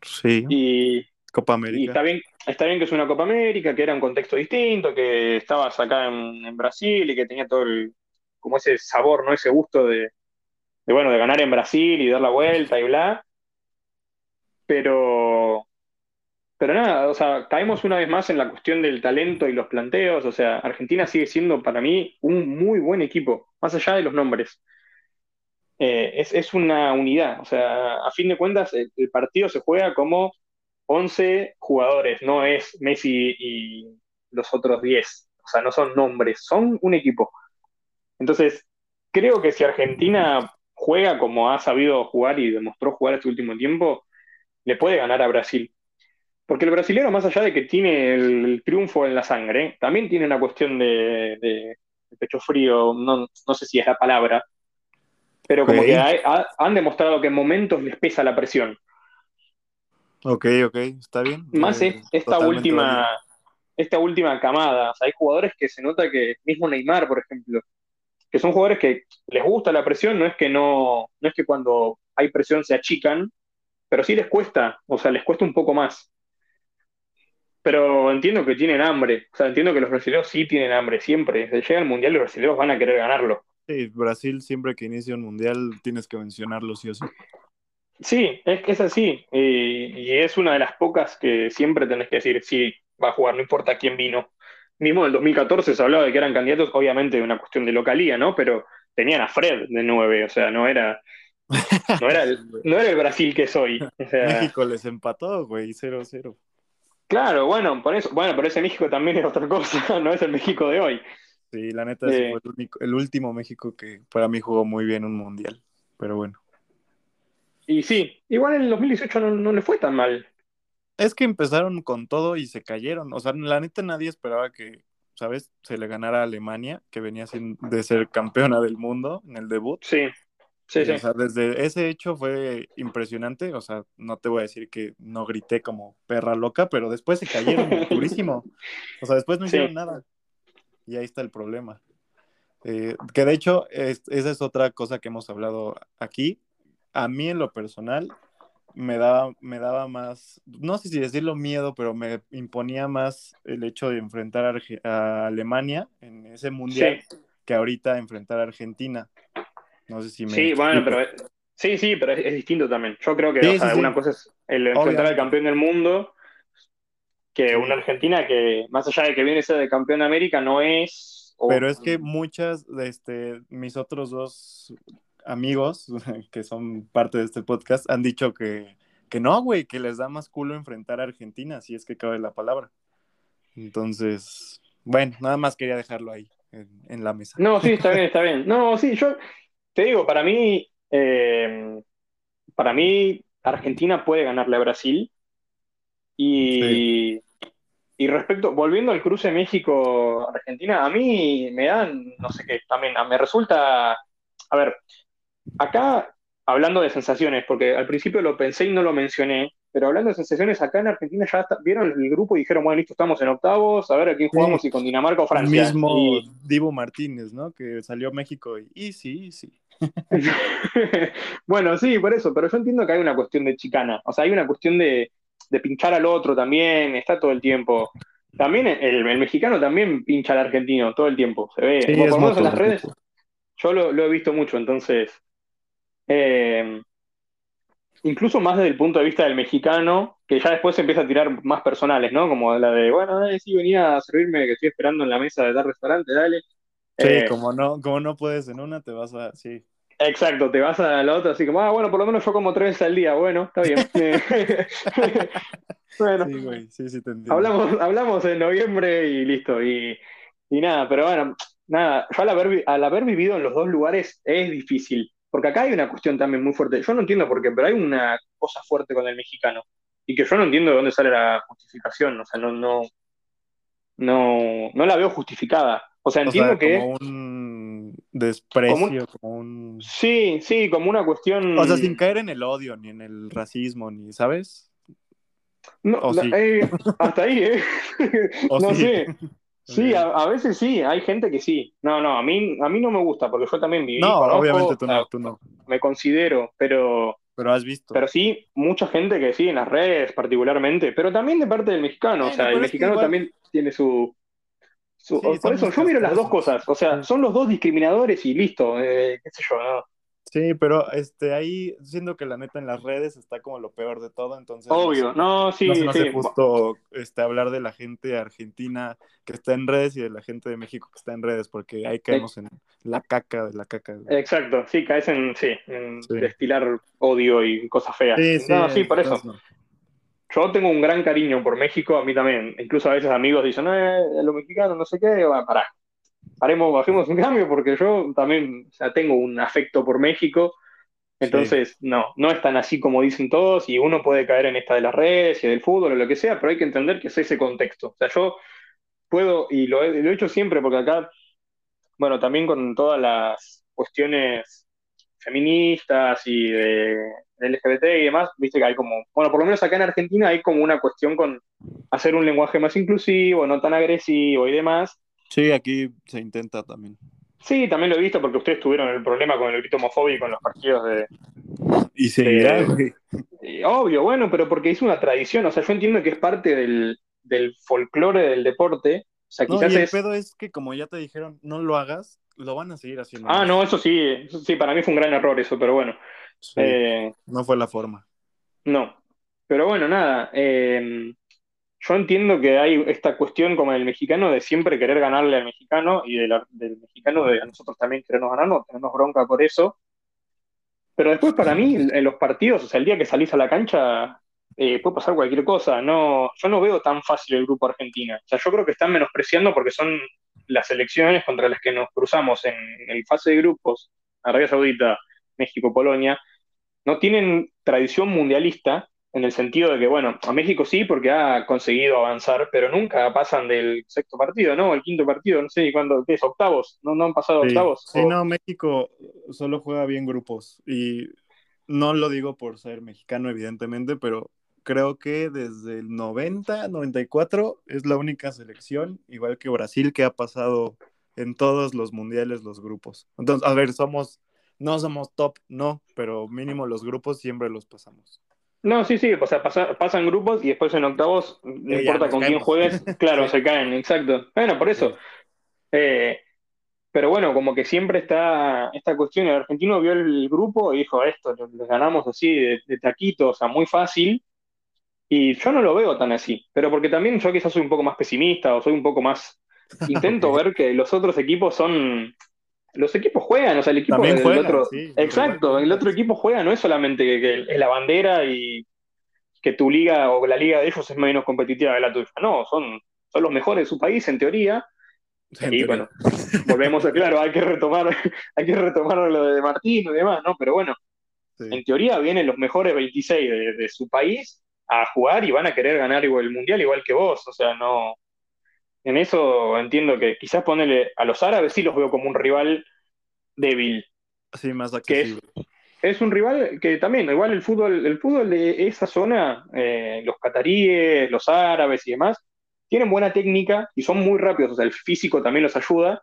Sí. Y, Copa y América. está bien, está bien que es una Copa América, que era un contexto distinto, que estabas acá en, en Brasil y que tenía todo el, como ese sabor, ¿no? Ese gusto de, de, bueno, de ganar en Brasil y dar la vuelta y bla. Pero, pero nada, o sea, caemos una vez más en la cuestión del talento y los planteos. O sea, Argentina sigue siendo para mí un muy buen equipo, más allá de los nombres. Eh, es, es una unidad, o sea, a fin de cuentas, el, partido se juega como 11 jugadores, no es Messi y los otros 10. O sea, no son nombres, son un equipo. Entonces, creo que si Argentina juega como ha sabido jugar y demostró jugar este último tiempo, le puede ganar a Brasil. Porque el brasilero, más allá de que tiene el, triunfo en la sangre, también tiene una cuestión de, de- de pecho frío, no, no sé si es la palabra, pero como que ha- ha- han demostrado que en momentos les pesa la presión. Ok, ok, está bien. Más Eh, es esta última, esta última camada. O sea, hay jugadores que se nota que, mismo Neymar, por ejemplo, que son jugadores que les gusta la presión, no es que no, no es que cuando hay presión se achican, pero sí les cuesta, o sea, les cuesta un poco más. Pero entiendo que tienen hambre, o sea, entiendo que los brasileños sí tienen hambre, siempre. Desde llega el mundial, los brasileños van a querer ganarlo. Sí, Brasil siempre que inicia un mundial tienes que mencionarlo sí o sí. Sí, es que es así. Y, y es una de las pocas que siempre tenés que decir, sí, va a jugar, no importa quién vino. Mismo en el 2014 se hablaba de que eran candidatos, obviamente una cuestión de localía, ¿no? Pero tenían a Fred de 9, o sea, no era, no era, el, no era el Brasil que soy. O sea, México les empató, güey, 0-0. claro, bueno, por eso, bueno, pero ese México también es otra cosa, no es el México de hoy. Sí, la neta Eh. fue el, único- el último México que para mí jugó muy bien un mundial. Pero bueno. Y sí, igual en el 2018 no, no le fue tan mal. Es que empezaron con todo y se cayeron. O sea, la neta nadie esperaba que, ¿sabes? Se le ganara a Alemania, que venía sin- de ser campeona del mundo en el debut. Sí, sí, Y, sí. O sea, desde ese hecho fue impresionante. O sea, no te voy a decir que no grité como perra loca, pero después se cayeron durísimo. O sea, después no Sí. hicieron nada. Y ahí está el problema. Eh, que de hecho, es- esa es otra cosa que hemos hablado aquí. A mí en lo personal me daba, me daba más, no sé si decirlo miedo, pero me imponía más el hecho de enfrentar a, Arge- a Alemania en ese mundial que ahorita enfrentar a Argentina. No sé si me Sí, bueno, pero sí, sí, pero es, es distinto también. Yo creo que Sí, o sea, sí, sí. una cosa es el enfrentar Obviamente. al campeón del mundo, que una Argentina que, más allá de que viene ser de campeón de América, no es. Pero es que muchas de este, mis otros dos amigos que son parte de este podcast han dicho que, que no, güey, que les da más culo enfrentar a Argentina, si es que cabe la palabra. Entonces, bueno, nada más quería dejarlo ahí, en, en la mesa. No, sí, está bien, está bien. No, sí, yo te digo, para mí, eh, para mí, Argentina puede ganarle a Brasil. Y, y respecto, volviendo al cruce México-Argentina, a mí me dan, no sé qué, también me resulta, a ver, acá hablando de sensaciones, porque al principio lo pensé y no lo mencioné, pero hablando de sensaciones, acá en Argentina ya está- vieron el grupo y dijeron, bueno, listo, estamos en octavos, a ver a quién jugamos, Sí. si con Dinamarca o El Francia. mismo Y- Divo Martínez, ¿no? Que salió a México y, y sí, y sí. Bueno, sí, por eso, pero yo entiendo que hay una cuestión de chicana, o sea, hay una cuestión de, de pinchar al otro también, está todo el tiempo. También el, el mexicano también pincha al argentino todo el tiempo, se ve. Sí, por lo menos en las redes, yo lo, lo he visto mucho, entonces, eh, incluso más desde el punto de vista del mexicano, que ya después se empieza a tirar más personales, ¿no? Como la de, bueno, dale, sí, venía a servirme, que estoy esperando en la mesa de tal restaurante, dale. Sí, Eh, como no, como no puedes en una, te vas a, sí. Exacto, te vas a la otra así como, ah, bueno, por lo menos yo como tres veces al día, bueno, está bien. bueno, Sí, güey, sí, sí te entiendo. hablamos, hablamos en noviembre y listo, y, y nada, pero bueno, nada, yo al haber, al haber vivido en los dos lugares es difícil, porque acá hay una cuestión también muy fuerte, yo no entiendo por qué, pero hay una cosa fuerte con el mexicano, y que yo no entiendo de dónde sale la justificación, o sea, no, no, no, no la veo justificada. O sea, O entiendo sea, que como un desprecio, como un... sí, sí, como una cuestión. O sea, sin caer en el odio, ni en el racismo, ni, ¿sabes? No, ¿O no, sí? eh, hasta ahí, ¿eh? ¿O no sí? sé. Sí, a, a veces sí, hay gente que sí. No, no, a mí, a mí no me gusta, porque yo también viví, No, conozco, obviamente tú no, tú no. me considero, pero, Pero has visto. pero sí, mucha gente que sí, en las redes particularmente, pero también de parte del mexicano, o sea, el mexicano igual- también tiene su... Sí, por eso yo miro las dos cosas, o sea, son los dos discriminadores y listo, eh, qué sé yo, ¿no? Sí, pero este, ahí siento que la neta en las redes está como lo peor de todo, entonces no Obvio, sé- no, sí, no sí. justo este, hablar de la gente argentina que está en redes y de la gente de México que está en redes, porque ahí caemos en la caca de la caca. Exacto, sí, caes en, sí, en Sí. destilar odio y cosas feas. Sí, sí, no, sí, por eso. no. Yo tengo un gran cariño por México, a mí también. Incluso a veces amigos dicen, eh, los mexicanos, no sé qué, bueno, pará. Paremos, hacemos un cambio porque yo también, o sea, tengo un afecto por México. Entonces, no, no es tan así como dicen todos y uno puede caer en esta de las redes y del fútbol o lo que sea, pero hay que entender que es ese contexto. O sea, yo puedo, y lo he, lo he hecho siempre porque acá, bueno, también con todas las cuestiones feministas y de LGBT y demás, viste que hay como, bueno, por lo menos acá en Argentina hay como una cuestión con hacer un lenguaje más inclusivo, no tan agresivo y demás. Sí, aquí se intenta también. Sí, también lo he visto porque ustedes tuvieron el problema con el grito homofóbico en los partidos de, Y seguirá, obvio, bueno, pero porque es una tradición, o sea, yo entiendo que es parte del, del folclore del deporte. O sea, No, quizás y el es. pedo es que como ya te dijeron, no lo hagas, lo van a seguir haciendo. Ah, no, eso sí, eso sí, para mí fue un gran error eso, pero bueno. Sí, Eh, no fue la forma. no. Pero bueno, nada. eh, yo entiendo que hay esta cuestión como el mexicano de siempre querer ganarle al mexicano y de la- del mexicano de a nosotros también querernos ganarnos, tenemos bronca por eso. Pero después para mí, en en los partidos, o sea, el día que salís a la cancha, eh, puede pasar cualquier cosa. No, yo no veo tan fácil el grupo Argentina. O sea, yo creo que están menospreciando porque son las elecciones contra las que nos cruzamos en el fase de grupos, Arabia Saudita, México, Polonia, no tienen tradición mundialista en el sentido de que, bueno, a México sí porque ha conseguido avanzar, pero nunca pasan del sexto partido, ¿no? El quinto partido, no sé ni cuándo, ¿qué es? ¿Octavos? ¿No, no han pasado Sí, octavos? sí, O- no, México solo juega bien grupos y no lo digo por ser mexicano, evidentemente, pero creo que desde el 90, 94 es la única selección, igual que Brasil, que ha pasado en todos los mundiales los grupos. Entonces, a ver, somos, no somos top, no, pero mínimo los grupos siempre los pasamos. No, sí, sí, o sea, pasa- pasan grupos y después en octavos, no importa con quién juegues, claro, se caen, exacto. Bueno, por eso. Sí. Eh, pero bueno, como que siempre está esta cuestión, el argentino vio el grupo y dijo, esto, les ganamos así de, de taquito, o sea, muy fácil, y yo no lo veo tan así, pero porque también yo quizás soy un poco más pesimista o soy un poco más, intento ver que los otros equipos son, los equipos juegan, o sea, el equipo También del juegan, otro, sí, exacto, el otro equipo juega, no es solamente que, que es la bandera y que tu liga o la liga de ellos es menos competitiva que la tuya, no, son, son los mejores de su país en teoría, y bueno, volvemos a, claro, hay que retomar, hay que retomar lo de Martín y demás, ¿no? Pero bueno, Sí. en teoría vienen los mejores 26 de, de su país a jugar y van a querer ganar igual el mundial igual que vos, o sea, no. En eso entiendo que quizás ponerle a los árabes sí los veo como un rival débil, Sí, más que es, un rival que también, igual el fútbol, el fútbol de esa zona, eh, los cataríes, los árabes y demás, tienen buena técnica y son muy rápidos, o sea, el físico también los ayuda,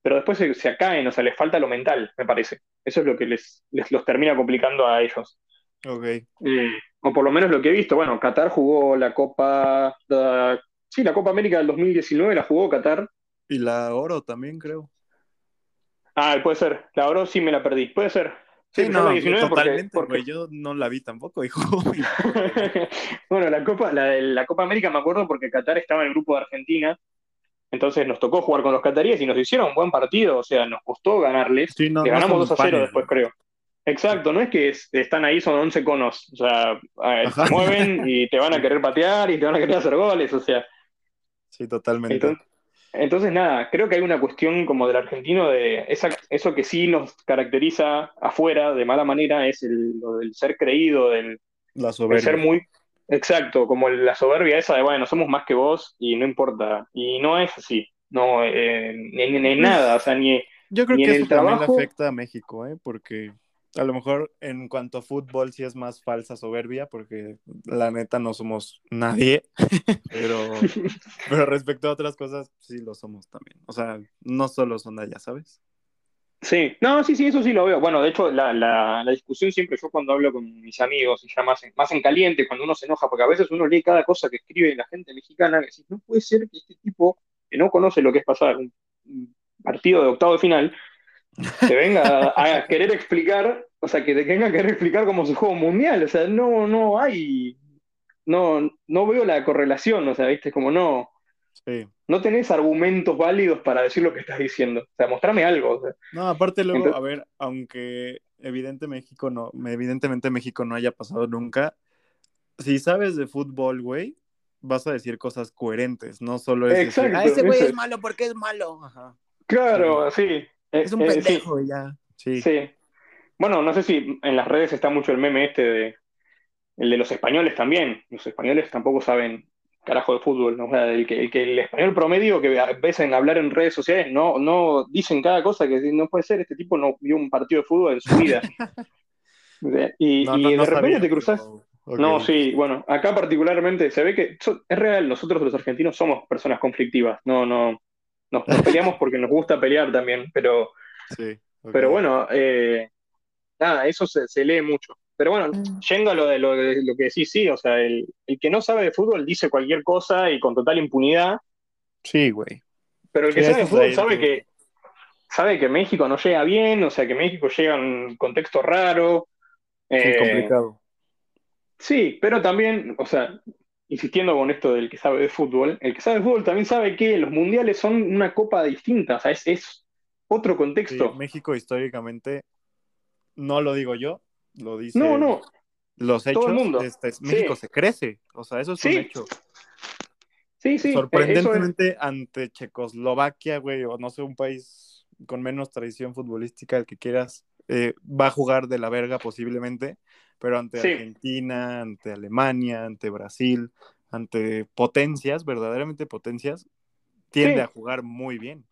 pero después se, se caen, o sea, les falta lo mental, me parece. Eso es lo que les, les los termina complicando a ellos. Ok. Eh, o por lo menos lo que he visto, bueno, Qatar jugó la Copa, la- sí, la Copa América del 2019 la jugó Qatar. Y la oro también, creo. Ah, puede ser, la Oro sí me la perdí, puede ser. Sí, Sí, no, la 19 porque- totalmente, porque- güey. Yo no la vi tampoco, hijo. bueno, la Copa, la, de la Copa América me acuerdo porque Qatar estaba en el grupo de Argentina, entonces nos tocó jugar con los cataríes y nos hicieron un buen partido, o sea, nos costó ganarles. Sí, no, Le no ganamos somos 2 a 0 panes, después, creo. Exacto, no es que es- están ahí, son 11 conos, o sea, se mueven y te van a querer patear y te van a querer hacer goles, o sea. Sí, totalmente. Entonces, entonces, nada, creo que hay una cuestión como del argentino de esa, eso que sí nos caracteriza afuera de mala manera es el, lo del ser creído, del, la el soberbia. ser muy exacto, como la soberbia esa de, bueno, somos más que vos y no importa. Y no es así, no, eh, en, en- en nada, o sea, ni... Yo creo que en eso el también afecta a México, ¿eh? Porque a lo mejor en cuanto a fútbol sí es más falsa soberbia, porque la neta no somos nadie, pero, pero respecto a otras cosas sí lo somos también. O sea, no solo son de allá, ¿sabes? Sí, no, sí, sí, eso sí lo veo. Bueno, de hecho, la, la, la discusión siempre, yo cuando hablo con mis amigos, y ya más en, más en caliente, cuando uno se enoja, porque a veces uno lee cada cosa que escribe la gente mexicana, que no puede ser que este tipo, que no conoce lo que es pasar un partido de octavo de final, te venga a, a querer explicar, o sea, que te venga a querer explicar cómo se juega un mundial, o sea, no, no hay, no, no veo la correlación, o sea, viste, como no, Sí. no tenés argumentos válidos para decir lo que estás diciendo, o sea, mostrame algo, o sea. No, aparte luego, Entonces- a ver, aunque evidente México no, evidentemente México no haya pasado nunca, si sabes de fútbol, güey, vas a decir cosas coherentes, no solo es decir, Exacto, ah, ese güey es. malo porque es malo. Ajá. Claro, sí. Es un Eh, eh, sí, pendejo ya. Sí. sí. Bueno, no sé si en las redes está mucho el meme este de el de los españoles también. Los españoles tampoco saben carajo de fútbol, ¿no? O sea, el que, el que el español promedio que ves en hablar en redes sociales no, no dicen cada cosa que no puede ser, este tipo no vio un partido de fútbol en su vida. Y, No, y no, de no repente sabía, te cruzas. pero-. No, sí, bueno, acá particularmente se ve que so- es real, nosotros los argentinos somos personas conflictivas, no, no, nos, nos peleamos porque nos gusta pelear también, pero, Sí, pero bueno, eh, nada, eso se, se lee mucho. Pero bueno, Mm. yendo a lo de lo, de lo que decís, sí, o sea, el, el que no sabe de fútbol dice cualquier cosa y con total impunidad, Sí, güey. pero el que Sí, sabe de fútbol sabe que, sabe que México no llega bien, o sea, que México llega en un contexto raro. Sí, eh, complicado. Sí, pero también, o sea, insistiendo con esto del que sabe de fútbol, el que sabe de fútbol también sabe que los mundiales son una copa distinta, o sea, es, es otro Sí, contexto. México históricamente, no lo digo yo, lo dice No, no, los hechos. todo el mundo. este, México Sí. se crece, o sea, eso es un Sí, hecho. sí, sí, es. Sorprendentemente ante Checoslovaquia, güey, o no sé, un país con menos tradición futbolística, el que quieras, eh, va a jugar de la verga posiblemente, pero ante Sí. Argentina, ante Alemania, ante Brasil, ante potencias, verdaderamente potencias, tiende Sí. a jugar muy bien.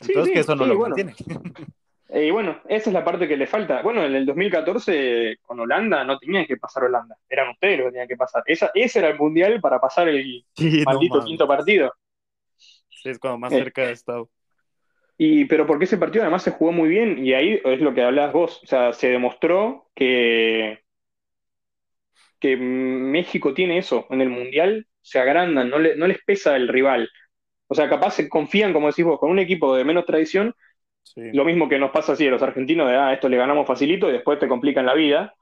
Entonces sí, que eso no lo bueno. mantiene. Y bueno, esa es la parte que le falta. Bueno, en el 2014 con Holanda no tenían que pasar Holanda, eran ustedes los que tenían que pasar. Esa, ese era el mundial para pasar el no maldito quinto partido. Sí, es cuando más Eh. cerca he estado. Y, pero porque ese partido además se jugó muy bien y ahí es lo que hablabas vos, o sea, se demostró que, que México tiene eso, en el Mundial se agrandan, no, le- no les pesa el rival. O sea, capaz se confían, como decís vos, con un equipo de menos tradición, Sí. lo mismo que nos pasa así a los argentinos, de, ah, esto le ganamos facilito y después te complican la vida.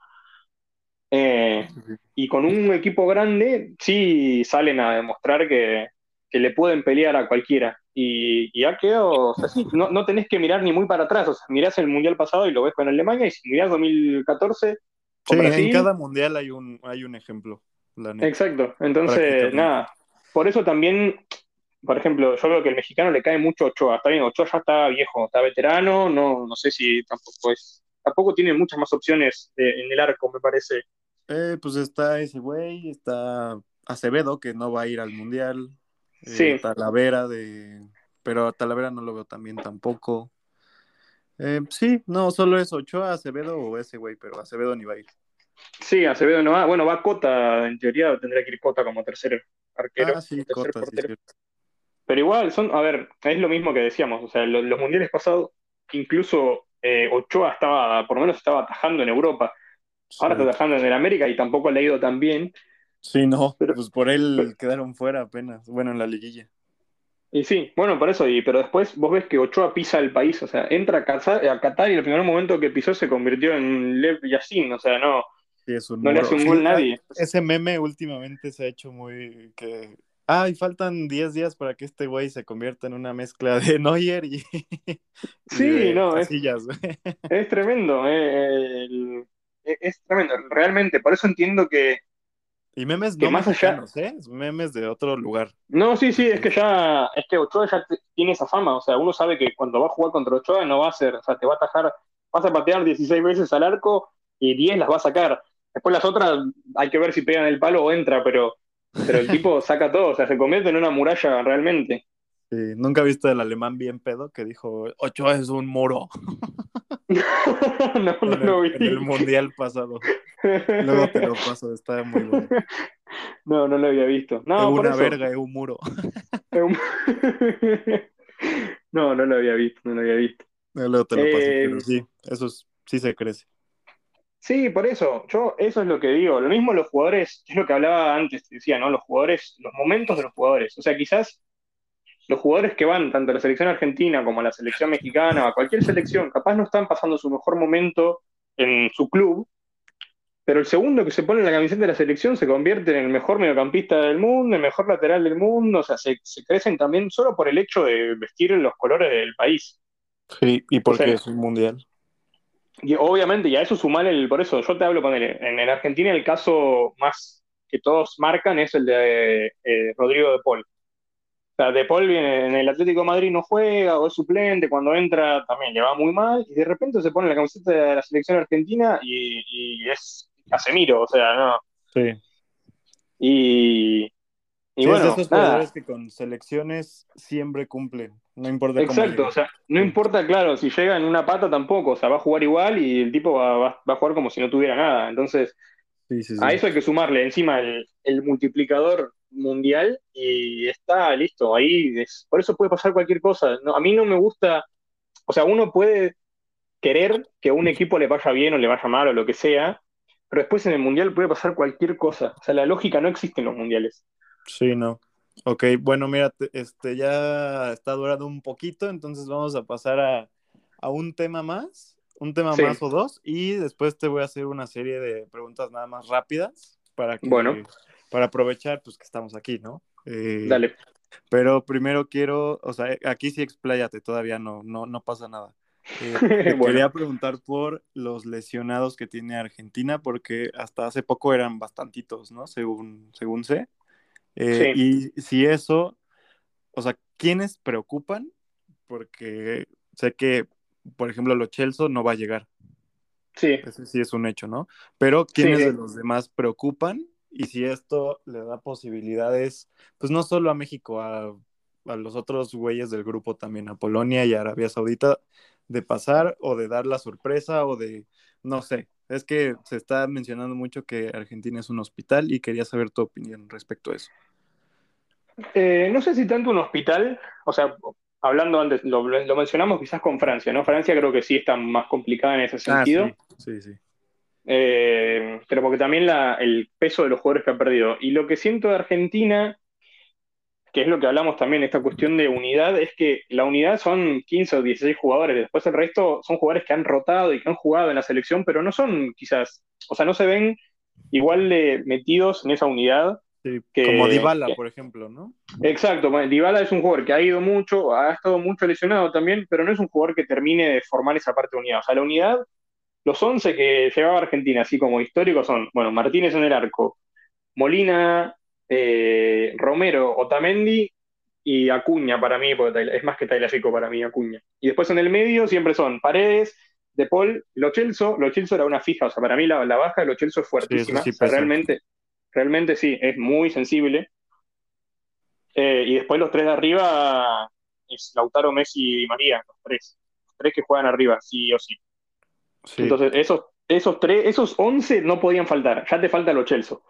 Eh, y con un equipo grande, sí salen a demostrar que, que le pueden pelear a cualquiera. Y, y ha quedado, o sea, sí, no, no tenés que mirar ni muy para atrás. O sea, mirás el Mundial pasado y lo ves con Alemania, y si mirás 2014 con Sí, Brasil, en cada mundial hay un, hay un ejemplo, exacto. Entonces, nada. Por eso también, por ejemplo, yo veo que el mexicano le cae mucho a Ochoa. Está bien, Ochoa ya está viejo, está veterano, no, no sé si tampoco es. Tampoco tiene muchas más opciones eh, en el arco, me parece. Eh, pues está ese güey, está Acevedo, que no va a ir al mundial. Eh, Sí. Talavera de. Pero a Talavera no lo veo también tampoco. Eh, sí, no, solo es Ochoa, Acevedo o ese güey, pero Acevedo ni va a ir. Sí, Acevedo no va. Bueno, va Cota, en teoría tendría que ir Cota como tercer arquero, Ah, sí, tercer Cota, sí, portero. Pero igual, son, a ver, es lo mismo que decíamos, o sea, lo- los, mundiales pasados, incluso eh, Ochoa estaba, por lo menos estaba atajando en Europa, ahora Sí. está atajando en el América y tampoco le ha ido tan bien. Sí, no, Pero- pues por él pero- quedaron fuera apenas, bueno, en la liguilla. Y sí, bueno, por eso, y, pero después vos ves que Ochoa pisa el país, o sea, entra a Qatar, a Qatar y el primer momento que pisó se convirtió en Lev Yassin, o sea, no, Sí, es un no le hace un Sí, gol ah, nadie. Ese meme últimamente se ha hecho muy que. Ay, faltan 10 días para que este güey se convierta en una mezcla de Neuer y, y Sí, de no, es- Casillas, güey. Es tremendo, eh, el- es, es tremendo, realmente, por eso entiendo que, Y memes Que no más allá- ¿eh? Memes de otro lugar. No, sí, sí, es que ya, es que Ochoa ya tiene esa fama, o sea, uno sabe que cuando va a jugar contra Ochoa no va a ser, o sea, te va a atajar, vas a patear 16 veces al arco y 10 las va a sacar. Después las otras hay que ver si pegan el palo o entra, pero, pero el tipo saca todo, o sea, se convierte en una muralla realmente. Sí, Nunca he visto el alemán bien pedo que dijo Ochoa es un muro no, no en el, lo vi. en el mundial pasado. Luego te lo paso, está muy bueno. No, no lo había visto. No, una eso. verga, es un muro. No, no lo había visto, no lo había visto. Luego te lo paso, Eh, pero sí, eso es- sí se crece. Sí, por eso, yo eso es lo que digo. Lo mismo los jugadores, es lo que hablaba antes, te decía, ¿no? Los jugadores, los momentos de los jugadores. O sea, quizás los jugadores que van tanto a la selección argentina como a la selección mexicana o a cualquier selección, capaz no están pasando su mejor momento en su club, pero el segundo que se pone en la camiseta de la selección se convierte en el mejor mediocampista del mundo, el mejor lateral del mundo, o sea, se, se crecen también solo por el hecho de vestir los colores del país. Sí, y porque sea, es un mundial. Y obviamente, y a eso sumar el, por eso yo te hablo con él. En, en Argentina el caso más que todos marcan es el de eh, Rodrigo de Paul. O sea, de Paul viene en el Atlético de Madrid no juega o es suplente, cuando entra también le va muy mal, y de repente se pone la camiseta de la selección argentina y, y es Casemiro, o sea, no. Sí. Y, y Sí, es bueno, de esos nada. jugadores que con selecciones siempre cumplen. No importa cómo Exacto, llegue. o sea, no importa, claro, si llega en una pata tampoco, o sea, va a jugar igual y el tipo va, va- va a jugar como si no tuviera nada. Entonces, sí. A eso hay que sumarle encima el, el multiplicador mundial y está listo. Ahí es- por eso puede pasar cualquier cosa. No, a mí no me gusta, o sea, uno puede querer que a un equipo le vaya bien o le vaya mal o lo que sea, pero después en el mundial puede pasar cualquier cosa. O sea, la lógica no existe en los mundiales. Sí, no. Ok, bueno, mira, este ya está durando un poquito, entonces vamos a pasar a, un tema más, un tema más o dos, y después te voy a hacer una serie de preguntas nada más rápidas para que, bueno. Para aprovechar pues que estamos aquí, ¿no? Eh, Dale. Pero primero quiero, o sea, aquí sí expláyate, todavía no, no, no pasa nada. Eh, quería preguntar por los lesionados que tiene Argentina, porque hasta hace poco eran bastantitos, ¿no? Según, según sé. Eh, y si eso, o sea, ¿quiénes preocupan? Porque sé que, por ejemplo, lo Chelsea no va a llegar. Sí. Ese sí es un hecho, ¿no? Pero ¿quiénes de los demás preocupan? Y si esto le da posibilidades, pues no solo a México, a, a los otros güeyes del grupo también, a Polonia y a Arabia Saudita, de pasar o de dar la sorpresa o de, no sé, es que se está mencionando mucho que Argentina es un hospital y quería saber tu opinión respecto a eso. Eh, no sé si tanto un hospital, o sea, hablando antes, lo, mencionamos quizás con Francia, ¿no? Francia creo que sí está más complicada en ese ah, sentido. sí, sí. Eh, pero porque también el peso de los jugadores que ha perdido. Y lo que siento de Argentina que es lo que hablamos también, esta cuestión de unidad, es que la unidad son 15 o 16 jugadores, después el resto son jugadores que han rotado y que han jugado en la selección, pero no son quizás, o sea, no se ven igual de metidos en esa unidad. como Dybala, por ejemplo, ¿no? Exacto, Dybala es un jugador que ha ido mucho, ha estado mucho lesionado también, pero no es un jugador que termine de formar esa parte de unidad. O sea, la unidad, los 11 que llevaba Argentina, así como históricos, son, bueno, Martínez en el arco, Molina, eh, Romero, Otamendi y Acuña para mí, porque es más que Tagliafico para mí, Acuña. Y después en el medio siempre son Paredes, De Paul, Lo Chelso. Lo Chelso era una fija, o sea, para mí la, baja de Lo Chelso es fuertísima. realmente, realmente sí, es muy sensible. Eh, y después los tres de arriba es Lautaro, Messi y María, los tres. Los tres que juegan arriba, sí o sí. Entonces, esos, esos tres, esos 11 no podían faltar. Ya te falta Lo Chelso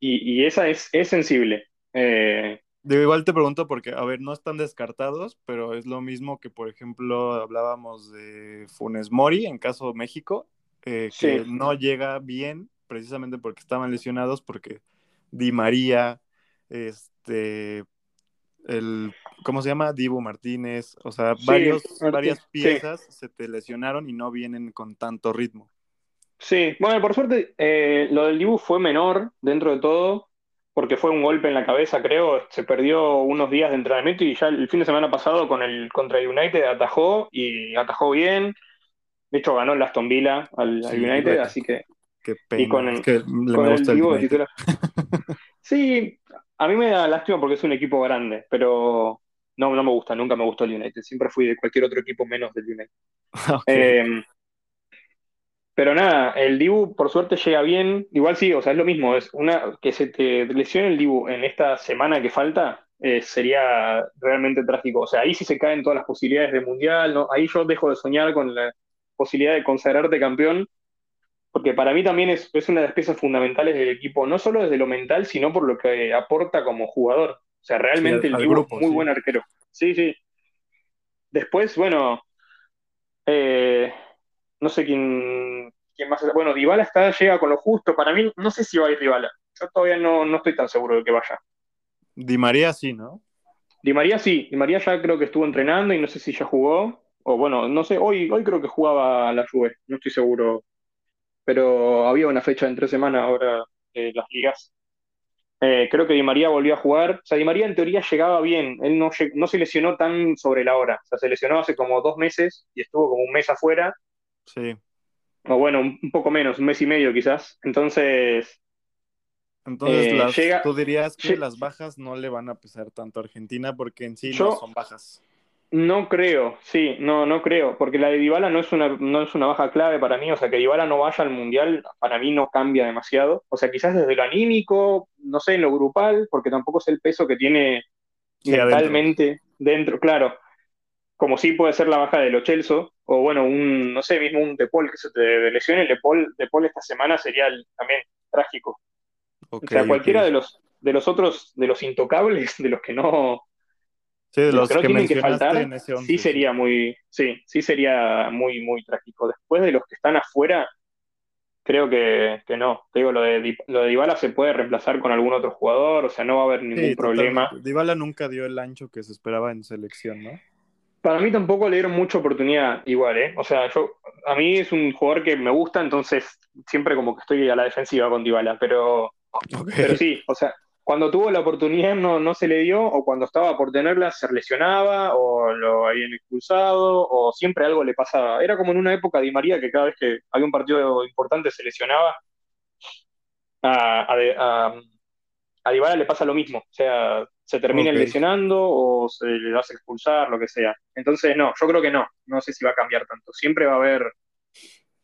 y, esa es, es sensible. Eh, igual te pregunto porque, a ver, no están descartados, pero es lo mismo que, por ejemplo, hablábamos de Funes Mori en caso de México, eh, que no llega bien precisamente porque estaban lesionados, porque Di María, este, el, ¿cómo se llama? Dibu Martínez, o sea, varios, varias piezas se te lesionaron y no vienen con tanto ritmo. Sí, bueno, por suerte eh, lo del Dibu fue menor dentro de todo, porque fue un golpe en la cabeza, creo. Se perdió unos días de entrenamiento y ya el fin de semana pasado con el contra United atajó y atajó bien. De hecho, ganó el Aston Villa al, United, así que. Qué pena. Y con el, que el, Sí, a mí me da lástima porque es un equipo grande, pero no, no me gusta, nunca me gustó el United. Siempre fui de cualquier otro equipo menos del United. Eh, pero nada, el Dibu por suerte llega bien. Igual sí, o sea, es lo mismo. Es una que se te lesione el Dibu en esta semana que falta eh, sería realmente trágico. O sea, ahí sí se caen todas las posibilidades de mundial. ¿no? Ahí yo dejo de soñar con la posibilidad de consagrarte campeón. Porque para mí también es, una de las piezas fundamentales del equipo, no solo desde lo mental, sino por lo que aporta como jugador. O sea, realmente el Dibu es muy buen arquero. Sí, sí. Después, bueno, eh, no sé quién, quién más. Bueno, Dybala está, llega con lo justo. Para mí, no sé si va a ir Dybala. Yo todavía no, no estoy tan seguro de que vaya. Di María sí, ¿no? Di María sí. Di María ya creo que estuvo entrenando y no sé si ya jugó. O bueno, no sé, hoy, hoy creo que jugaba la Juve, no estoy seguro. Pero había una fecha en tres semanas ahora de las ligas. Eh, creo que Di María volvió a jugar. O sea, Di María en teoría llegaba bien. Él no, no se lesionó tan sobre la hora. O sea, se lesionó hace como dos meses y estuvo como un mes afuera Sí. O bueno, un poco menos, un mes y medio quizás. Entonces. Entonces, eh, tú dirías que las bajas no le van a pesar tanto a Argentina porque en sí no son bajas. No creo, sí, no, no creo, porque la de Dybala no es una, no es una baja clave para mí, o sea, que Dybala no vaya al Mundial, para mí no cambia demasiado, o sea, quizás desde lo anímico, no sé, en lo grupal, porque tampoco es el peso que tiene mentalmente dentro. claro, como sí puede ser la baja de Lo Chelso, o bueno, un, no sé, mismo un Depol que se te lesione, el Depol, Depol esta semana sería también trágico. o sea, cualquiera de los de los otros, de los intocables, de los que no, sí, de los, que, tienen que faltar, sí sería muy, sí, sí sería muy, muy trágico. Después de los que están afuera, creo que, que no. Te digo, lo de, lo de Dybala se puede reemplazar con algún otro jugador, o sea, no va a haber ningún Sí, problema. totalmente. Dybala nunca dio el ancho que se esperaba en selección, ¿no? Para mí tampoco le dieron mucha oportunidad igual, ¿eh? O sea, yo, a mí es un jugador que me gusta, entonces siempre como que estoy a la defensiva con Dybala, pero, pero sí, o sea, cuando tuvo la oportunidad no, no se le dio, o cuando estaba por tenerla se lesionaba, o lo habían expulsado, o siempre algo le pasaba. Era como en una época Di María que cada vez que había un partido importante se lesionaba, a, a, a, a Dybala le pasa lo mismo, o sea, se termina lesionando o se le hace expulsar, lo que sea. Entonces, no, yo creo que no, no sé si va a cambiar tanto. Siempre va a haber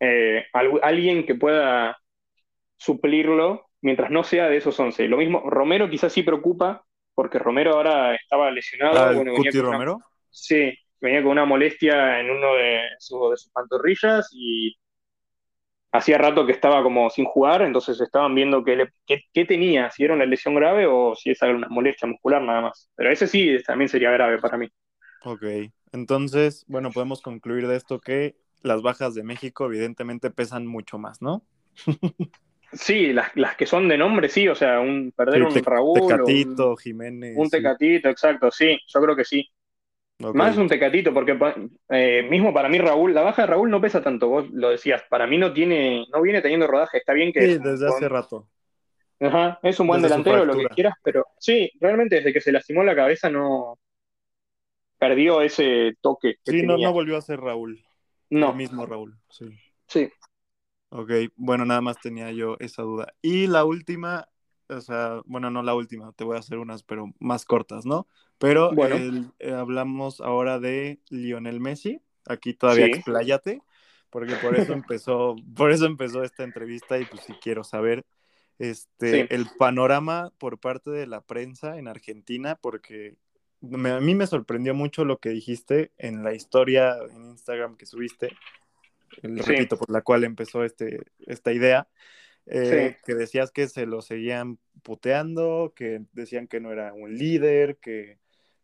eh, algu- alguien que pueda suplirlo mientras no sea de esos 11. Lo mismo, Romero quizás sí preocupa, porque Romero ahora estaba lesionado, Ah, bueno, venía una- Romero. sí, venía con una molestia en uno de, su- de sus pantorrillas y hacía rato que estaba como sin jugar, entonces estaban viendo qué, qué- qué tenía, si era una lesión grave o si es una molestia muscular nada más. Pero ese sí también sería grave para mí. Ok. Entonces, bueno, podemos concluir de esto que las bajas de México evidentemente pesan mucho más, ¿no? Sí, las, las que son de nombre, sí, o sea, un, perder un Te- Raúl Tecatito, un, Jiménez. un sí. Tecatito, exacto, sí, yo creo que sí. Más un Tecatito, porque eh, mismo para mí Raúl, la baja de Raúl no pesa tanto, vos lo decías, para mí no tiene, no viene teniendo rodaje, está bien que Sí, desde hace rato. Ajá, es un buen Desde delantero, lo que quieras, pero sí, realmente desde que se lastimó la cabeza no perdió ese toque que Sí, no, no volvió a ser Raúl. No, El mismo Raúl, sí. sí, Ok, bueno, nada más tenía yo esa duda. Y la última, o sea, bueno, no la última, te voy a hacer unas, pero más cortas, ¿no? Pero Bueno. el- eh, hablamos ahora de Lionel Messi. Aquí todavía Sí. expláyate, porque por eso empezó, por eso empezó esta entrevista y pues sí quiero saber este Sí. el panorama por parte de la prensa en Argentina, porque me- a mí me sorprendió mucho lo que dijiste en la historia en Instagram que subiste el- Sí. repito, por la cual empezó este, esta idea, eh, Sí. que decías que se lo seguían puteando, que decían que no era un líder, que,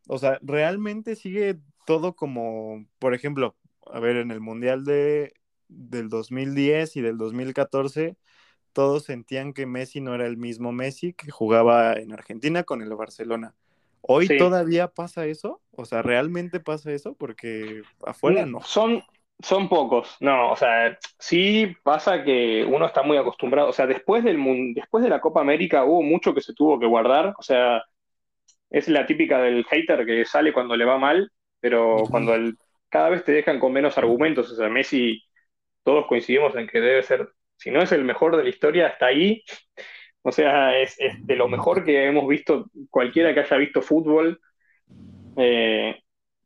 o sea, realmente sigue todo como, por ejemplo, a ver, en el Mundial de, del 2010 y del 2014, todos sentían que Messi no era el mismo Messi que jugaba en Argentina con el Barcelona. ¿Hoy Sí. todavía pasa eso? O sea, ¿realmente pasa eso? Porque afuera no. Son, son pocos, no, o sea, sí pasa que uno está muy acostumbrado, o sea, después del después de la Copa América hubo mucho que se tuvo que guardar, o sea, es la típica del hater que sale cuando le va mal, pero cuando el- cada vez te dejan con menos argumentos, o sea, Messi, todos coincidimos en que debe ser, si no es el mejor de la historia, hasta ahí, o sea, es, es de lo mejor que hemos visto cualquiera que haya visto fútbol. Eh,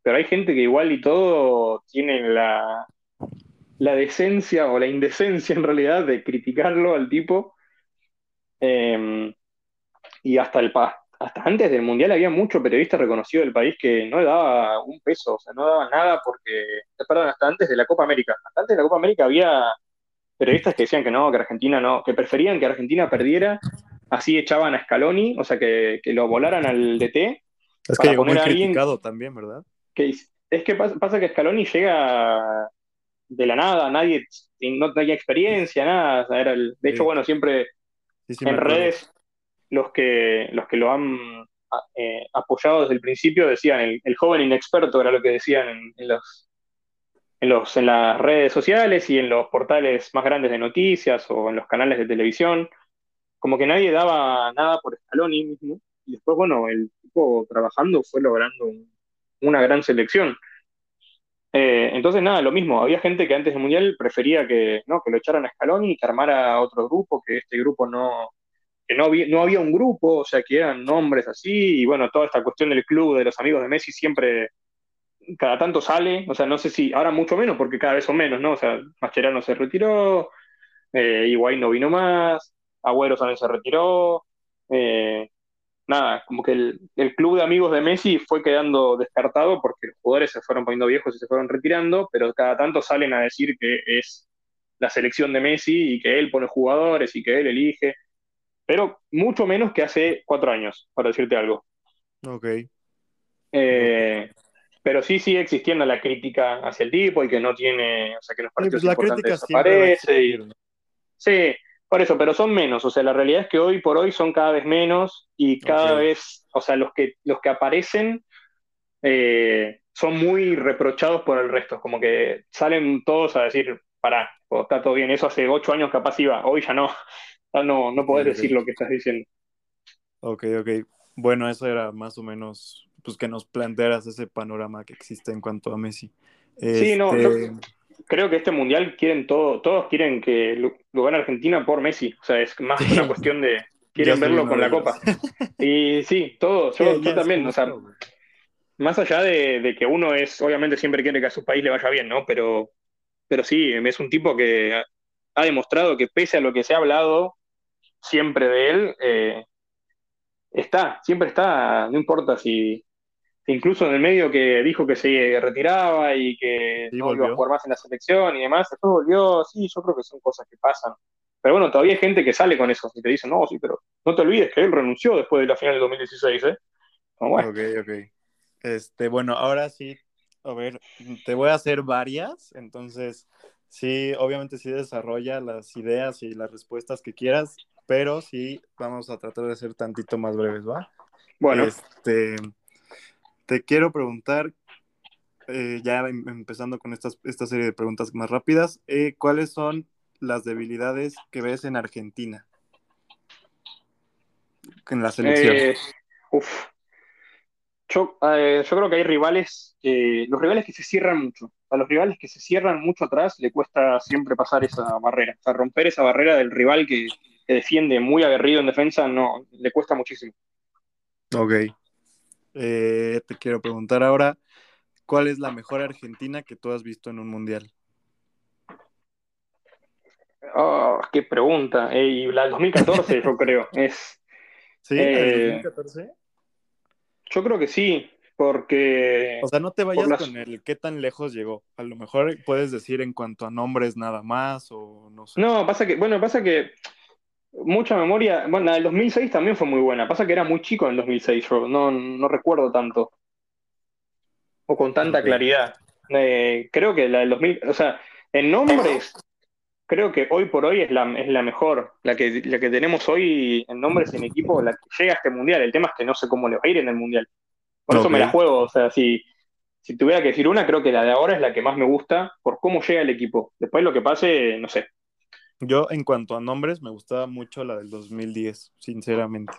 pero hay gente que igual y todo tiene la, la decencia o la indecencia en realidad de criticarlo al tipo. Eh, y hasta el hasta antes del Mundial había mucho periodista reconocido del país que no le daba un peso, o sea, no daba nada porque, perdón, hasta antes de la Copa América. Hasta antes de la Copa América había periodistas que decían que no, que Argentina no, que preferían que Argentina perdiera, así echaban a Scaloni, o sea, que, que lo volaran al DT Es que llegó muy alguien- criticado también, ¿verdad? Que es que pasa, pasa que Scaloni llega de la nada, nadie no tenía experiencia, nada. o sea, era el- de hecho, Sí. bueno, siempre Sí, sí, me en redes los que, los que lo han eh, apoyado desde el principio decían el, el joven inexperto, era lo que decían en, en los, en los, en las redes sociales y en los portales más grandes de noticias o en los canales de televisión. Como que nadie daba nada por Scaloni mismo. Y después, bueno, el tipo trabajando fue logrando un- una gran selección. Eh, entonces, nada, lo mismo. Había gente que antes del Mundial prefería que, no, que lo echaran a Scaloni, que armara otro grupo, que este grupo no, que no había, no había un grupo, o sea, que eran nombres así, y bueno, toda esta cuestión del club, de los amigos de Messi, siempre, cada tanto sale, o sea, no sé si, ahora mucho menos, porque cada vez son menos, ¿no? O sea, Mascherano se retiró, eh, no vino más, Agüero también se retiró, eh, nada, como que el, el club de amigos de Messi fue quedando descartado porque los jugadores se fueron poniendo viejos y se fueron retirando, pero cada tanto salen a decir que es la selección de Messi y que él pone jugadores y que él elige, pero mucho menos que hace cuatro años, para decirte algo. Ok. Eh, pero sí sigue existiendo la crítica hacia el tipo y que no tiene, o sea, que los Sí, partidos pues la importantes crítica desaparece y. Sí, por eso, pero son menos. O sea, la realidad es que hoy por hoy son cada vez menos y cada vez, o sea, los que, los que aparecen eh, son muy reprochados por el resto. Como que salen todos a decir, pará, o está todo bien. Eso hace ocho años capaz iba, hoy ya no. Ya no, no podés decir lo que estás diciendo. Ok, ok. Bueno, eso era más o menos, pues que nos plantearas ese panorama que existe en cuanto a Messi. Sí, no, yo Este, creo que este mundial quieren todo, todos quieren que lo, lo gane Argentina por Messi. O sea, es más una sí, cuestión de quieren verlo con la copa. Y sí, todo, yo, yo también, o sea, más allá de, de que uno es, obviamente siempre quiere que a su país le vaya bien, ¿no? Pero, pero sí, es un tipo que ha, ha demostrado que pese a lo que se ha hablado siempre de él, eh, está, siempre está, no importa si, incluso en el medio que dijo que se retiraba y que Sí, no iba a jugar más en la selección y demás, después volvió, sí, yo creo que son cosas que pasan. Pero bueno, todavía hay gente que sale con eso y te dice, no, sí, pero no te olvides que él renunció después de la final del 2016, ¿eh? Bueno, Ok, ok. Este, bueno, ahora sí, a ver, te voy a hacer varias, entonces sí, obviamente sí desarrolla las ideas y las respuestas que quieras, pero sí vamos a tratar de ser tantito más breves, ¿va? bueno, Este, te quiero preguntar, eh, ya em- empezando con estas, esta serie de preguntas más rápidas, eh, ¿cuáles son las debilidades que ves en Argentina, en la selección? eh, uf, yo, yo creo que hay rivales, los rivales que se cierran mucho. A los rivales que se cierran mucho atrás le cuesta siempre pasar esa barrera. O sea, romper esa barrera del rival que, que defiende muy aguerrido en defensa, no, le cuesta muchísimo. Ok. Eh, te quiero preguntar ahora, ¿cuál es la mejor Argentina que tú has visto en un mundial? Ah, qué pregunta. Y la del 2014, yo creo. Es, ¿Sí? ¿La del eh, 2014? yo creo que sí, porque O sea, no te vayas las, con el qué tan lejos llegó. A lo mejor puedes decir en cuanto a nombres nada más o no sé. no, pasa que, bueno, pasa que mucha memoria, bueno, la del 2006 también fue muy buena. Pasa que era muy chico en el 2006, yo no, no recuerdo tanto, o con tanta claridad. Eh, creo que la del 2000, o sea, en nombres, creo que hoy por hoy es la, es la mejor. La que, la que tenemos hoy en nombres en equipo, la que llega a este mundial. El tema es que no sé cómo le va a ir en el mundial. Por eso me la juego, o sea, si, si tuviera que decir una, creo que la de ahora es la que más me gusta por cómo llega el equipo. Después lo que pase, no sé. Yo en cuanto a nombres me gustaba mucho la del 2010, sinceramente.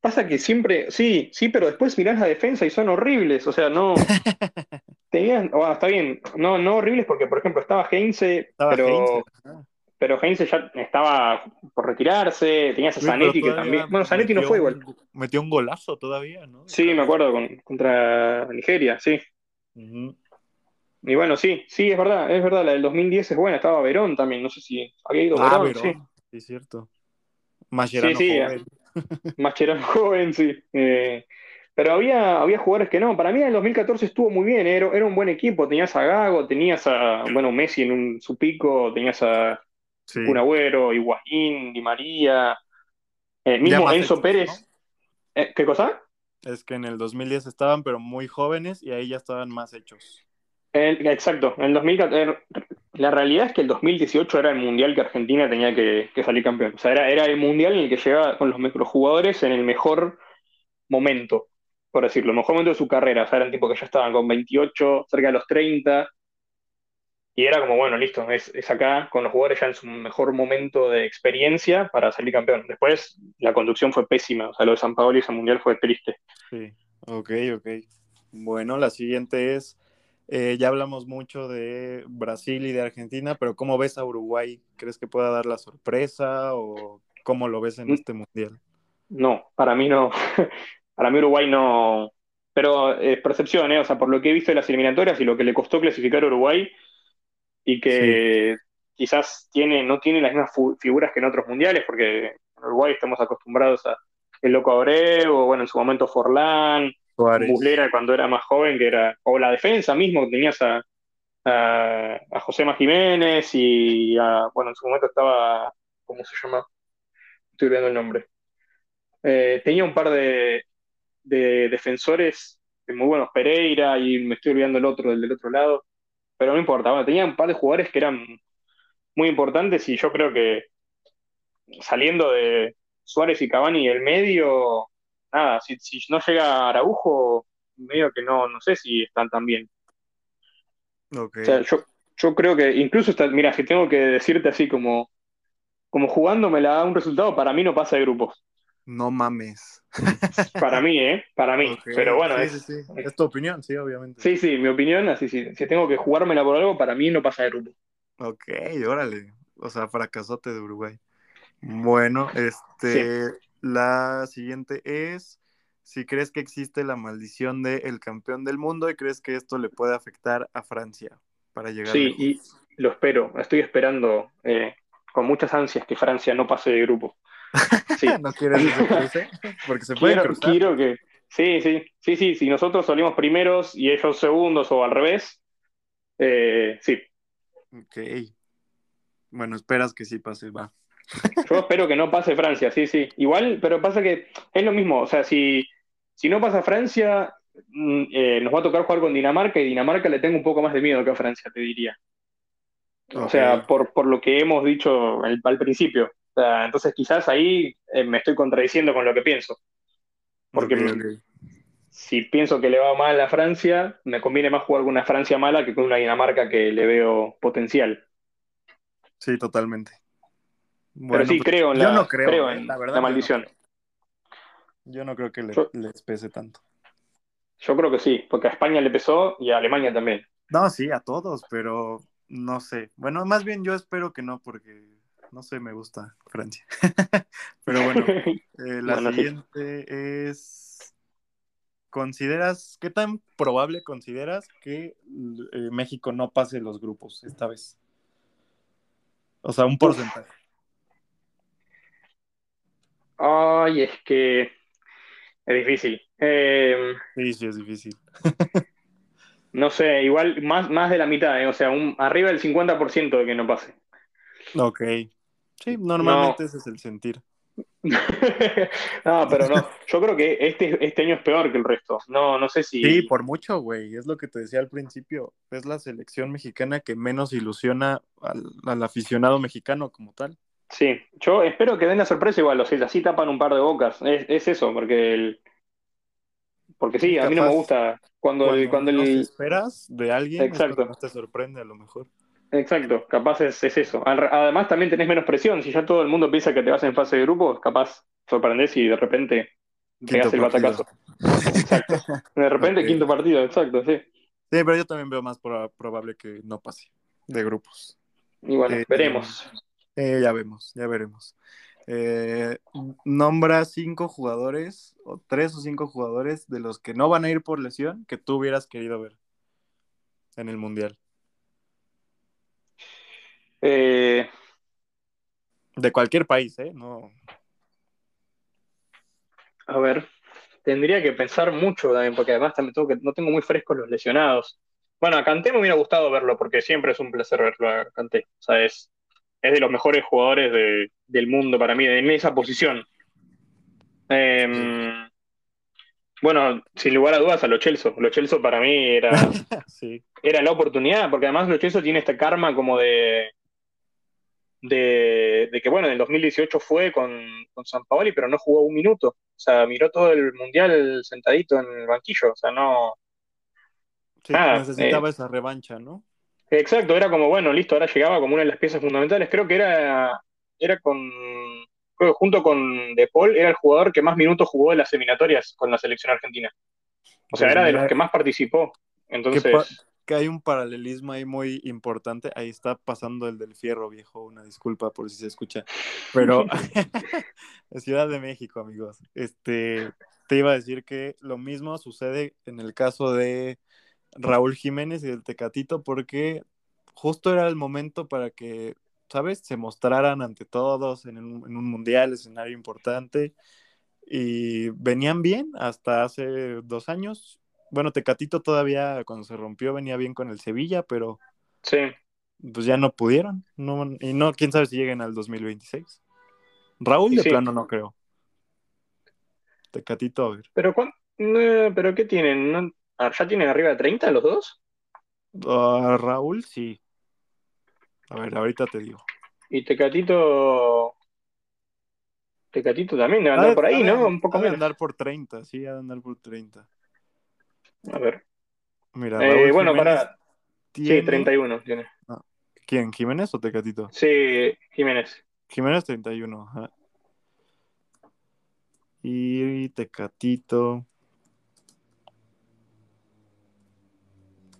Pasa que siempre, sí, sí, pero después mirás la defensa y son horribles, o sea, no, tenían, bueno, está bien, no, no horribles porque, por ejemplo, estaba Heinze, Estaba Heinze. pero, ajá. pero Heinze ya estaba por retirarse, tenías a Zanetti que también, bueno, Zanetti no fue igual, un, metió un golazo todavía, ¿no? Sí, me acuerdo, con- contra Nigeria, sí. Ujú. Y bueno, sí, sí, es verdad, es verdad, la del 2010 es buena, estaba Verón también, no sé si había ido Ah, Verón, sí. Verón, sí, es cierto. Sí, Mascherano sí, joven. Mascherano joven, sí. Eh, pero había, había jugadores que no. Para mí en el 2014 estuvo muy bien, era, era un buen equipo. Tenías a Gago, tenías a, bueno, Messi en un, su pico, tenías a Sí. Kun Agüero, Higuaín, Di María, eh, mismo Enzo Pérez. Eh, ¿qué cosa? Es que en el 2010 estaban, pero muy jóvenes y ahí ya estaban más hechos. Exacto, en el 2014, la realidad es que el 2018 era el mundial que Argentina tenía que, salir campeón. O sea, era, era el mundial en el que llegaba con los, me- los jugadores en el mejor momento, por decirlo, el mejor momento de su carrera. O sea, eran tipo que ya estaban con 28, cerca de los 30, y era como, bueno, listo, es, es acá con los jugadores ya en su mejor momento de experiencia para salir campeón. Después la conducción fue pésima, o sea, lo de San Paolo y ese mundial fue triste. Sí, ok, ok. Bueno, la siguiente es, eh, ya hablamos mucho de Brasil y de Argentina, pero ¿cómo ves a Uruguay? ¿Crees que pueda dar la sorpresa o cómo lo ves en este mundial? No, para mí no. Para mí Uruguay no. Pero es percepción, ¿eh? O sea, por lo que he visto de las eliminatorias y lo que le costó clasificar a Uruguay y que quizás tiene, no tiene las mismas figuras que en otros mundiales, porque en Uruguay estamos acostumbrados a el Loco Abreu, o bueno, en su momento Forlán, Suárez. Cuando era más joven, que era, o la defensa mismo, tenías a, a, a José Jiménez y a, bueno, en su momento estaba, ¿cómo se llama? Estoy olvidando el nombre. Eh, tenía un par de, de defensores muy buenos, Pereira, y me estoy olvidando el otro, del del otro lado, pero no importa, tenía un par de jugadores que eran muy importantes y yo creo que saliendo de Suárez y Cavani el medio, nada, si, si no llega Araujo, medio que no, no sé si están tan bien. Ok. O sea, yo, yo creo que incluso, está, mira, si tengo que decirte así como, como jugando me la da un resultado, para mí no pasa de grupos. No mames. Para mí, ¿eh? Para mí. Pero bueno, sí, es, sí, sí. Es tu opinión, sí, obviamente. sí, sí, mi opinión, así sí. Si tengo que jugármela por algo, para mí no pasa de grupo. Ok, órale. O sea, fracasote de Uruguay. Bueno, este, la siguiente es si crees que existe la maldición del campeón del mundo y crees que esto le puede afectar a Francia para llegar Sí, y lo espero. Estoy esperando eh, con muchas ansias que Francia no pase de grupo. Sí. ¿No quieres que se cruce? Porque se puede Quiero, cruzar. quiero que. Sí, sí, sí, sí. Si nosotros salimos primeros y ellos segundos o al revés, eh, sí. Ok. Bueno, esperas que sí pase, va. Yo espero que no pase Francia, sí, sí. Igual, pero pasa que es lo mismo. O sea, si, si no pasa Francia, mm, eh, nos va a tocar jugar con Dinamarca y Dinamarca le tengo un poco más de miedo que a Francia, te diría. O sea, por, por lo que hemos dicho al, al principio. O sea, entonces quizás ahí eh, me estoy contradiciendo con lo que pienso. Porque si pienso que le va mal a Francia, me conviene más jugar con una Francia mala que con una Dinamarca que le veo potencial. Sí, totalmente. Pero sí, pues, creo en yo la, no creo, creo eh, en la verdad, la yo no maldición. creo. Yo no creo que le- Yo- les pese tanto. Yo creo que sí, porque a España le pesó y a Alemania también. No, sí, a todos, pero no sé. Bueno, más bien yo espero que no, porque no sé, me gusta Francia. Pero bueno, eh, la Bueno, sí. siguiente es, ¿consideras, qué tan probable consideras que eh, México no pase los grupos esta vez? O sea, un porcentaje. Ay, es que es difícil. Eh, Sí, sí, es difícil. no sé, igual más, más de la mitad, eh, o sea, un, arriba del 50% de que no pase. Ok. Sí, normalmente No. ese es el sentir. No, pero no. Yo creo que este, este año es peor que el resto. No, no sé si. Sí, por mucho, güey. Es lo que te decía al principio. Es la selección mexicana que menos ilusiona al, al aficionado mexicano como tal. Sí, yo espero que den la sorpresa igual, o sea, así tapan un par de bocas. Es, es eso, porque el. Porque sí, a mí no me gusta cuando el, cuando el. esperas de alguien, Exacto. cuando te sorprende a lo mejor. Exacto, capaz es, es eso. Además, también tenés menos presión. Si ya todo el mundo piensa que te vas en fase de grupo, capaz sorprendés y de repente pegás el batacazo. Exacto. De repente, quinto partido, exacto, sí. Sí, pero yo también veo más proba- probable que no pase de grupos. Y bueno, Eh, veremos. Eh, ya vemos, ya veremos. Eh, nombra cinco jugadores, o tres o cinco jugadores de los que no van a ir por lesión que tú hubieras querido ver en el Mundial. Eh, De cualquier país, ¿eh? No. a ver, tendría que pensar mucho también, porque además también tengo que, no tengo muy frescos los lesionados. Bueno, a Kanté me hubiera gustado verlo, porque siempre es un placer verlo a Kanté. O sea, es, es de los mejores jugadores de- del mundo para mí, en esa posición. Eh, bueno, sin lugar a dudas, a Lo Celso. Lo Celso para mí era, sí. era la oportunidad, porque además Lo Celso tiene este karma como de, de, de que, bueno, en el 2018 fue con, con San Paoli, pero no jugó un minuto. O sea, miró todo el Mundial sentadito en el banquillo. O sea, no... Sí, necesitaba esa revancha, ¿no? Exacto, era como, bueno, listo, ahora llegaba como una de las piezas fundamentales. Creo que era, era con, creo que junto con De Paul, era el jugador que más minutos jugó en las eliminatorias con la selección argentina. O sea, Pues era de los que más participó. que, Entonces, pa- que hay un paralelismo ahí muy importante. Ahí está pasando el del fierro, viejo. Una disculpa por si se escucha. Pero Ciudad de México, amigos. Este, te iba a decir que lo mismo sucede en el caso de Raúl Jiménez y del Tecatito, porque justo era el momento para que, ¿sabes? Se mostraran ante todos en un, en un mundial, escenario importante. Y venían bien hasta hace dos años. Bueno, Tecatito todavía cuando se rompió venía bien con el Sevilla, pero sí. pues ya no pudieron. No, y no, quién sabe si lleguen al 2026. Raúl de sí. plano no creo. Tecatito, a ver. Pero, ¿cuán- no, ¿pero qué tienen? ¿No- ¿Ya tienen arriba de 30 los dos? Ah, Raúl sí. A ver, ahorita te digo. Y Tecatito. Tecatito también debe andar por ahí, ¿no? Un poco menos. andar por 30, sí, ha de andar por 30. A ver. Mira, Eh, Raúl bueno, Jiménez para. tiene- Sí, 31 tiene. ¿Quién? ¿Jiménez o Tecatito? Sí, Jiménez. Jiménez 31, ajá. Y Tecatito.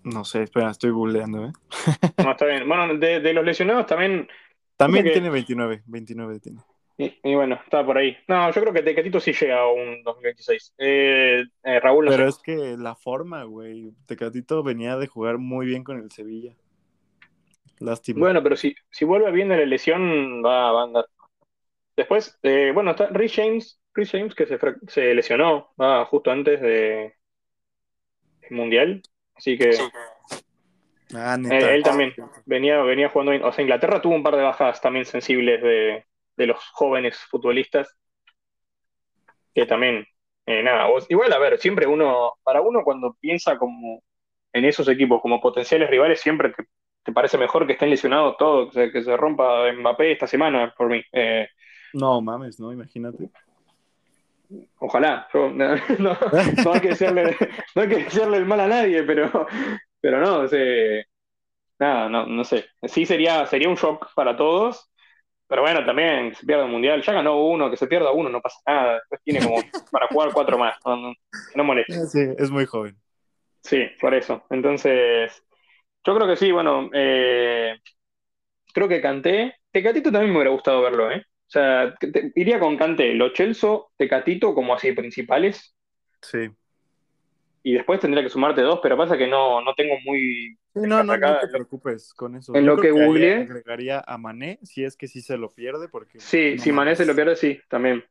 No sé, espera, estoy googleando, ¿eh? No, está bien. Bueno, de, de los lesionados también. También que- tiene 29, 29 tiene. Y, y bueno, está por ahí. No, yo creo que Tecatito sí llega a un 2026. Eh, eh, Raúl, no Pero sé. es que la forma, güey. Tecatito venía de jugar muy bien con el Sevilla. Lástima. Bueno, pero si, si vuelve bien de la lesión, va, va a andar. Después, eh, bueno, está Rhys James, Rhys James que se, se lesionó va, justo antes de Mundial. Así que ah, él también venía, venía jugando bien. O sea, Inglaterra tuvo un par de bajas también sensibles de, de los jóvenes futbolistas. Que también, eh, nada, vos- igual a ver, siempre uno, para uno cuando piensa como en esos equipos como potenciales rivales, siempre te, te parece mejor que estén lesionados todos, que se, que se rompa Mbappé esta semana, por mí. Eh, No mames, ¿no? Imagínate. Ojalá, yo- no, no- no hay que decirle, no hay que decirle el mal a nadie, pero, pero no, o sea, nada, no, no sé. Sí sería, sería un shock para todos, pero bueno, también que se pierda el mundial, ya ganó uno, que se pierda uno, no pasa nada, después tiene como para jugar cuatro más, no. Eh, Sí, es muy joven. Sí, por eso. Entonces, yo creo que sí, bueno, eh, creo que Kanté, Tecatito también me hubiera gustado verlo, ¿eh? O sea, te- iría con Kanté, Lo Celso, Tecatito como así principales. Sí. Y después tendría que sumarte dos, pero pasa que no, no tengo muy. Sí, no, no, no te preocupes con eso. en Yo lo que googleé- agregaría a Mané si es que sí se lo pierde, porque. Sí, no si Mané se lo pierde, sí, también.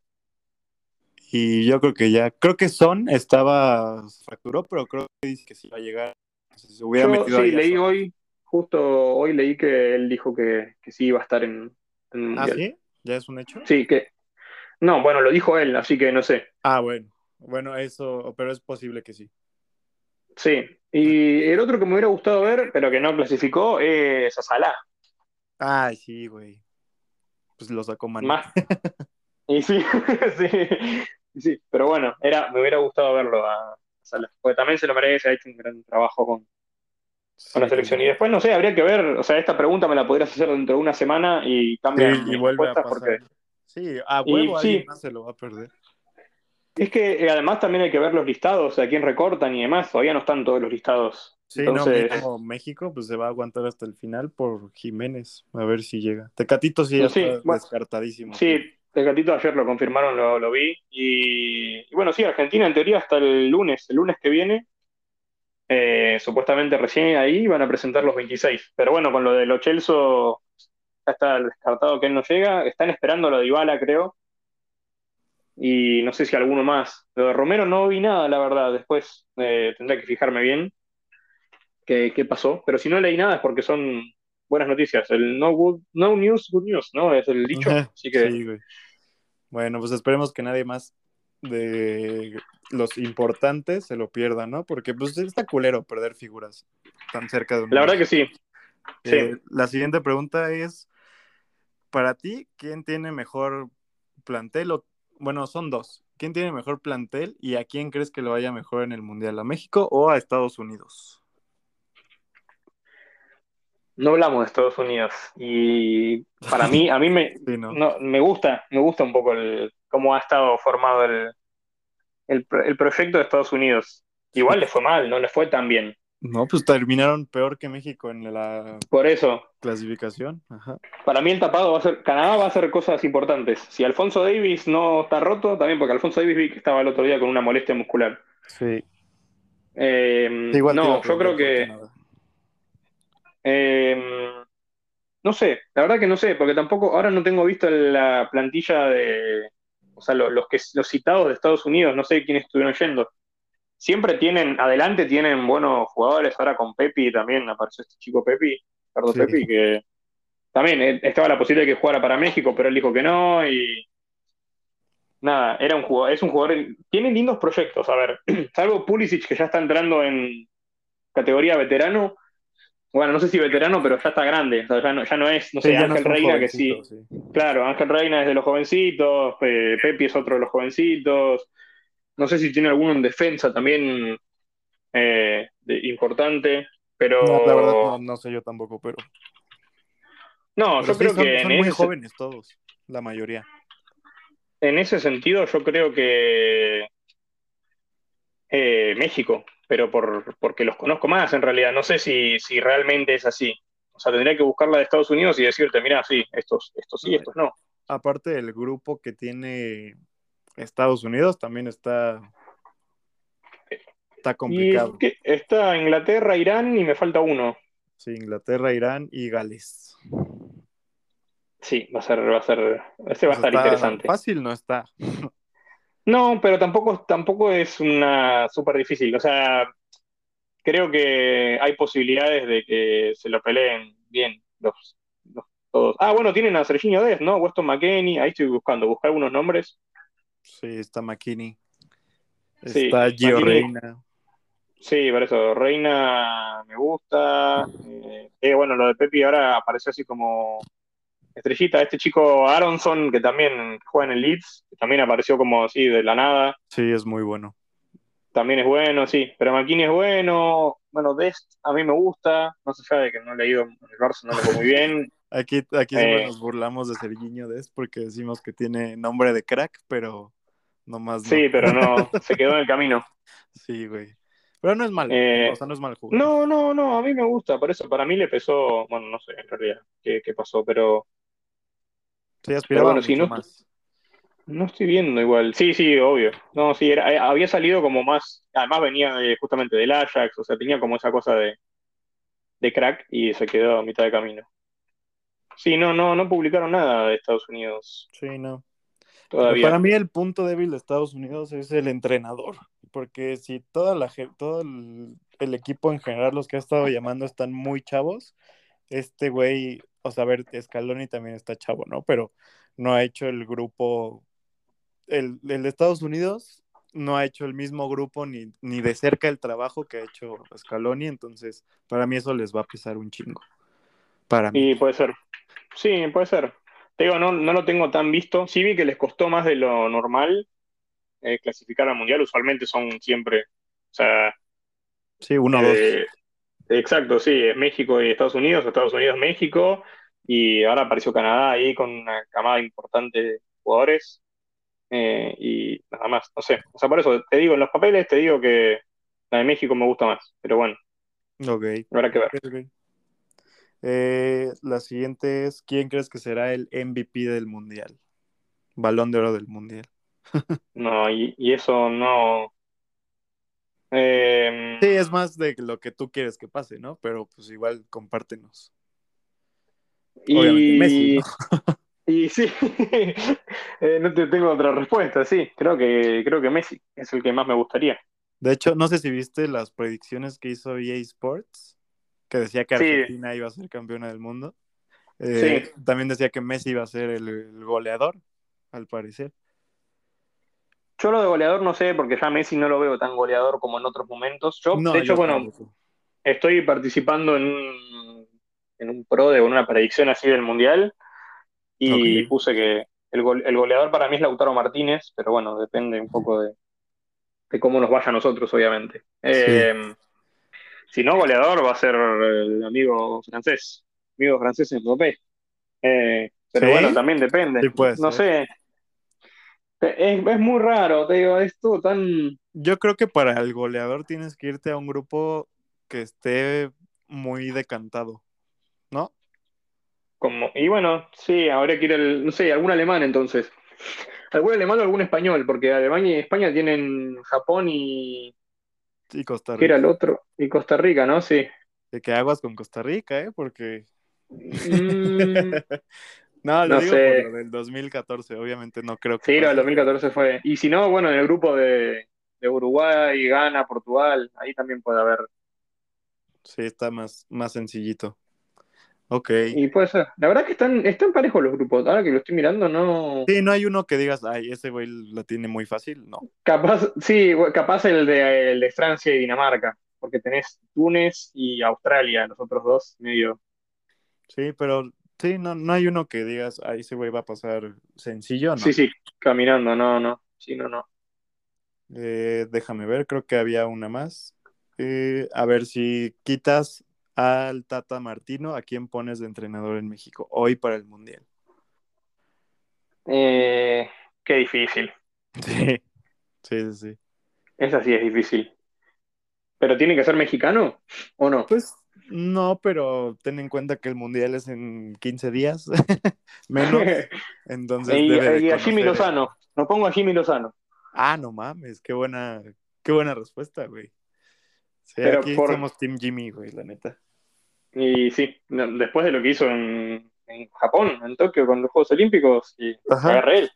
Y yo creo que ya, creo que Son estaba, fracturó, pero creo que dice que sí va a llegar. Si se hubiera Yo metido sí, leí Son. hoy, justo hoy leí que él dijo que, que sí iba a estar en, en el ¿Ah, Mundial. sí? ¿Ya es un hecho? Sí, que. No, bueno, lo dijo él, así que no sé. Ah, bueno. Bueno, eso, pero es posible que sí. Sí. Y el otro que me hubiera gustado ver, pero que no clasificó, es a Salah. Ay, sí, güey. Pues lo sacó Mané. Más. Y sí, sí, sí. Pero bueno, era, me hubiera gustado verlo a Salah. Porque también se lo merece, ha hecho un gran trabajo con, con la Sí, selección. Y después, no sé, habría que ver, o sea, esta pregunta me la podrías hacer dentro de una semana y Sí, cambian y mis vuelve a respuestas pasar. porque Sí, a Y huevo sí. alguien más se lo va a perder. es que eh, además también hay que ver los listados, a quién recortan y demás. Todavía no están todos los listados. Sí, Entonces, no, como México, pues se va a aguantar hasta el final por Jiménez, a ver si llega. Tecatito sí ya Sí, está bueno, descartadísimo. sí, Tecatito ayer lo confirmaron, lo, lo vi. Y, y bueno, sí, Argentina en teoría hasta el lunes, el lunes que viene, eh, supuestamente recién ahí van a presentar los 26. Pero bueno, con lo de Lo Celso ya está descartado que él no llega. Están esperando lo de Ibala, creo. Y no sé si alguno más. Lo de Romero no vi nada, la verdad. Después eh, tendré que fijarme bien qué, qué pasó. Pero si no leí nada es porque son buenas noticias. El no, good, no news, good news, ¿no? Es el dicho. Así que sí, güey. Bueno, pues esperemos que nadie más de los importantes se lo pierda, ¿no? Porque pues está culero perder figuras tan cerca de un la verdad que sí. Sí. Eh, la siguiente pregunta es, para ti, ¿quién tiene mejor plantel? O, bueno, son dos. ¿Quién tiene mejor plantel y a quién crees que le vaya mejor en el Mundial? ¿A México o a Estados Unidos? No hablamos de Estados Unidos. Y para mí, a mí me, Sí, ¿no? no, me gusta, me gusta un poco el, cómo ha estado formado el, el, el proyecto de Estados Unidos. Igual le fue mal, no le fue tan bien. No, pues terminaron peor que México en la Por eso, clasificación. Ajá. para mí el tapado va a ser, Canadá va a hacer cosas importantes. Si Alfonso Davis no está roto, también porque Alfonso Davis vi que estaba el otro día con una molestia muscular. Sí. Eh, Igual no, yo creo que, eh, no sé, la verdad que no sé, porque tampoco, ahora no tengo visto la plantilla de, o sea, lo- los, que, los citados de Estados Unidos, no sé quiénes estuvieron yendo. Siempre tienen, adelante tienen buenos jugadores, ahora con Pepi también apareció este chico Pepi, Ricardo Sí. Pepi, que también eh, estaba la posibilidad de que jugara para México, pero él dijo que no y nada, era un jugador, es un jugador, tiene lindos proyectos, a ver, salvo Pulisic que ya está entrando en categoría veterano, bueno, no sé si veterano, pero ya está grande. O sea, ya, no, ya no es, no sé, Ángel Reina, que sí. Claro, Ángel Reina es de los jovencitos, eh, Pepi es otro de los jovencitos. No sé si tiene alguno en defensa también eh, de- importante, pero No, la verdad no, no sé yo tampoco, pero, no, pero yo sí, creo son, que son en muy ese, jóvenes todos, la mayoría. en ese sentido yo creo que eh, México, pero por, porque los conozco más en realidad. No sé si, si realmente es así. O sea, tendría que buscarla de Estados Unidos y decirte, mira, sí, estos, estos sí, estos no. aparte del grupo que tiene Estados Unidos, también está, está complicado. está Inglaterra, Irán y me falta uno. Sí, Inglaterra, Irán y Gales. Sí, va a ser, va a ser, ese va a estar está interesante. fácil, no está. No, pero tampoco, tampoco es una súper difícil. O sea, creo que hay posibilidades de que se lo peleen bien los, los todos. Ah, bueno, tienen a Serginho Dest, ¿no? Weston McKennie, ahí estoy buscando, buscar algunos nombres. Sí, está McKinney. Sí, Está Gio McKinney, Reina. sí, por eso, Reina me gusta. Eh, eh, bueno, lo de Pepi ahora apareció así como estrellita. Este chico Aronson, que también juega en el Leeds, también apareció como así de la nada. Sí, es muy bueno. También es bueno, sí. Pero McKinney es bueno. Bueno, Dest a mí me gusta. No sé ya de que no he leído en el Barça, no le fue muy bien. Aquí, aquí siempre Eh, nos burlamos de Serginho Dest porque decimos que tiene nombre de crack, pero nomás no. sí, pero no, se quedó en el camino. Sí, güey. Pero no es malo. Eh, O sea, no es mal jugador. no, no, no, a mí me gusta. Por eso, para mí le pesó. Bueno, no sé en realidad qué, qué pasó, pero. Pero bueno, sí, no, más. no estoy viendo igual. Sí, sí, obvio. No, sí, era, eh, había salido como más. Además, venía justamente del Ajax, o sea, tenía como esa cosa de, de crack y se quedó a mitad de camino. Sí, no, no, no publicaron nada de Estados Unidos Sí, no. Todavía. para mí el punto débil de Estados Unidos es el entrenador, porque si toda la todo el, el equipo en general, los que ha estado llamando están muy chavos, este güey, o sea, a ver, Scaloni también está chavo, ¿no? Pero no ha hecho el grupo, el, el de Estados Unidos no ha hecho el mismo grupo ni, ni de cerca el trabajo que ha hecho Scaloni, entonces para mí eso les va a pesar un chingo, para mí. Y puede ser. Sí, puede ser. Te digo, no, no lo tengo tan visto. Sí vi que les costó más de lo normal eh, clasificar al Mundial. Usualmente son siempre, o sea, Sí, uno o dos. Exacto, sí, es México y Estados Unidos, Estados Unidos, México, y ahora apareció Canadá ahí con una camada importante de jugadores, eh, y nada más, no sé. O sea, por eso te digo, en los papeles te digo que la de México me gusta más, pero bueno, Ok. habrá que ver. Ok, ok. Eh, la siguiente es, ¿quién crees que será el MVP del Mundial? Balón de oro del Mundial. No, y, y eso no. Eh, Sí, es más de lo que tú quieres que pase, ¿no? Pero pues igual compártenos. Obviamente Messi, y, ¿no? y sí, eh, no te tengo otra respuesta, sí, creo que, creo que Messi es el que más me gustaría. De hecho, no sé si viste las predicciones que hizo EA Sports, que decía que Sí, Argentina iba a ser campeona del mundo. Eh, sí. también decía que Messi iba a ser el, el goleador, al parecer. Yo lo de goleador no sé, porque ya Messi no lo veo tan goleador como en otros momentos. Yo, No, de hecho, bueno, estoy participando en un, en un pro de una predicción así del Mundial y puse que el, gol- el goleador para mí es Lautaro Martínez, pero bueno, depende un poco de, de cómo nos vaya a nosotros, obviamente. Sí, Eh, si no, goleador va a ser el amigo francés, amigo francés en Mbappé. Eh, pero bueno, también Sí depende. No sé, es, es muy raro, te digo, es todo tan... Yo creo que para el goleador tienes que irte a un grupo que esté muy decantado, ¿no? Como, y bueno, sí, habría que ir al, no sé, algún alemán entonces. Algún alemán o algún español, porque Alemania y España tienen Japón y... Sí, Costa ¿Qué era el Rica. otro? Y Costa Rica, ¿no? Sí. De que aguas con Costa Rica, ¿eh? Porque... Mm, No, lo no digo por sé. lo del 2014, obviamente no creo que Sí, lo del pase, pero 2014 fue. Y si no, bueno, en el grupo de, de Uruguay, Ghana, Portugal, ahí también puede haber. sí está más, más sencillito. Ok. Y puede ser. La verdad que están, están parejos los grupos. Ahora que lo estoy mirando, no. Sí, no hay uno que digas, ay, ese güey lo tiene muy fácil, no. Capaz, sí, capaz el de, el de Francia y Dinamarca. porque tenés Túnez y Australia, los otros dos medio. Sí, pero sí, no, no hay uno que digas, ahí ese güey va a pasar sencillo, ¿no? Sí, sí, caminando, no, no, sí, no, no. Eh, déjame ver, creo que había una más. Eh, a ver si quitas al Tata Martino, ¿a quién pones de entrenador en México hoy para el Mundial? Eh, qué difícil. Sí, sí, sí. Esa sí es difícil. ¿Pero tiene que ser mexicano o no? Pues no, pero ten en cuenta que el Mundial es en 15 días, menos. Entonces y, debe de y a Jimmy Lozano. Nos pongo a Jimmy Lozano. Ah, no mames, qué buena, qué buena respuesta, güey. Sí, Pero aquí por- somos Team Jimmy, güey, la neta. Y sí, no, después de lo que hizo en, en Japón, en Tokio, con los Juegos Olímpicos, y agarré él.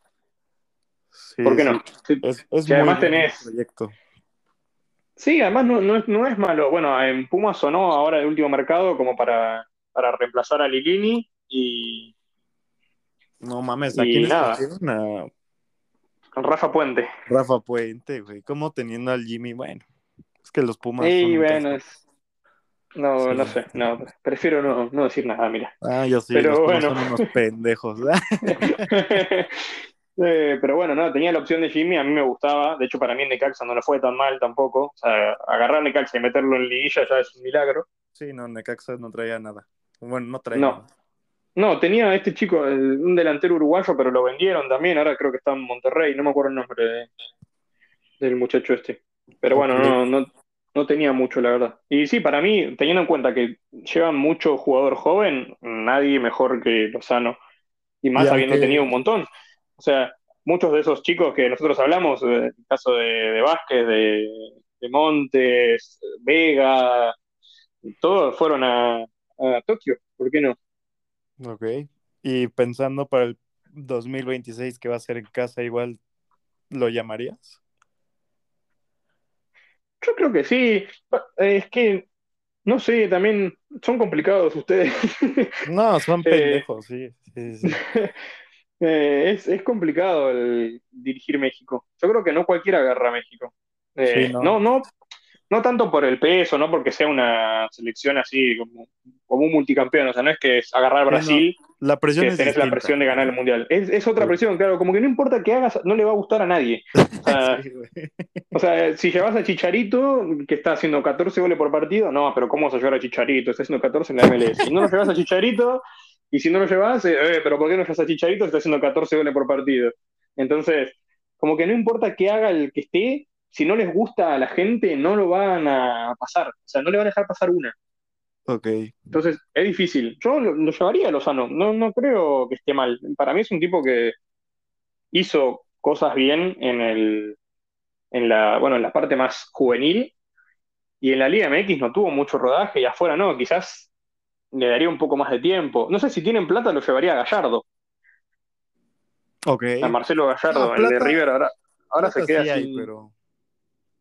Sí, ¿Por qué sí. no? Es, es Si muy además tenés- proyecto. Sí, además no, no es, no es malo. Bueno, en Pumas sonó ahora el último mercado como para, para reemplazar a Lilini y No mames, ¿a Y quién nada. Rafa Puente. Rafa Puente, güey. ¿Cómo teniendo al Jimmy? Bueno, es que los Pumas un bueno, es- no, Sí. no sé, no, prefiero no, no decir nada, mira. Ah, yo sí, Pero los bueno. son unos pendejos. Eh, pero bueno, no, tenía la opción de Jimmy, a mí me gustaba. De hecho, para mí en Necaxa no le fue tan mal tampoco. O sea, agarrar a Necaxa y meterlo en liguilla ya es un milagro. sí, no, Necaxa no traía nada. Bueno, no traía No. nada. No, tenía este chico, un delantero uruguayo, pero lo vendieron también. Ahora creo que está en Monterrey, no me acuerdo el nombre de- del muchacho este. Pero bueno, no, no, no tenía mucho, la verdad. Y sí, para mí, teniendo en cuenta que llevan mucho jugador joven, nadie mejor que Lozano. Y más Y habiendo aunque- tenido un montón. O sea, muchos de esos chicos que nosotros hablamos, eh, el caso de, de Vázquez, de, de Montes, Vega, todos fueron a, a Tokio, ¿por qué no? Ok. Y pensando para el 2026 que va a ser en casa, igual lo llamarías. Yo creo que sí. Eh, Es que, no sé, también son complicados ustedes. No, son Eh, pendejos, sí. sí, sí. Eh, es, es complicado el dirigir México. Yo creo que no cualquiera agarra a México. Eh, Sí, no. no, no, no tanto por el peso, no porque sea una selección así como, como un multicampeón. O sea, no es que es agarrar no. Brasil La presión que es tenés la presión de ganar el mundial. Es, es otra Sí. presión, claro. Como que no importa qué hagas, no le va a gustar a nadie. O sea, Sí. O sea, si llevas a Chicharito, que está haciendo 14 goles por partido, no, pero ¿cómo vas a llevar a Chicharito? Está haciendo 14 en la MLS. Si no lo llevas a Chicharito, y si no lo llevas, eh, eh, pero ¿por qué no llevas a Chicharito? Está haciendo 14 goles por partido. Entonces, como que no importa qué haga el que esté, si no les gusta a la gente, no lo van a pasar. O sea, no le van a dejar pasar una. Ok. Entonces, es difícil. Yo lo, lo llevaría a Lozano. No, no creo que esté mal. Para mí es un tipo que hizo cosas bien en el, en la, bueno, en la parte más juvenil. Y en la Liga MX no tuvo mucho rodaje y afuera no, quizás le daría un poco más de tiempo. No sé si tienen plata, lo llevaría a Gallardo, Ok. a Marcelo Gallardo, No, el de River. Ahora, ahora se queda sí hay, sin. pero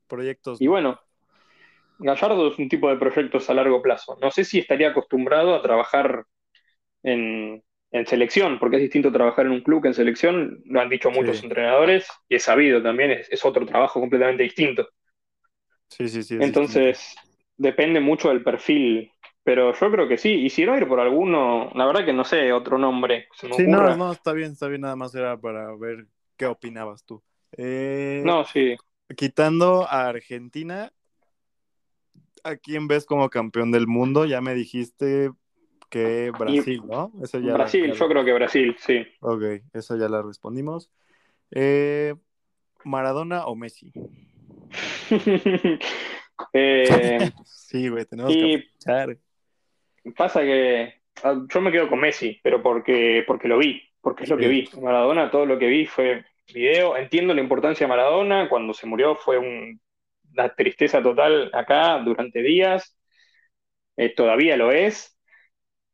proyectos. Y bueno, Gallardo es un tipo de proyectos a largo plazo. No sé si estaría acostumbrado a trabajar en, en selección, porque es distinto trabajar en un club que en selección, lo han dicho muchos Sí. entrenadores, y es sabido también, es, es otro trabajo completamente distinto. Sí, sí, sí. es Entonces, depende mucho del perfil, pero yo creo que sí. Y si no ir por alguno, la verdad que no sé otro nombre se me. Sí, ocurra. no, no, está bien, está bien. Nada más era para ver qué opinabas tú. Eh, No, sí. Quitando a Argentina, ¿a quién ves como campeón del mundo? Ya me dijiste que Brasil, ¿no? Eso ya Brasil, yo creo que Brasil, sí. Ok, eso ya la respondimos. Eh, ¿Maradona o Messi? Eh, Sí, güey, tenemos y que aprovechar. Pasa que ah, yo me quedo con Messi, pero porque, porque lo vi, porque es lo que vi. Maradona, todo lo que vi fue video. Entiendo la importancia de Maradona, cuando se murió fue un- una tristeza total acá durante días, Eh, todavía lo es.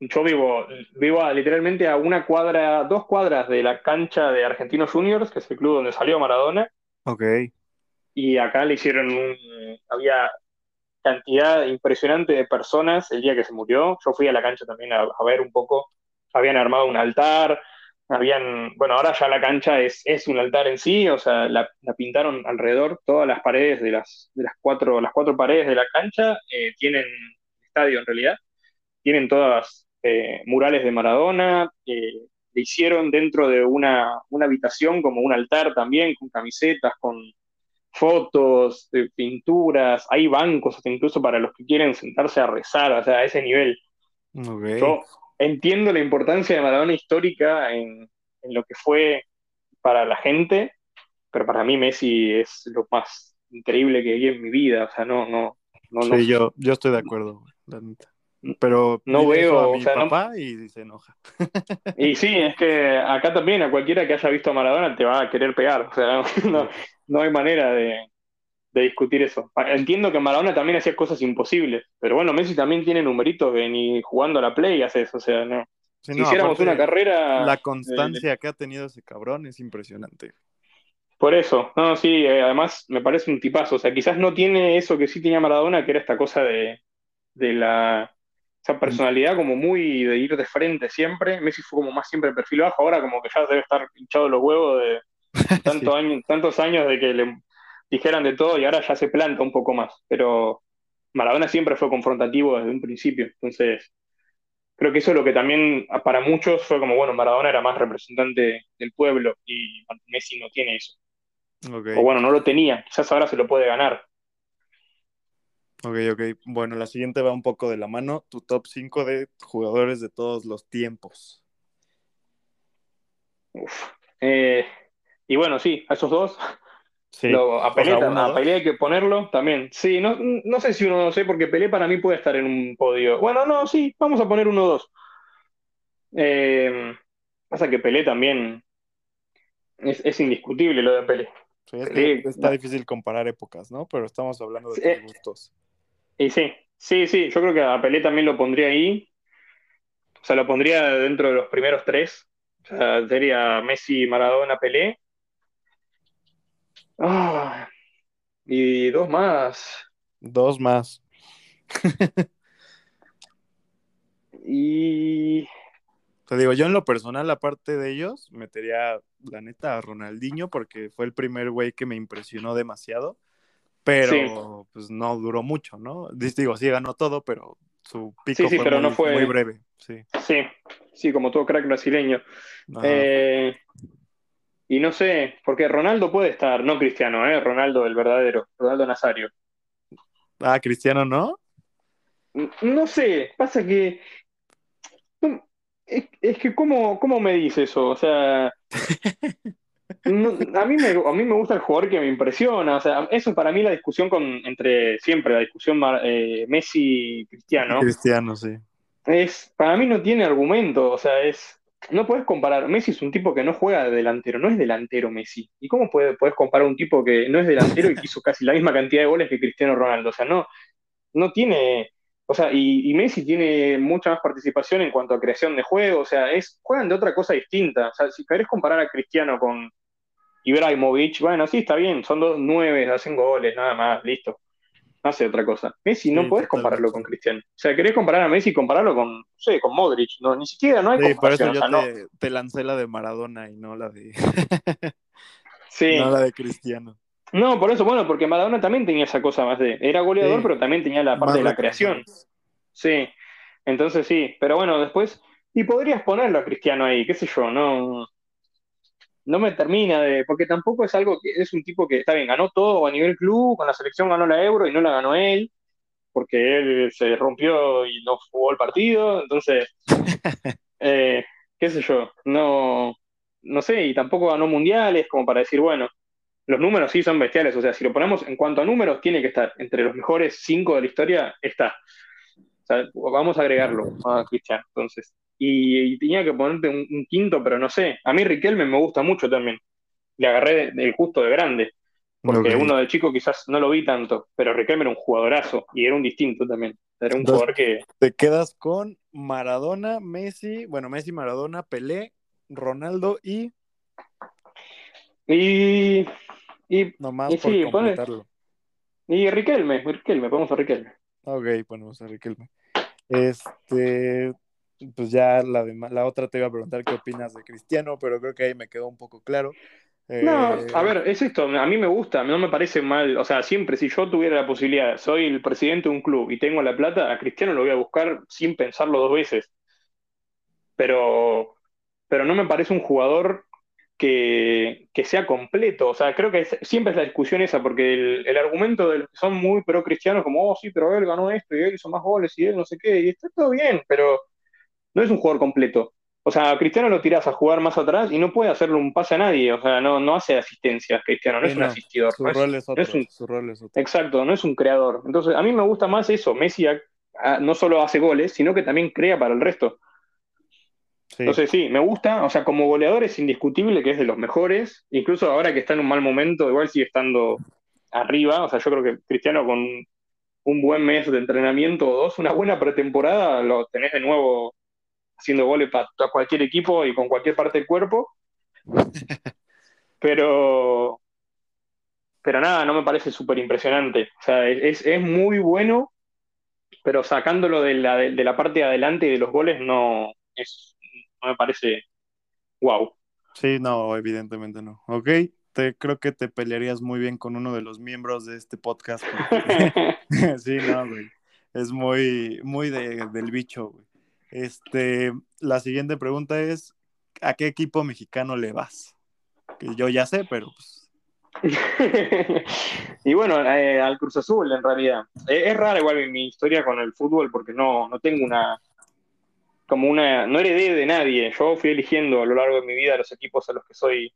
Yo vivo, vivo a- literalmente a una cuadra, dos cuadras de la cancha de Argentinos Juniors, que es el club donde salió Maradona. Ok, y acá le hicieron un, había cantidad impresionante de personas el día que se murió. Yo fui a la cancha también a, ver un poco, habían armado un altar, habían, bueno, ahora ya la cancha es, es un altar en sí, o sea, la, la pintaron alrededor, todas las paredes de las, de las cuatro, las cuatro paredes de la cancha eh, tienen estadio en realidad, tienen todas eh, murales de Maradona, eh, le hicieron dentro de una, una habitación como un altar también, con camisetas, con fotos, de pinturas, hay bancos hasta incluso para los que quieren sentarse a rezar, o sea, a ese nivel. Yo entiendo la importancia de Maradona histórica en, en lo que fue para la gente, pero para mí Messi es lo más increíble que vi en mi vida, o sea, no, no, no, no, Sí, yo, yo estoy de acuerdo, la neta. Pero No veo, a o mi sea, no- papá y se enoja. Y sí, es que acá también a cualquiera que haya visto a Maradona te va a querer pegar, o sea, no, no, no hay manera de, de discutir eso. Entiendo que Maradona también hacía cosas imposibles, pero bueno, Messi también tiene numeritos que ni jugando a la Play hace eso, o sea, no. Sí, Si no, hiciéramos una carrera... La eh, constancia que ha tenido ese cabrón es impresionante. por eso, no, sí, eh, además me parece un tipazo, o sea, quizás no tiene eso que sí tenía Maradona, que era esta cosa de, de la... Esa personalidad como muy de ir de frente siempre. Messi fue como más siempre perfil bajo, ahora como que ya debe estar hinchado los huevos de, tanto Sí. tantos años de que le dijeran de todo y ahora ya se planta un poco más. Pero Maradona siempre fue confrontativo desde un principio. Entonces, creo que eso es lo que también para muchos fue como, bueno, Maradona era más representante del pueblo y Messi no tiene eso. O bueno, no lo tenía, quizás ahora se lo puede ganar. Ok, ok. Bueno, la siguiente va un poco de la mano. Tu top 5 de jugadores de todos los tiempos. Uf. Eh, y bueno, sí, a esos dos, Sí. lo- a O Pelé, sea, tam- uno, a. Pelé hay que ponerlo también. Sí, no, no sé si uno o dos, ¿eh? porque Pelé para mí puede estar en un podio. Bueno, no, sí, vamos a poner uno o dos. Eh, pasa que Pelé también es, es indiscutible lo de Pelé. Sí, es que Pelé, está no. difícil comparar épocas, ¿no? Pero estamos hablando de Sí, eh, gustos. Y sí, sí, sí, yo creo que a Pelé también lo pondría ahí. O sea, lo pondría dentro de los primeros tres. O sea, sería Messi, Maradona, Pelé. Ah, y dos más. Dos más. Y Te digo, yo en lo personal, aparte de ellos, metería, la neta, a Ronaldinho, porque fue el primer güey que me impresionó demasiado, pero pues no duró mucho, ¿no? Digo, sí ganó todo, pero su pico Sí, sí, fue pero muy, no fue- muy breve, sí. sí, sí, como todo crack brasileño. Eh, y no sé, porque Ronaldo puede estar, no Cristiano, eh, Ronaldo el verdadero, Ronaldo Nazario. Ah, Cristiano, ¿no? No sé, pasa que. Es, es que, ¿cómo, ¿cómo me dice eso? O sea. no- a mí me, a mí me gusta el jugador que me impresiona. O sea, eso es para mí la discusión con, entre siempre, la discusión eh, Messi-Cristiano. Cristiano, sí. Es, para mí no tiene argumento. O sea, es. No puedes comparar. Messi es un tipo que no juega de delantero, no es delantero Messi. ¿Y cómo puede- puedes comparar un tipo que no es delantero y que hizo casi la misma cantidad de goles que Cristiano Ronaldo? O sea, no, no tiene. O sea, y, y Messi tiene mucha más participación en cuanto a creación de juego. O sea, es, juegan de otra cosa distinta. O sea, si querés comparar a Cristiano con Ibrahimovic, bueno, sí, está bien, son dos nueve, hacen goles, nada más, listo. No hace otra cosa. Messi no Sí, podés compararlo con Cristiano. O sea, querés comparar a Messi, compararlo con, no sé, con Modric. No, ni siquiera, no hay Sí, por eso comparación. yo o sea, no. te, te lancé la de Maradona y no la de, Sí. no la de Cristiano. No, por eso, bueno, porque Maradona también tenía esa cosa más de. Era goleador, Sí. pero también tenía la parte Más de la creación. Sí. Entonces sí. Pero bueno, después. Y podrías ponerlo a Cristiano ahí, qué sé yo, no. No me termina de. Porque tampoco es algo que. Es un tipo que, está bien, ganó todo a nivel club, con la selección ganó la Euro y no la ganó él, porque él se rompió y no jugó el partido. Entonces. eh, qué sé yo, no. No sé, y tampoco ganó mundiales, como para decir, bueno. Los números sí son bestiales, o sea, si lo ponemos en cuanto a números, tiene que estar entre los mejores cinco de la historia, está. O sea, vamos a agregarlo a Cristiano, entonces. Y, y tenía que ponerte un, un quinto, pero no sé. A mí Riquelme me gusta mucho también. Le agarré el justo de grande, porque uno de chico quizás no lo vi tanto, pero Riquelme era un jugadorazo y era un distinto también. Era un jugador que... Te quedas con Maradona, Messi, bueno, Messi, Maradona, Pelé, Ronaldo y Y, y, nomás Y por sí, completarlo. y Riquelme, Riquelme, vamos a Riquelme. Ok, ponemos a Riquelme. Este, pues ya la, la otra te iba a preguntar qué opinas de Cristiano, pero creo que ahí me quedó un poco claro. No, a ver, es esto, a mí me gusta, no me parece mal, o sea, siempre si yo tuviera la posibilidad, soy el presidente de un club y tengo la plata, a Cristiano lo voy a buscar sin pensarlo dos veces. Pero, pero no me parece un jugador que, sea completo, o sea, creo que siempre es la discusión esa, porque el, argumento de los que son muy pro cristianos, como, oh, sí, pero él ganó esto y él hizo más goles y él no sé qué, y está todo bien, pero no es un jugador completo. O sea, Cristiano lo tiras a jugar más atrás y no puede hacerle un pase a nadie. O sea, no, no hace asistencias Cristiano, no es un asistidor. Su, rol es otro, su rol es otro. Exacto, no es un creador. Entonces, a mí me gusta más eso. Messi no solo hace goles, sino que también crea para el resto. Entonces, sí, me gusta. O sea, como goleador es indiscutible que es de los mejores. Incluso ahora que está en un mal momento, igual sigue estando arriba. O sea, yo creo que Cristiano con un buen mes de entrenamiento o dos, una buena pretemporada, lo tenés de nuevo haciendo goles para cualquier equipo y con cualquier parte del cuerpo. Pero, pero nada, no me parece súper impresionante. O sea, es, muy bueno, pero sacándolo de la, de, la parte de adelante y de los goles, no, es, no me parece wow. Sí, no, evidentemente no. Ok, te, creo que te pelearías muy bien con uno de los miembros de este podcast. sí, no, güey. Es muy, muy de, del bicho, güey. Este, la siguiente pregunta es, ¿a qué equipo mexicano le vas? Que yo ya sé, pero pues... y bueno, eh, al Cruz Azul en realidad. Eh, es rara igual mi, historia con el fútbol porque no, no tengo una, como una, no heredé de nadie. Yo fui eligiendo a lo largo de mi vida los equipos a los que soy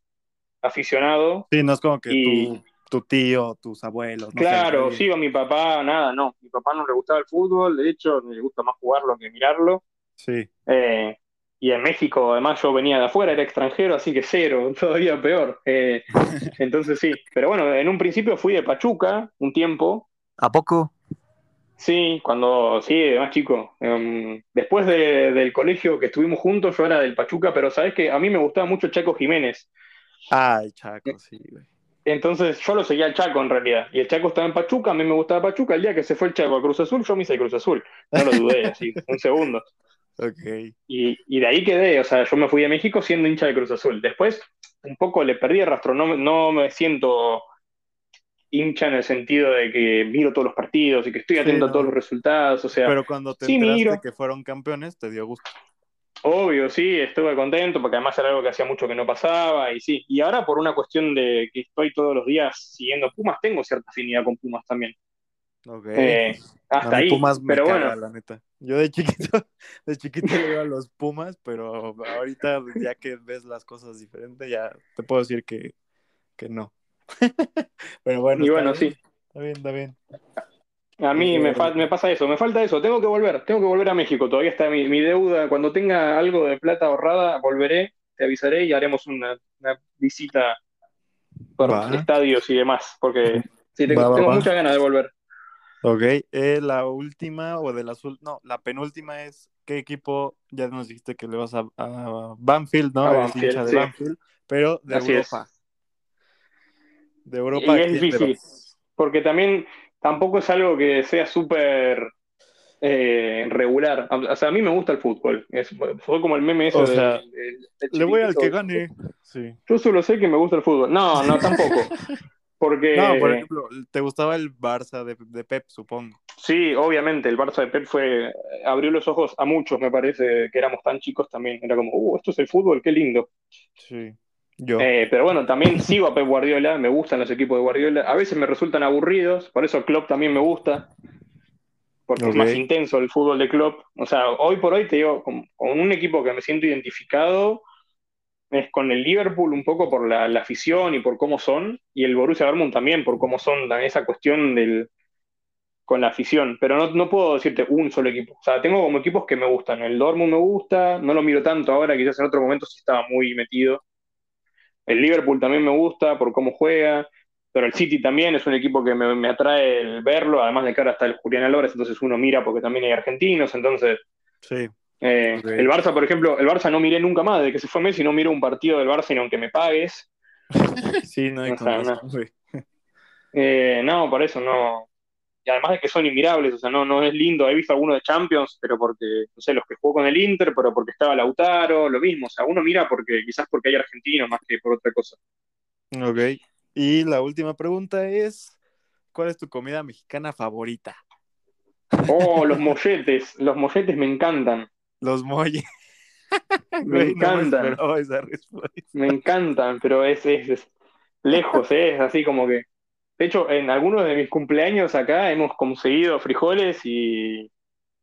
aficionado. Sí, no es como que tu, tío, tus abuelos. claro, sí, o mi papá, nada, no. Mi papá no le gustaba el fútbol, de hecho, le gusta más jugarlo que mirarlo. Sí. Eh, y en México, además, yo venía de afuera, era extranjero, así que cero, todavía peor. Eh, entonces sí. Pero bueno, en un principio fui de Pachuca un tiempo. ¿A poco? Sí, cuando, sí, de más chico. Em, después del colegio que estuvimos juntos, yo era del Pachuca, pero sabes que a mí me gustaba mucho Chaco Jiménez. Ay, Chaco, sí, güey. Entonces yo lo seguía al Chaco en realidad. Y el Chaco estaba en Pachuca, a mí me gustaba Pachuca. El día que se fue el Chaco a Cruz Azul, yo me hice Cruz Azul. No lo dudé, así, un segundo. Okay. Y, de ahí quedé, o sea, yo me fui a México siendo hincha de Cruz Azul. Después, un poco le perdí el rastro, no, no me siento hincha en el sentido de que miro todos los partidos y que estoy atento a todos los resultados, o sea... Pero cuando te enteraste que fueron campeones, te dio gusto. Obvio, sí, estuve contento porque además era algo que hacía mucho que no pasaba y sí. Y ahora por una cuestión de que estoy todos los días siguiendo Pumas, tengo cierta afinidad con Pumas también. Okay. Eh, hasta ahí. Pumas pero bueno. la neta. Yo de chiquito, de chiquito le iba a los Pumas, pero ahorita ya que ves las cosas diferentes, ya te puedo decir que, que no. pero bueno. Y bueno, sí. Está bien, está bien. A mí me, me, pasa eso, me falta eso, tengo que volver, tengo que volver a México, todavía está mi, mi deuda, cuando tenga algo de plata ahorrada, volveré, te avisaré y haremos una, visita por estadios y demás, porque sí, tengo, tengo muchas ganas de volver. Ok, eh, la última o de las no, la penúltima es qué equipo, ya nos dijiste que le vas a, Banfield, ¿no? A Banfield, de Banfield, pero de Europa. De Europa. Y es difícil, porque también tampoco es algo que sea súper eh, regular. O sea, a mí me gusta el fútbol. Es, fue como el meme ese. O sea, le voy al que gane. Sí. Yo solo sé que me gusta el fútbol. No, no, tampoco. Porque... No, por ejemplo, ¿te gustaba el Barça de, Pep, supongo? Sí, obviamente, el Barça de Pep fue, abrió los ojos a muchos, me parece, que éramos tan chicos también. Era como, uh, esto es el fútbol, qué lindo. Sí, yo. Eh, pero bueno, también sigo a Pep Guardiola, me gustan los equipos de Guardiola. A veces me resultan aburridos, por eso Klopp también me gusta, porque es más intenso el fútbol de Klopp. O sea, hoy por hoy te digo, con un equipo que me siento identificado es con el Liverpool un poco por la, afición y por cómo son, y el Borussia Dortmund también por cómo son, esa cuestión del, con la afición, pero no, no, puedo decirte un solo equipo. O sea, tengo como equipos que me gustan. El Dortmund me gusta, no lo miro tanto ahora, quizás en otro momento sí estaba muy metido. El Liverpool también me gusta por cómo juega, pero el City también es un equipo que me, atrae el verlo, además de cara hasta el Julián Álvarez, entonces uno mira porque también hay argentinos, entonces... Sí. Eh, el Barça, por ejemplo, el Barça no miré nunca más, de que se fue Messi no miro un partido del Barça ni aunque me pagues. sí, no hay no, eh, no, por eso no. Y además de que son inmirables, o sea, no, no es lindo, he visto algunos de Champions, pero porque, no sé, los que jugó con el Inter, pero porque estaba Lautaro, lo mismo, o sea, uno mira porque quizás porque hay argentinos más que por otra cosa. Ok, y la última pregunta es, ¿cuál es tu comida mexicana favorita? Oh, los molletes, los molletes me encantan. Los molles. Me encantan. me, encantan, pero es, es, lejos, ¿eh? es así como que. De hecho, en algunos de mis cumpleaños acá hemos conseguido frijoles y,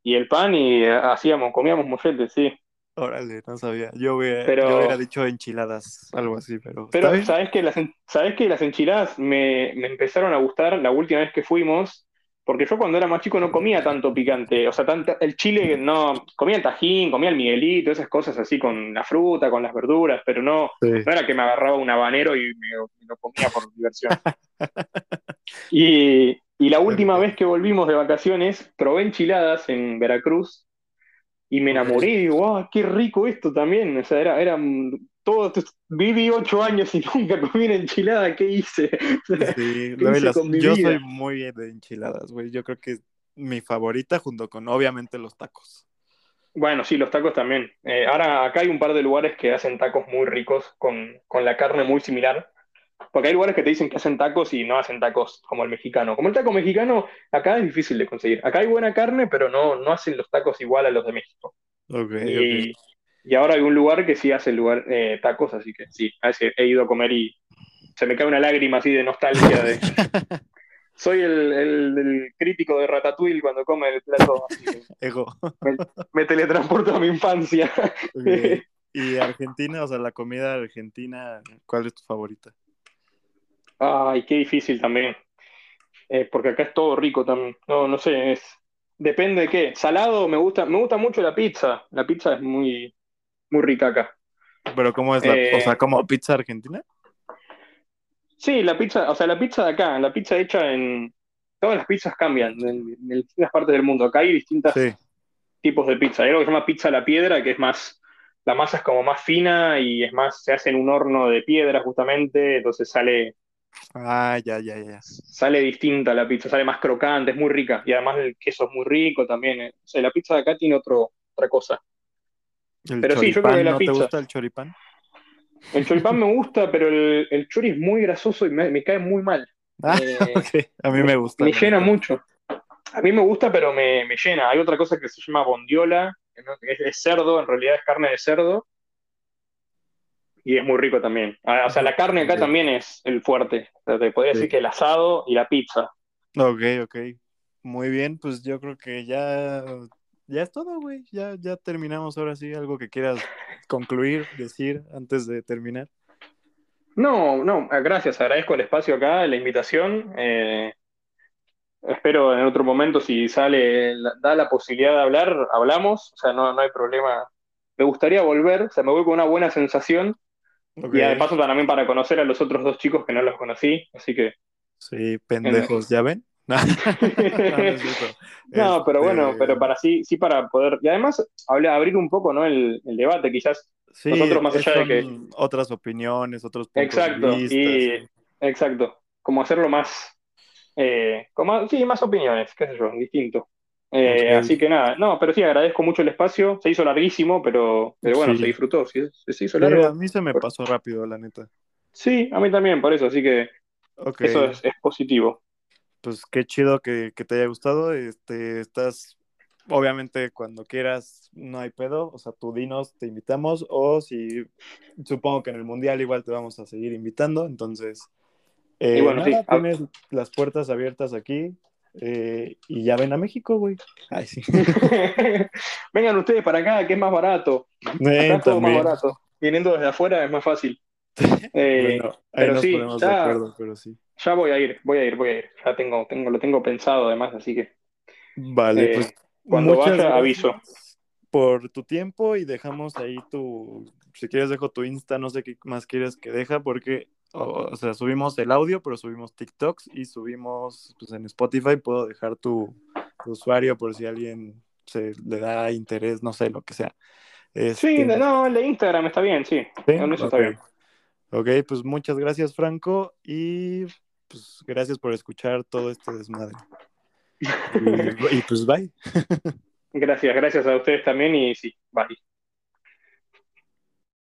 el pan y hacíamos, comíamos molletes, sí. Órale, no sabía. Yo hubiera, dicho enchiladas, algo así, pero. Pero, ¿sabes que, las, ¿sabes que las enchiladas me, me empezaron a gustar la última vez que fuimos? Porque yo cuando era más chico no comía tanto picante, o sea, tanto, el chile no, comía el tajín, comía el miguelito, esas cosas así con la fruta, con las verduras, pero no, no era que me agarraba un habanero y me, lo comía por diversión. y, la última vez que volvimos de vacaciones, probé enchiladas en Veracruz y me enamoré y digo, wow, qué rico esto también. O sea, era, era todo, viví ocho años y nunca comí una enchilada, ¿qué hice? Sí, yo soy muy de enchiladas, güey. Yo creo que es mi favorita junto con, obviamente, los tacos. Bueno, sí, los tacos también. Eh, ahora acá hay un par de lugares que hacen tacos muy ricos con, con, la carne muy similar. Porque hay lugares que te dicen que hacen tacos y no hacen tacos como el mexicano. Como el taco mexicano, acá es difícil de conseguir. Acá hay buena carne, pero no, no hacen los tacos igual a los de México. Okay, y ahora hay un lugar que sí hace lugar, eh, tacos, así que sí, a veces he ido a comer y se me cae una lágrima así de nostalgia de... Soy el, crítico de Ratatouille cuando come el plato. Me, me, teletransporto a mi infancia. ¿Y Argentina? O sea, la comida argentina, ¿cuál es tu favorita? Ay, qué difícil también. Eh, porque acá es todo rico también. No, no sé, es... Depende de qué. Salado me gusta, me gusta mucho la pizza. La pizza es muy, muy rica acá. ¿Pero cómo es la, o sea, eh, como pizza argentina? Sí, la pizza, o sea, la pizza de acá, la pizza hecha en... Todas las pizzas cambian en, distintas partes del mundo. Acá hay distintos tipos de pizza. Hay algo que se llama pizza a la piedra, que es más, la masa es como más fina y es más, se hace en un horno de piedra justamente, entonces sale... Ah, ya, ya, ya. Sale distinta la pizza, sale más crocante, es muy rica. Y además el queso es muy rico también. Eh. O sea, la pizza de acá tiene otro, otra cosa. pero sí, yo creo que la ¿no te gusta el choripán? El choripán me gusta, pero el, el chori es muy grasoso y me, cae muy mal. Ah, eh, A mí me gusta. Me llena mucho. A mí me gusta, pero me, llena. Hay otra cosa que se llama bondiola, que es cerdo, en realidad es carne de cerdo. Y es muy rico también. Ah, o sea, la carne acá también es el fuerte. te podría decir que el asado y la pizza. Ok, ok. Muy bien, pues yo creo que ya ya es todo, güey. Ya, ya terminamos ahora sí. ¿Algo que quieras concluir, decir antes de terminar? No, no, gracias. Agradezco el espacio acá, la invitación. Eh, espero en otro momento, si sale, da la posibilidad de hablar, hablamos. O sea, no, no hay problema. Me gustaría volver, o sea, me voy con una buena sensación. Y de paso también para conocer a los otros dos chicos que no los conocí. Así que. Sí, pendejos, ¿ya ven? no, pero bueno, este, pero para sí, sí para poder. Y además, abrir un poco, ¿no? El, debate, quizás. nosotros más allá de que. Otras opiniones, otros puntos exacto, de vista. Y, Exacto. Como hacerlo más. Eh, como, sí, más opiniones, qué sé yo, distinto. Eh, así que nada, no, pero sí, agradezco mucho el espacio. Se hizo larguísimo, pero, pero bueno, se disfrutó. Sí, se hizo largo. a mí se me pasó rápido, la neta. Sí, a mí también, por eso, así que eso es positivo pues qué chido que, te haya gustado. Este, estás, obviamente, cuando quieras, no hay pedo. O sea, tú dinos, te invitamos. O si, supongo que en el Mundial igual te vamos a seguir invitando. Entonces, eh, bueno, tienes las puertas abiertas aquí. Eh, y ya ven a México, güey. Ay, sí. Vengan ustedes para acá, que es más barato. Eh, acá todo más barato. Viniendo desde afuera es más fácil. Eh, bueno, ahí nos ponemos de acuerdo, pero sí. Ya voy a ir, voy a ir, voy a ir. Ya tengo, tengo, lo tengo pensado además, así que. Vale, eh, pues. Cuando vaya, aviso. Por tu tiempo y dejamos ahí tu. Si quieres, dejo tu Insta, no sé qué más quieres que deja, porque. O, sea, subimos el audio, pero subimos TikToks y subimos pues, en Spotify. Puedo dejar tu, usuario por si alguien se le da interés, no sé, lo que sea. sí, este, no, el de Instagram está bien, sí. ¿Sí? Eso está bien. Ok, pues muchas gracias, Franco, y pues gracias por escuchar todo este desmadre. Y, y pues bye. Gracias, gracias a ustedes también y sí, bye.